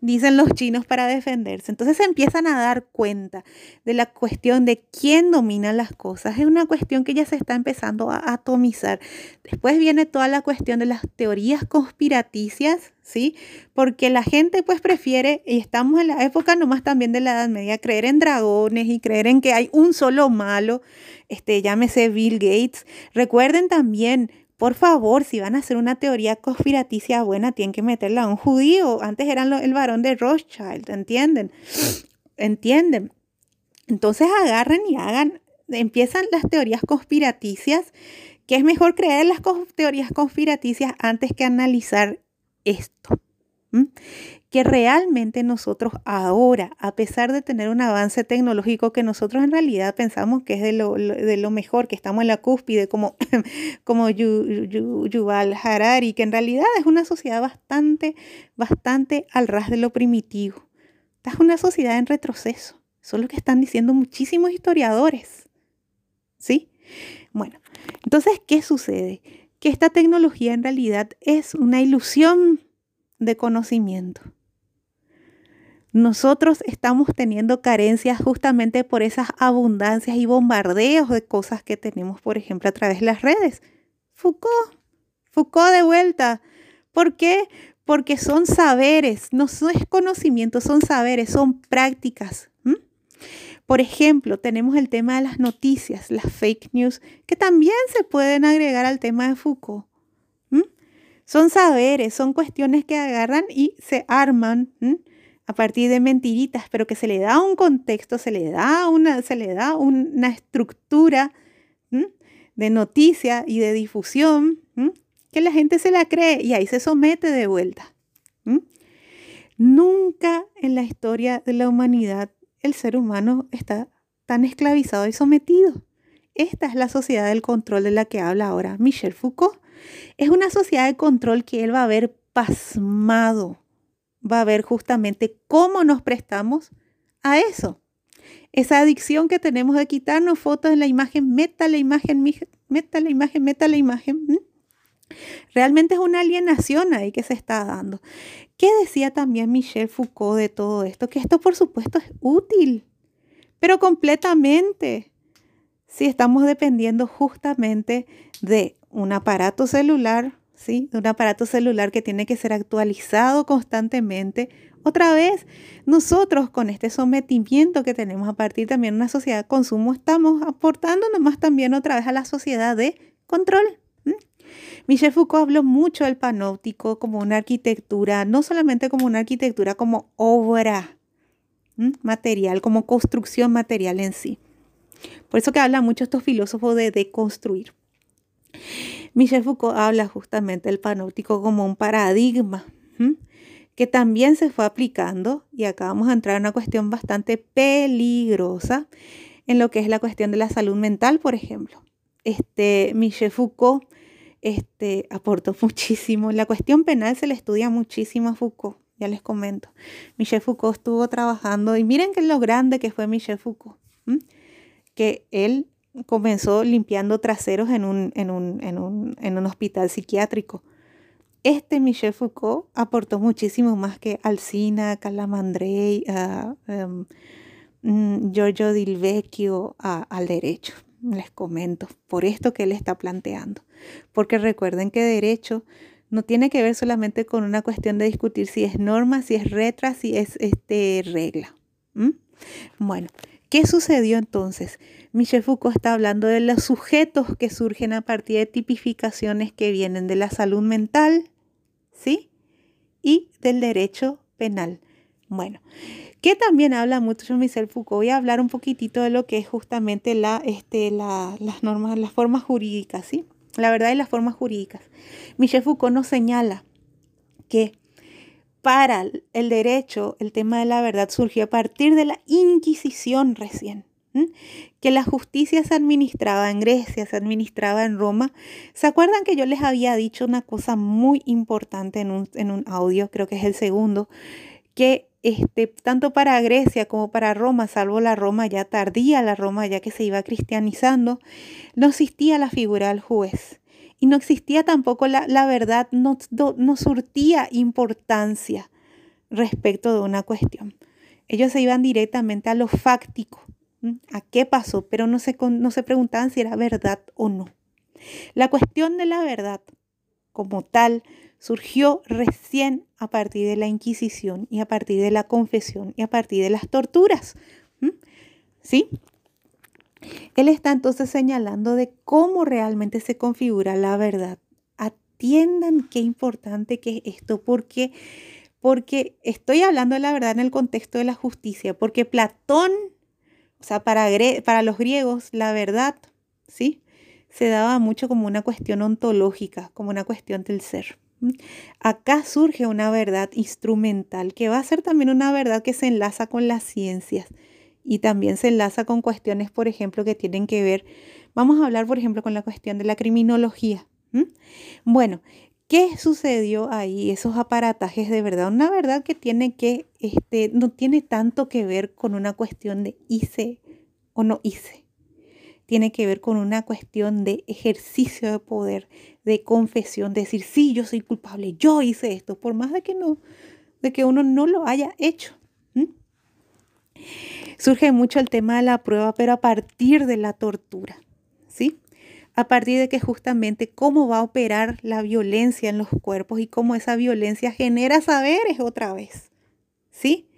dicen los chinos para defenderse. Entonces se empiezan a dar cuenta de la cuestión de quién domina las cosas. Es una cuestión que ya se está empezando a atomizar. Después viene toda la cuestión de las teorías conspiraticias, ¿sí? Porque la gente pues prefiere, y estamos en la época nomás también de la Edad Media, creer en dragones y creer en que hay un solo malo, este, llámese Bill Gates. Recuerden también por favor, si van a hacer una teoría conspiraticia buena, tienen que meterla a un judío. Antes eran el varón de Rothschild, ¿entienden? ¿Entienden? Entonces agarren y hagan, empiezan las teorías conspiraticias, que es mejor creer las teorías conspiraticias antes que analizar esto que realmente nosotros ahora, a pesar de tener un avance tecnológico que nosotros en realidad pensamos que es de lo, mejor, que estamos en la cúspide, como, como Yuval Harari, que en realidad es una sociedad bastante, bastante al ras de lo primitivo. Esta es una sociedad en retroceso. Eso es lo que están diciendo muchísimos historiadores. ¿Sí? Bueno, entonces, ¿qué sucede? Que esta tecnología en realidad es una ilusión de conocimiento nosotros estamos teniendo carencias justamente por esas abundancias y bombardeos de cosas que tenemos, por ejemplo, a través de las redes. Foucault, Foucault de vuelta. ¿Por qué? Porque son saberes, no es conocimiento, son saberes, son prácticas. Por ejemplo, tenemos el tema de las noticias, las fake news, que también se pueden agregar al tema de Foucault. Son saberes, son cuestiones que agarran y se arman a partir de mentiritas, pero que se le da un contexto, se le da una, se le da una estructura de noticia y de difusión que la gente se la cree y ahí se somete de vuelta. Nunca en la historia de la humanidad el ser humano está tan esclavizado y sometido. Esta es la sociedad del control de la que habla ahora Michel Foucault. Es una sociedad de control que él va a ver pasmado va a ver justamente cómo nos prestamos a eso. Esa adicción que tenemos de quitarnos fotos en la imagen, meta la imagen, meta la imagen, meta la imagen. Realmente es una alienación ahí que se está dando. ¿Qué decía también Michel Foucault de todo esto? Que esto por supuesto es útil, pero completamente. Si estamos dependiendo justamente de un aparato celular de un aparato celular que tiene que ser actualizado constantemente. Otra vez, nosotros con este sometimiento que tenemos a partir también de una sociedad de consumo, estamos aportando nomás también otra vez a la sociedad de control. Michel Foucault habló mucho del panóptico como una arquitectura, no solamente como una arquitectura, como obra material, como construcción material en sí. Por eso que habla mucho estos filósofos de deconstruir. Michel Foucault habla justamente del panóptico como un paradigma que también se fue aplicando, y acá vamos a entrar en una cuestión bastante peligrosa, en lo que es la cuestión de la salud mental, por ejemplo. Este, Michel Foucault este, aportó muchísimo. La cuestión penal se le estudia muchísimo a Foucault, ya les comento. Michel Foucault estuvo trabajando, y miren qué es lo grande que fue Michel Foucault, que él comenzó limpiando traseros en un, en un, hospital psiquiátrico. Este Michel Foucault aportó muchísimo más que Alcina, Calamandrei, uh, Giorgio Dilvecchio al derecho. Les comento, por esto que él está planteando. Porque recuerden que derecho no tiene que ver solamente con una cuestión de discutir si es norma, si es retra, si es este, regla. Bueno, ¿Qué sucedió entonces? Michel Foucault está hablando de los sujetos que surgen a partir de tipificaciones que vienen de la salud mental, ¿sí? Y del derecho penal. Bueno, que también habla mucho Michel Foucault. Voy a hablar un poquitito de lo que es justamente la, este, las normas, las formas jurídicas, ¿sí? la verdad y las formas jurídicas. Michel Foucault nos señala que para el derecho el tema de la verdad surgió a partir de la Inquisición recién que la justicia se administraba en Grecia, se administraba en Roma. ¿Se acuerdan que yo les había dicho una cosa muy importante en un, audio, creo que es el segundo, que este, tanto para Grecia como para Roma, salvo la Roma ya tardía, la Roma ya que se iba cristianizando, no existía la figura del juez. Y no existía tampoco la, la verdad, no, no, surtía importancia respecto de una cuestión. Ellos se iban directamente a lo fáctico, a qué pasó, pero no se, no se preguntaban si era verdad o no. La cuestión de la verdad como tal surgió recién a partir de la Inquisición y a partir de la confesión y a partir de las torturas. ¿Sí? Él está entonces señalando de cómo realmente se configura la verdad. Atiendan qué importante que es esto, porque, porque estoy hablando de la verdad en el contexto de la justicia, porque Platón, o sea, para, para los griegos, la verdad, ¿sí? Se daba mucho como una cuestión ontológica, como una cuestión del ser. Acá surge una verdad instrumental que va a ser también una verdad que se enlaza con las ciencias y también se enlaza con cuestiones, por ejemplo, que tienen que ver, vamos a hablar, por ejemplo, con la cuestión de la criminología. Bueno, ¿qué sucedió ahí? Esos aparatajes de verdad, una verdad que tiene que, este, no tiene tanto que ver con una cuestión de hice o no hice tiene que ver con una cuestión de ejercicio de poder, de confesión, decir, sí, yo soy culpable, yo hice esto, por más de que no, de que uno no lo haya hecho. Surge mucho el tema de la prueba, pero a partir de la tortura. A partir de que justamente cómo va a operar la violencia en los cuerpos y cómo esa violencia genera saberes otra vez, ¿sí?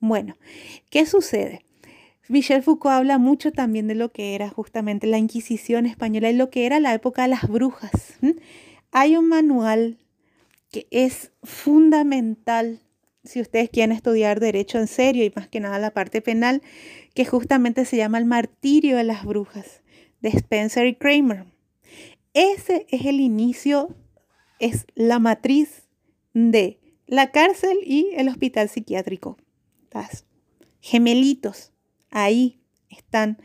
Bueno, ¿qué sucede? Michel Foucault habla mucho también de lo que era justamente la Inquisición española y lo que era la época de las brujas. Hay un manual que es fundamental si ustedes quieren estudiar derecho en serio y más que nada la parte penal, que justamente se llama El martirio de las brujas, de Spencer y Kramer. Ese es el inicio, es la matriz de la cárcel y el hospital psiquiátrico. Gemelitos. Ahí están.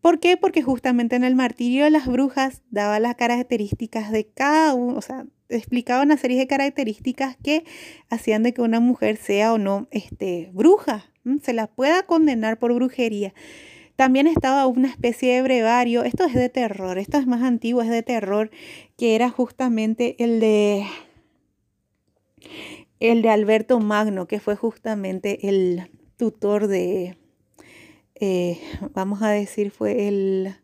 ¿Por qué? Porque justamente en el martirio de las brujas daba las características de cada uno, o sea, explicaba una serie de características que hacían de que una mujer sea o no este, bruja, se la pueda condenar por brujería. También estaba una especie de brevario, esto es de terror, esto es más antiguo, es de terror, que era justamente el de el de Alberto Magno, que fue justamente el tutor de, eh, vamos a decir, fue el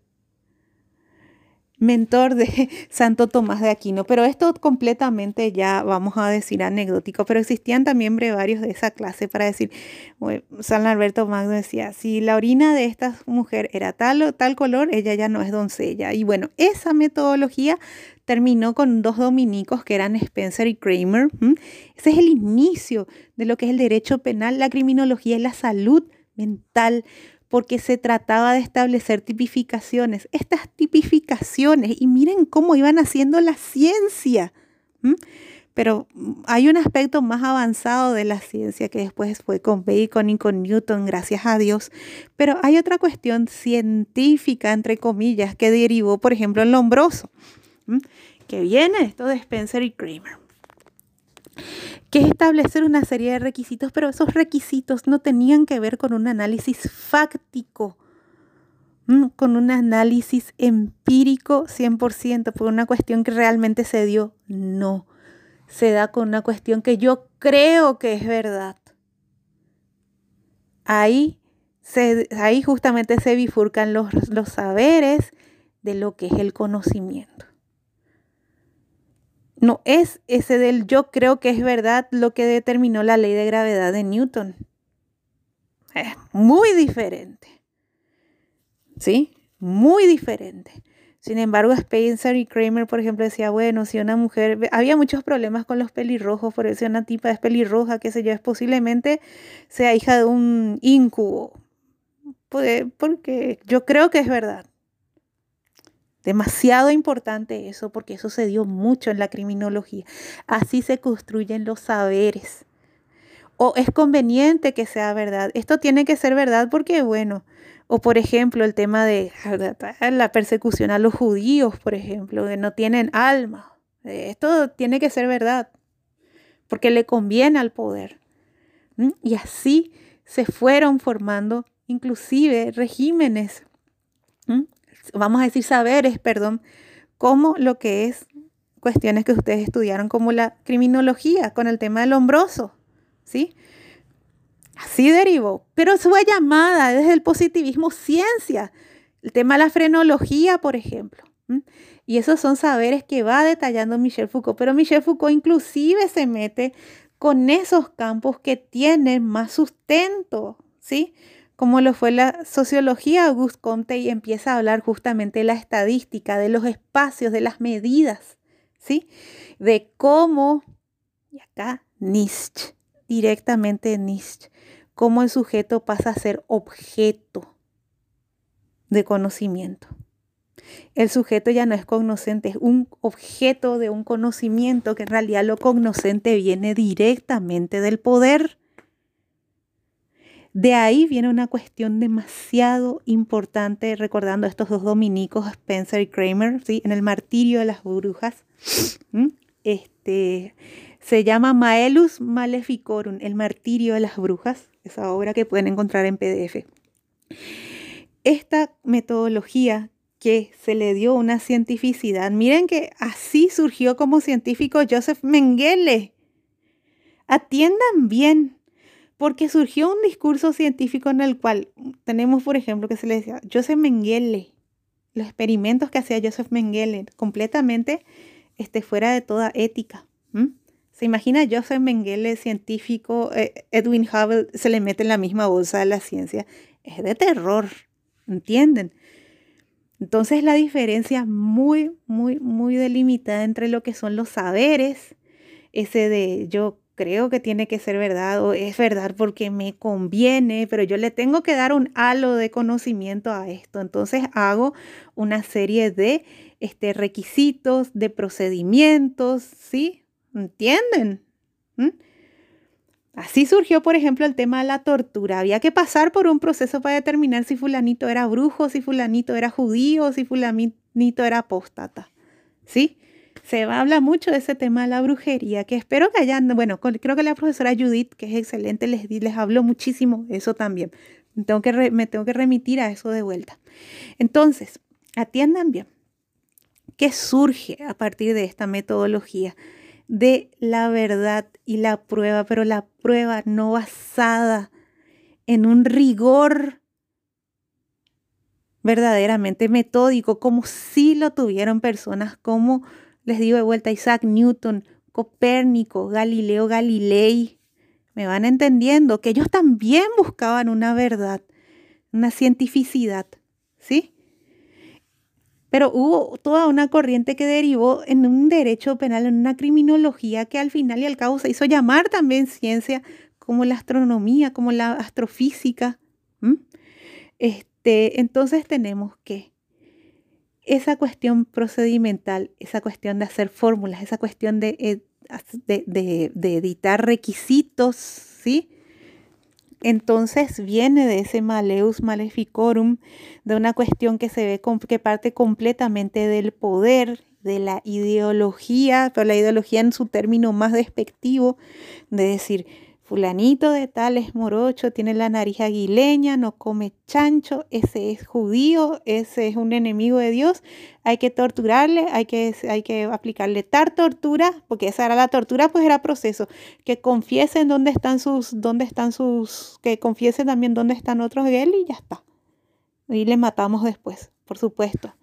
mentor de Santo Tomás de Aquino, pero esto completamente ya vamos a decir anecdótico, pero existían también brevarios de esa clase para decir, San Alberto Magno decía, si la orina de esta mujer era tal o tal color, ella ya no es doncella. Y bueno, esa metodología terminó con dos dominicos que eran Spencer y Kramer. Ese es el inicio de lo que es el derecho penal, la criminología y la salud mental porque se trataba de establecer tipificaciones. Estas tipificaciones, y miren cómo iban haciendo la ciencia. Pero hay un aspecto más avanzado de la ciencia que después fue con Bacon y con Newton, gracias a Dios. Pero hay otra cuestión científica, entre comillas, que derivó, por ejemplo, el lombroso, que viene esto de Spencer y Kramer que es establecer una serie de requisitos, pero esos requisitos no tenían que ver con un análisis fáctico, con un análisis empírico 100%, por una cuestión que realmente se dio. No, se da con una cuestión que yo creo que es verdad. Ahí, ahí justamente se bifurcan los, los saberes de lo que es el conocimiento. No es ese del yo creo que es verdad lo que determinó la ley de gravedad de Newton. Es muy diferente. ¿Sí? Muy diferente. Sin embargo, Spencer y Kramer, por ejemplo, decía, bueno, si una mujer, había muchos problemas con los pelirrojos, por eso una tipa es pelirroja, qué sé yo, es posiblemente sea hija de un incubo. Porque yo creo que es verdad. Demasiado importante eso porque eso se dio mucho en la criminología. Así se construyen los saberes. O es conveniente que sea verdad. Esto tiene que ser verdad porque, bueno, o por ejemplo el tema de la persecución a los judíos, por ejemplo, que no tienen alma. Esto tiene que ser verdad porque le conviene al poder. Y así se fueron formando inclusive regímenes vamos a decir saberes, perdón, como lo que es cuestiones que ustedes estudiaron como la criminología con el tema del hombroso, ¿sí? Así derivó, pero fue llamada desde el positivismo ciencia, el tema de la frenología, por ejemplo. Y esos son saberes que va detallando Michel Foucault, pero Michel Foucault inclusive se mete con esos campos que tienen más sustento, ¿sí? Como lo fue la sociología Auguste Comte y empieza a hablar justamente de la estadística, de los espacios, de las medidas, ¿sí? De cómo, y acá Nietzsche, directamente Nietzsche, cómo el sujeto pasa a ser objeto de conocimiento. El sujeto ya no es cognoscente, es un objeto de un conocimiento que en realidad lo cognoscente viene directamente del poder. De ahí viene una cuestión demasiado importante, recordando a estos dos dominicos, Spencer y Kramer, ¿sí? en el martirio de las brujas. Este, se llama Maelus Maleficorum, el martirio de las brujas, esa obra que pueden encontrar en PDF. Esta metodología que se le dio una cientificidad, miren que así surgió como científico Joseph Mengele. Atiendan bien porque surgió un discurso científico en el cual tenemos, por ejemplo, que se le decía Joseph Mengele, los experimentos que hacía Joseph Mengele, completamente este, fuera de toda ética. ¿Se imagina Joseph Mengele, científico, eh, Edwin Hubble, se le mete en la misma bolsa de la ciencia? Es de terror, ¿entienden? Entonces la diferencia muy, muy, muy delimitada entre lo que son los saberes, ese de yo creo que tiene que ser verdad o es verdad porque me conviene, pero yo le tengo que dar un halo de conocimiento a esto. Entonces hago una serie de este, requisitos, de procedimientos, ¿sí? ¿Entienden? ¿Mm? Así surgió, por ejemplo, el tema de la tortura. Había que pasar por un proceso para determinar si fulanito era brujo, si fulanito era judío, si fulanito era apóstata. ¿Sí? Se habla mucho de ese tema de la brujería, que espero que hayan, bueno, creo que la profesora Judith, que es excelente, les, les habló muchísimo eso también. Tengo que me tengo que remitir a eso de vuelta. Entonces, atiendan bien. ¿Qué surge a partir de esta metodología? De la verdad y la prueba, pero la prueba no basada en un rigor verdaderamente metódico, como si lo tuvieron personas como les digo de vuelta Isaac Newton, Copérnico, Galileo Galilei. Me van entendiendo que ellos también buscaban una verdad, una cientificidad, ¿sí? Pero hubo toda una corriente que derivó en un derecho penal, en una criminología que al final y al cabo se hizo llamar también ciencia, como la astronomía, como la astrofísica. Este, entonces tenemos que esa cuestión procedimental, esa cuestión de hacer fórmulas, esa cuestión de, de, editar requisitos, ¿sí? Entonces viene de ese maleus maleficorum, de una cuestión que se ve que parte completamente del poder, de la ideología, pero la ideología en su término más despectivo, de decir, fulanito de tal es morocho, tiene la nariz aguileña, no come chancho, ese es judío, ese es un enemigo de Dios, hay que torturarle, hay que, hay que aplicarle tal tortura, porque esa era la tortura, pues era proceso, que confiesen dónde están sus, dónde están sus, que confiesen también dónde están otros de él y ya está. Y le matamos después, por supuesto,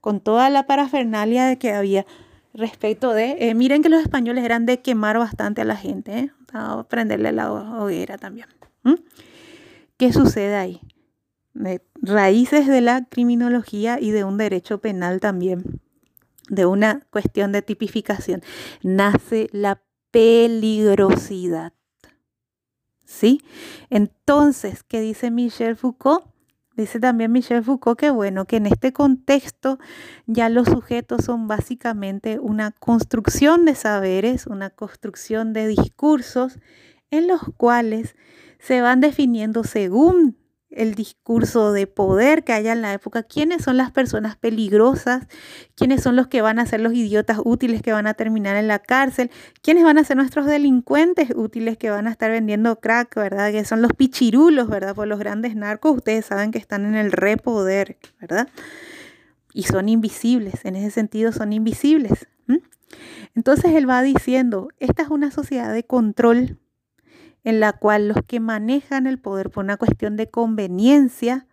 con toda la parafernalia que había respecto de, eh, miren que los españoles eran de quemar bastante a la gente, ¿eh? A prenderle la hoguera también. ¿Qué sucede ahí? raíces de la criminología y de un derecho penal también, de una cuestión de tipificación, nace la peligrosidad. ¿Sí? Entonces, ¿qué dice Michel Foucault? Dice también Michel Foucault que bueno, que en este contexto ya los sujetos son básicamente una construcción de saberes, una construcción de discursos en los cuales se van definiendo según el discurso de poder que haya en la época, quiénes son las personas peligrosas, quiénes son los que van a ser los idiotas útiles que van a terminar en la cárcel, quiénes van a ser nuestros delincuentes útiles que van a estar vendiendo crack, ¿verdad? Que son los pichirulos, ¿verdad? Por los grandes narcos, ustedes saben que están en el repoder, ¿verdad? Y son invisibles, en ese sentido son invisibles. Entonces él va diciendo, esta es una sociedad de control en la cual los que manejan el poder por una cuestión de conveniencia,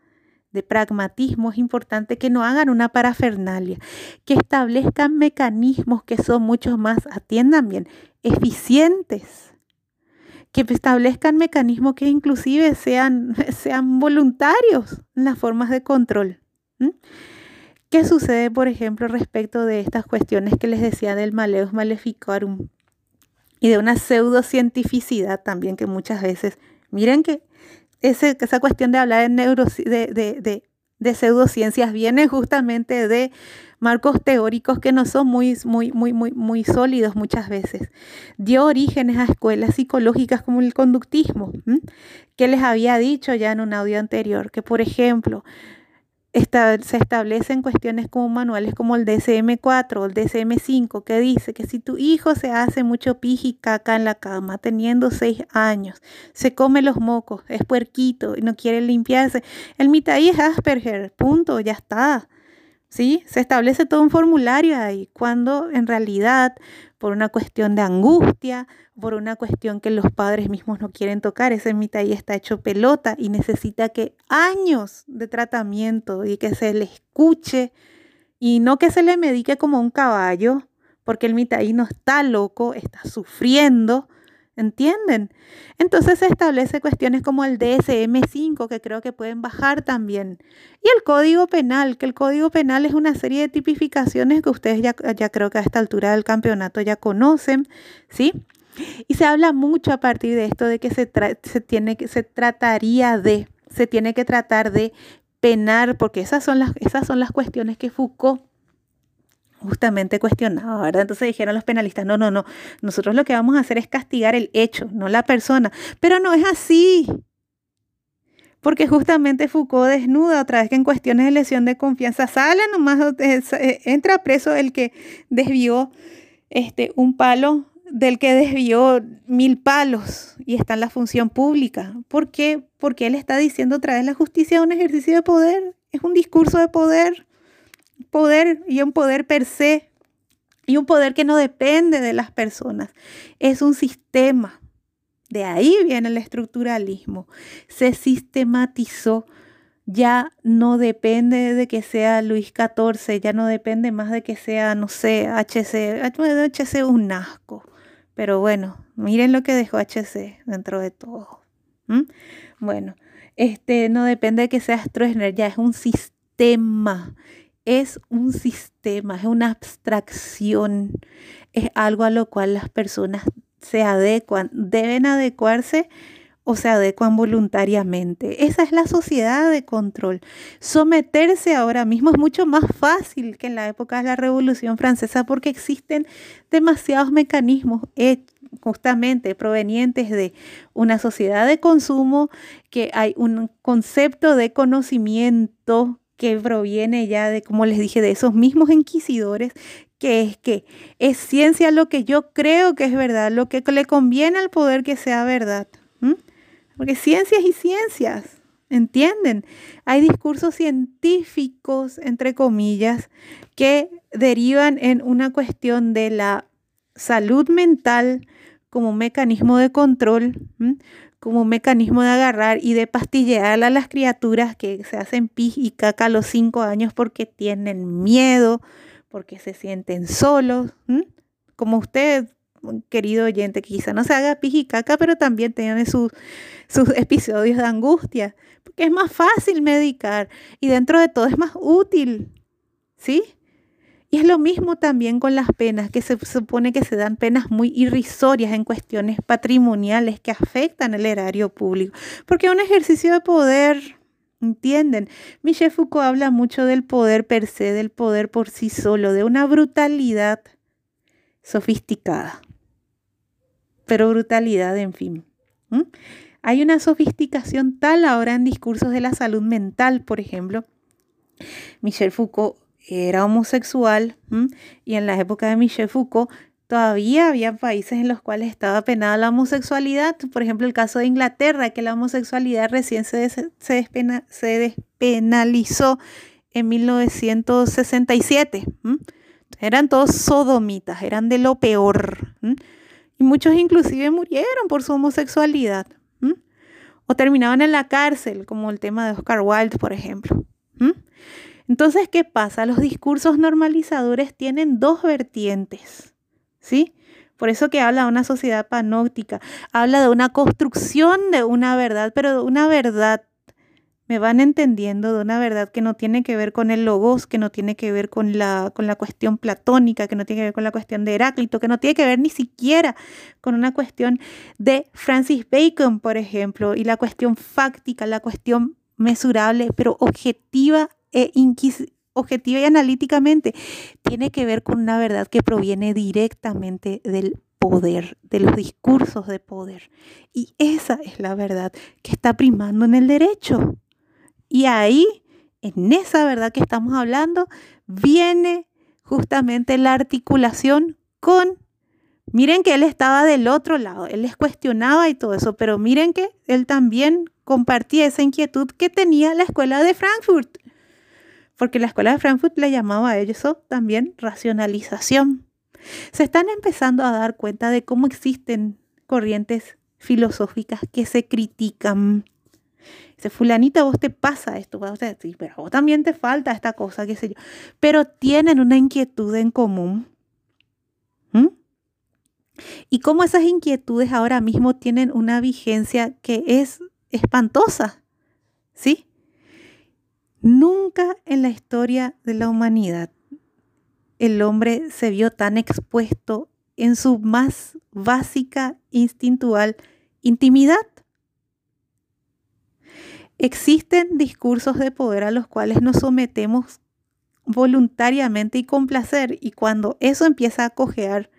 de pragmatismo, es importante que no hagan una parafernalia, que establezcan mecanismos que son mucho más, atiendan bien, eficientes, que establezcan mecanismos que inclusive sean, sean voluntarios en las formas de control. ¿Qué sucede, por ejemplo, respecto de estas cuestiones que les decía del maleus maleficarum? Y de una pseudocientificidad también que muchas veces, miren que ese, esa cuestión de hablar de, de, de, pseudociencias viene justamente de marcos teóricos que no son muy, muy, muy, muy, muy sólidos muchas veces. Dio orígenes a escuelas psicológicas como el conductismo, que les había dicho ya en un audio anterior, que por ejemplo, se establecen cuestiones como manuales como el DSM-4 o el DSM-5 que dice que si tu hijo se hace mucho pis y caca en la cama teniendo 6 años, se come los mocos, es puerquito y no quiere limpiarse, el mitaí es Asperger, punto, ya está. ¿Sí? Se establece todo un formulario ahí, cuando en realidad por una cuestión de angustia, por una cuestión que los padres mismos no quieren tocar. Ese mitad ya está hecho pelota y necesita que años de tratamiento y que se le escuche y no que se le medique como un caballo, porque el mitaí no está loco, está sufriendo, ¿entienden? Entonces se establece cuestiones como el DSM5, que creo que pueden bajar también, y el Código Penal, que el Código Penal es una serie de tipificaciones que ustedes ya, ya creo que a esta altura del campeonato ya conocen, ¿sí? Y se habla mucho a partir de esto de que se, se, tiene, se trataría de, se tiene que tratar de penar, porque esas son las, esas son las cuestiones que Foucault justamente cuestionaba, ¿verdad? Entonces dijeron los penalistas, no, no, no, nosotros lo que vamos a hacer es castigar el hecho, no la persona. Pero no es así. Porque justamente Foucault desnuda otra vez que en cuestiones de lesión de confianza sale nomás, eh, eh, entra preso el que desvió este, un palo del que desvió mil palos y está en la función pública. ¿Por qué? Porque él está diciendo otra vez la justicia es un ejercicio de poder, es un discurso de poder, poder y un poder per se, y un poder que no depende de las personas, es un sistema. De ahí viene el estructuralismo. Se sistematizó ya no depende de que sea Luis XIV, ya no depende más de que sea, no sé, HC. HC es un asco. Pero bueno, miren lo que dejó HC dentro de todo. Bueno, este no depende de que sea Stroessner, ya es un sistema. Es un sistema, es una abstracción, es algo a lo cual las personas se adecuan, deben adecuarse o se adecuan voluntariamente. Esa es la sociedad de control. Someterse ahora mismo es mucho más fácil que en la época de la Revolución Francesa porque existen demasiados mecanismos justamente provenientes de una sociedad de consumo, que hay un concepto de conocimiento que proviene ya de, como les dije, de esos mismos inquisidores, que es que es ciencia lo que yo creo que es verdad, lo que le conviene al poder que sea verdad. Porque ciencias y ciencias, ¿entienden? Hay discursos científicos, entre comillas, que derivan en una cuestión de la salud mental como mecanismo de control, como un mecanismo de agarrar y de pastillear a las criaturas que se hacen pis y caca a los cinco años porque tienen miedo, porque se sienten solos, como usted querido oyente, que quizá no se haga pijicaca, pero también tiene sus, sus episodios de angustia, porque es más fácil medicar y dentro de todo es más útil, ¿sí? Y es lo mismo también con las penas, que se supone que se dan penas muy irrisorias en cuestiones patrimoniales que afectan el erario público, porque un ejercicio de poder, ¿Entienden? Michel Foucault habla mucho del poder per se, del poder por sí solo, de una brutalidad sofisticada. Pero brutalidad, en fin. Hay una sofisticación tal ahora en discursos de la salud mental, por ejemplo. Michel Foucault era homosexual y en la época de Michel Foucault todavía había países en los cuales estaba penada la homosexualidad. Por ejemplo, el caso de Inglaterra, que la homosexualidad recién se, despenalizó en 1967. Eran todos sodomitas, eran de lo peor. Y muchos inclusive murieron por su homosexualidad. O terminaban en la cárcel, como el tema de Oscar Wilde, por ejemplo. Entonces, ¿qué pasa? Los discursos normalizadores tienen dos vertientes ¿sí? Por eso que habla de una sociedad panóptica, habla de una construcción de una verdad, pero de una verdad, me van entendiendo, de una verdad que no tiene que ver con el logos, que no tiene que ver con la, con la cuestión platónica, que no tiene que ver con la cuestión de Heráclito, que no tiene que ver ni siquiera con una cuestión de Francis Bacon, por ejemplo, y la cuestión fáctica, la cuestión mesurable, pero objetiva e inquisitiva objetiva y analíticamente, tiene que ver con una verdad que proviene directamente del poder, de los discursos de poder. Y esa es la verdad que está primando en el derecho. Y ahí, en esa verdad que estamos hablando, viene justamente la articulación con, miren que él estaba del otro lado, él les cuestionaba y todo eso, pero miren que él también compartía esa inquietud que tenía la escuela de Frankfurt porque la escuela de Frankfurt le llamaba a eso también racionalización. Se están empezando a dar cuenta de cómo existen corrientes filosóficas que se critican. Dice, fulanita, vos te pasa esto, sí, pero vos también te falta esta cosa, qué sé yo. Pero tienen una inquietud en común. ¿Mm? Y cómo esas inquietudes ahora mismo tienen una vigencia que es espantosa. ¿Sí? Nunca en la historia de la humanidad el hombre se vio tan expuesto en su más básica, instintual intimidad. Existen discursos de poder a los cuales nos sometemos voluntariamente y con placer, y cuando eso empieza a cojear,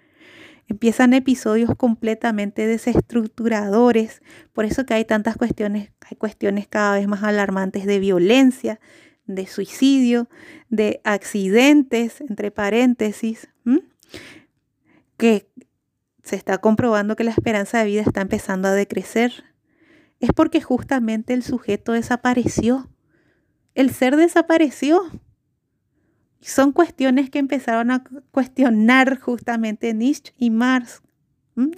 empiezan episodios completamente desestructuradores, por eso que hay tantas cuestiones, hay cuestiones cada vez más alarmantes de violencia, de suicidio, de accidentes, entre paréntesis, que se está comprobando que la esperanza de vida está empezando a decrecer. Es porque justamente el sujeto desapareció, el ser desapareció. Son cuestiones que empezaron a cuestionar justamente Nietzsche y Marx.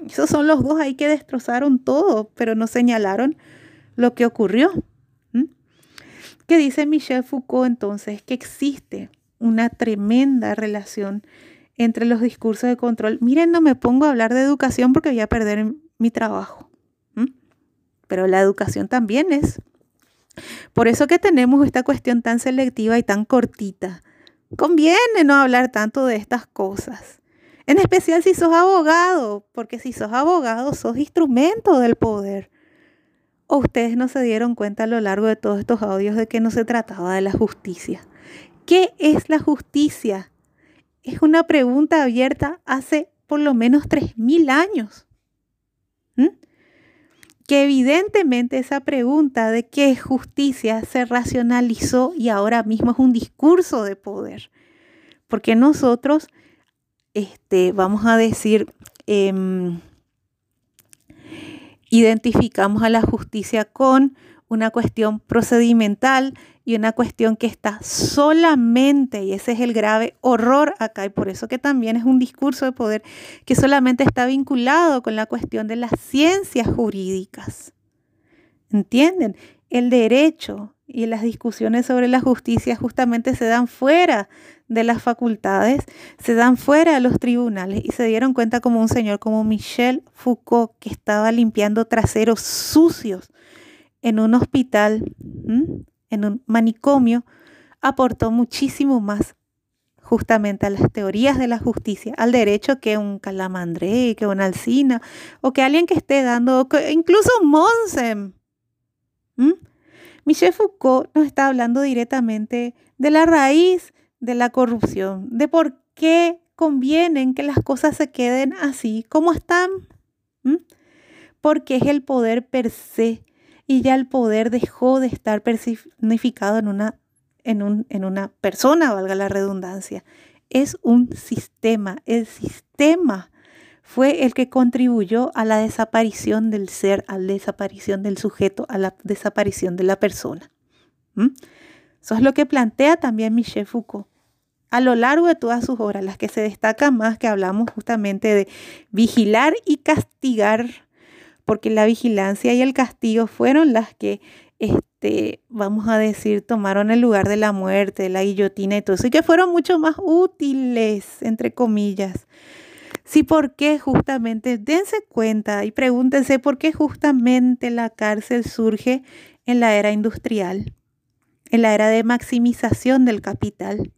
Esos son los dos ahí que destrozaron todo, pero no señalaron lo que ocurrió. ¿Qué dice Michel Foucault entonces? Que existe una tremenda relación entre los discursos de control. Miren, no me pongo a hablar de educación porque voy a perder mi trabajo. Pero la educación también es. Por eso que tenemos esta cuestión tan selectiva y tan cortita Conviene no hablar tanto de estas cosas. En especial si sos abogado, porque si sos abogado sos instrumento del poder. ¿O ustedes no se dieron cuenta a lo largo de todos estos audios de que no se trataba de la justicia? ¿Qué es la justicia? Es una pregunta abierta hace por lo menos 3.000 años. ¿Mm? Que evidentemente esa pregunta de qué es justicia se racionalizó y ahora mismo es un discurso de poder. Porque nosotros, este, vamos a decir, em, identificamos a la justicia con una cuestión procedimental y una cuestión que está solamente, y ese es el grave horror acá, y por eso que también es un discurso de poder que solamente está vinculado con la cuestión de las ciencias jurídicas. ¿Entienden? El derecho y las discusiones sobre la justicia justamente se dan fuera de las facultades, se dan fuera de los tribunales y se dieron cuenta como un señor como Michel Foucault que estaba limpiando traseros sucios en un hospital en un manicomio, aportó muchísimo más justamente a las teorías de la justicia, al derecho que un calamandré, que una alcina, o que alguien que esté dando, incluso Monsem. Michel Foucault nos está hablando directamente de la raíz de la corrupción, de por qué convienen que las cosas se queden así como están. Porque es el poder per se y ya el poder dejó de estar personificado en una, en, en una persona, valga la redundancia. Es un sistema. El sistema fue el que contribuyó a la desaparición del ser, a la desaparición del sujeto, a la desaparición de la persona. Eso es lo que plantea también Michel Foucault. A lo largo de todas sus obras, las que se destacan más, que hablamos justamente de vigilar y castigar, porque la vigilancia y el castigo fueron las que, este, vamos a decir, tomaron el lugar de la muerte, la guillotina y todo eso, y que fueron mucho más útiles, entre comillas, Sí, ¿por qué justamente? Dense cuenta y pregúntense por qué justamente la cárcel surge en la era industrial, en la era de maximización del capital.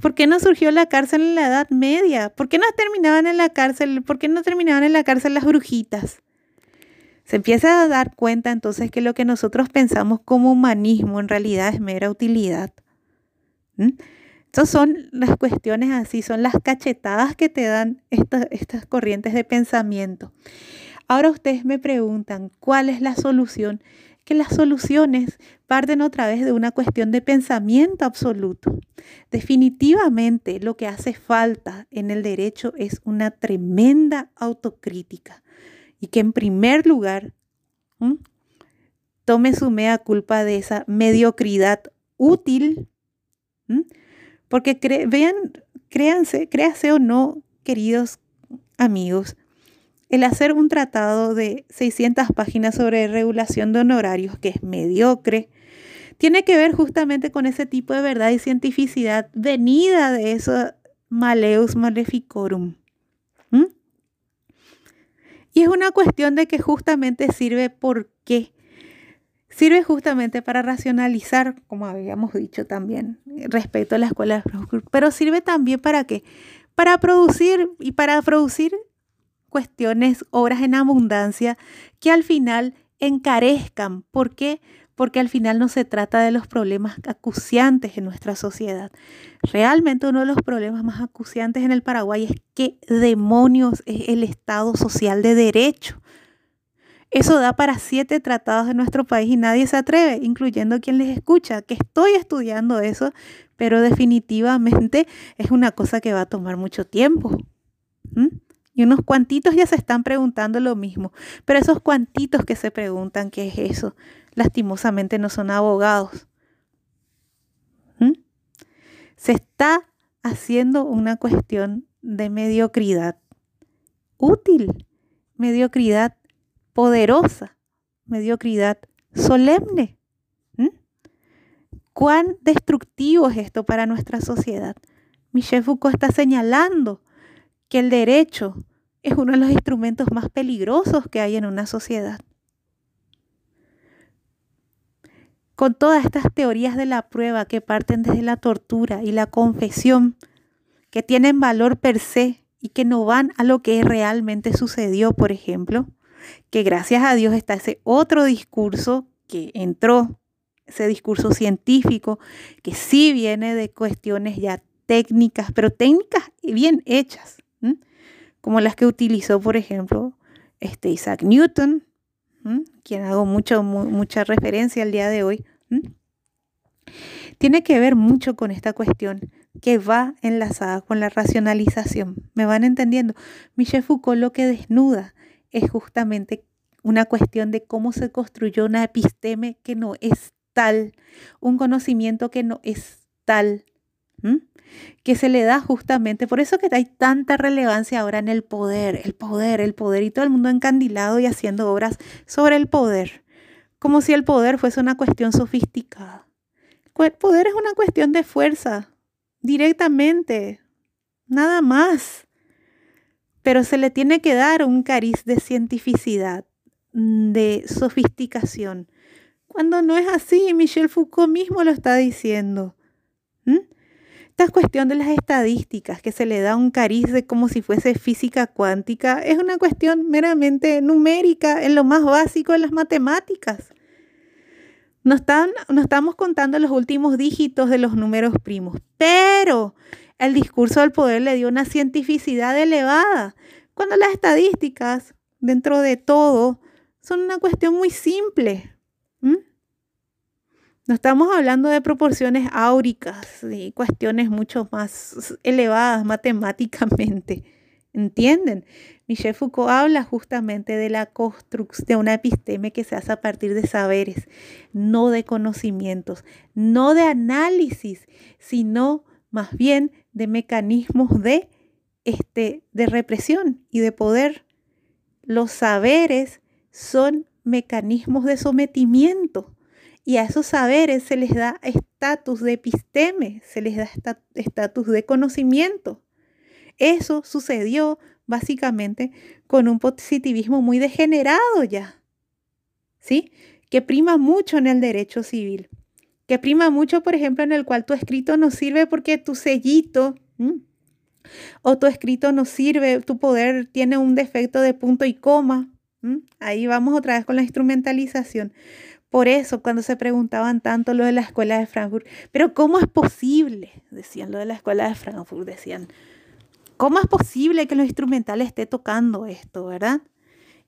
¿Por qué no surgió la cárcel en la Edad Media? ¿Por qué no terminaban en la cárcel? ¿Por qué no terminaban en la cárcel las brujitas? Se empieza a dar cuenta entonces que lo que nosotros pensamos como humanismo en realidad es mera utilidad. ¿Mm? Estas son las cuestiones así, son las cachetadas que te dan estas corrientes de pensamiento. Ahora ustedes me preguntan, ¿cuál es la solución? Que las soluciones parten otra vez de una cuestión de pensamiento absoluto. Definitivamente lo que hace falta en el derecho es una tremenda autocrítica y que en primer lugar tome su mea culpa de esa mediocridad útil. Porque vean, créanse, créase o no, queridos amigos, el hacer un tratado de 600 páginas sobre regulación de honorarios, que es mediocre, tiene que ver justamente con ese tipo de verdad y cientificidad venida de eso maleus maleficorum. Y es una cuestión de que justamente sirve porque Sirve justamente para racionalizar, como habíamos dicho también, respecto a la escuela de pero sirve también para qué? Para producir y para producir cuestiones, obras en abundancia que al final encarezcan. ¿Por qué? Porque al final no se trata de los problemas acuciantes en nuestra sociedad. Realmente uno de los problemas más acuciantes en el Paraguay es qué demonios es el Estado social de derecho. Eso da para siete tratados de nuestro país y nadie se atreve, incluyendo quien les escucha, que estoy estudiando eso, pero definitivamente es una cosa que va a tomar mucho tiempo. Y unos cuantitos ya se están preguntando lo mismo, pero esos cuantitos que se preguntan qué es eso, lastimosamente no son abogados. Se está haciendo una cuestión de mediocridad útil, mediocridad poderosa, mediocridad solemne. ¿Cuán destructivo es esto para nuestra sociedad? Michel Foucault está señalando que el derecho es uno de los instrumentos más peligrosos que hay en una sociedad. Con todas estas teorías de la prueba que parten desde la tortura y la confesión, que tienen valor per se y que no van a lo que realmente sucedió, por ejemplo, que gracias a Dios está ese otro discurso que entró, ese discurso científico, que sí viene de cuestiones ya técnicas, pero técnicas bien hechas, como las que utilizó, por ejemplo, este Isaac Newton, quien hago mucho, mucha referencia al día de hoy. Tiene que ver mucho con esta cuestión que va enlazada con la racionalización. ¿Me van entendiendo? Michel Foucault lo que desnuda es justamente una cuestión de cómo se construyó una episteme que no es tal, un conocimiento que no es tal, que se le da justamente, por eso que hay tanta relevancia ahora en el poder, el poder, el poder, y todo el mundo encandilado y haciendo obras sobre el poder, como si el poder fuese una cuestión sofisticada. El poder es una cuestión de fuerza, directamente, nada más pero se le tiene que dar un cariz de cientificidad, de sofisticación. Cuando no es así, Michel Foucault mismo lo está diciendo. Esta cuestión de las estadísticas, que se le da un cariz de como si fuese física cuántica, es una cuestión meramente numérica en lo más básico de las matemáticas. no, están, no estamos contando los últimos dígitos de los números primos, pero el discurso del poder le dio una cientificidad elevada, cuando las estadísticas, dentro de todo, son una cuestión muy simple. No estamos hablando de proporciones áuricas y cuestiones mucho más elevadas matemáticamente. ¿Entienden? Michel Foucault habla justamente de la construcción de una episteme que se hace a partir de saberes, no de conocimientos, no de análisis, sino más bien de mecanismos de, este, de represión y de poder. Los saberes son mecanismos de sometimiento y a esos saberes se les da estatus de episteme, se les da estatus de conocimiento. Eso sucedió básicamente con un positivismo muy degenerado ya, ¿sí? Que prima mucho en el derecho civil que prima mucho, por ejemplo, en el cual tu escrito no sirve porque tu sellito o tu escrito no sirve, tu poder tiene un defecto de punto y coma. Ahí vamos otra vez con la instrumentalización. Por eso, cuando se preguntaban tanto lo de la escuela de Frankfurt, pero ¿cómo es posible? Decían lo de la escuela de Frankfurt, decían, ¿cómo es posible que lo instrumental esté tocando esto, verdad?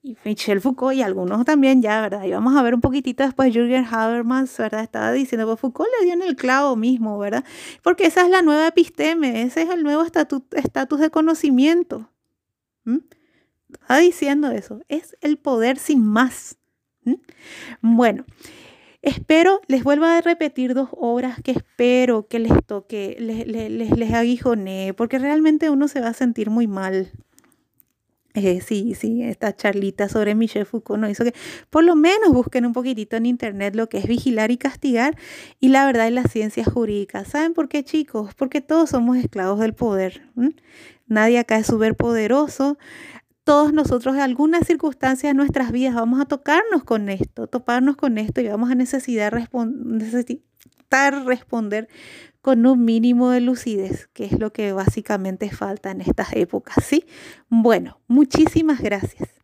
y Michel Foucault y algunos también ya, ¿verdad? Y vamos a ver un poquitito después Jürgen Habermas, ¿verdad? Estaba diciendo, pues Foucault le dio en el clavo mismo, ¿verdad? Porque esa es la nueva episteme, ese es el nuevo estatus de conocimiento. Estaba diciendo eso, es el poder sin más. Bueno, espero, les vuelvo a repetir dos obras que espero que les toque, les, les, les, les aguijone, porque realmente uno se va a sentir muy mal eh, sí, sí, esta charlita sobre Michel Foucault nos hizo que por lo menos busquen un poquitito en internet lo que es vigilar y castigar y la verdad en las ciencias jurídicas. ¿Saben por qué, chicos? Porque todos somos esclavos del poder. Nadie acá es poderoso. Todos nosotros en algunas circunstancias de nuestras vidas vamos a tocarnos con esto, toparnos con esto y vamos a necesitar, responder con un mínimo de lucidez, que es lo que básicamente falta en estas épocas, ¿sí? Bueno, muchísimas gracias.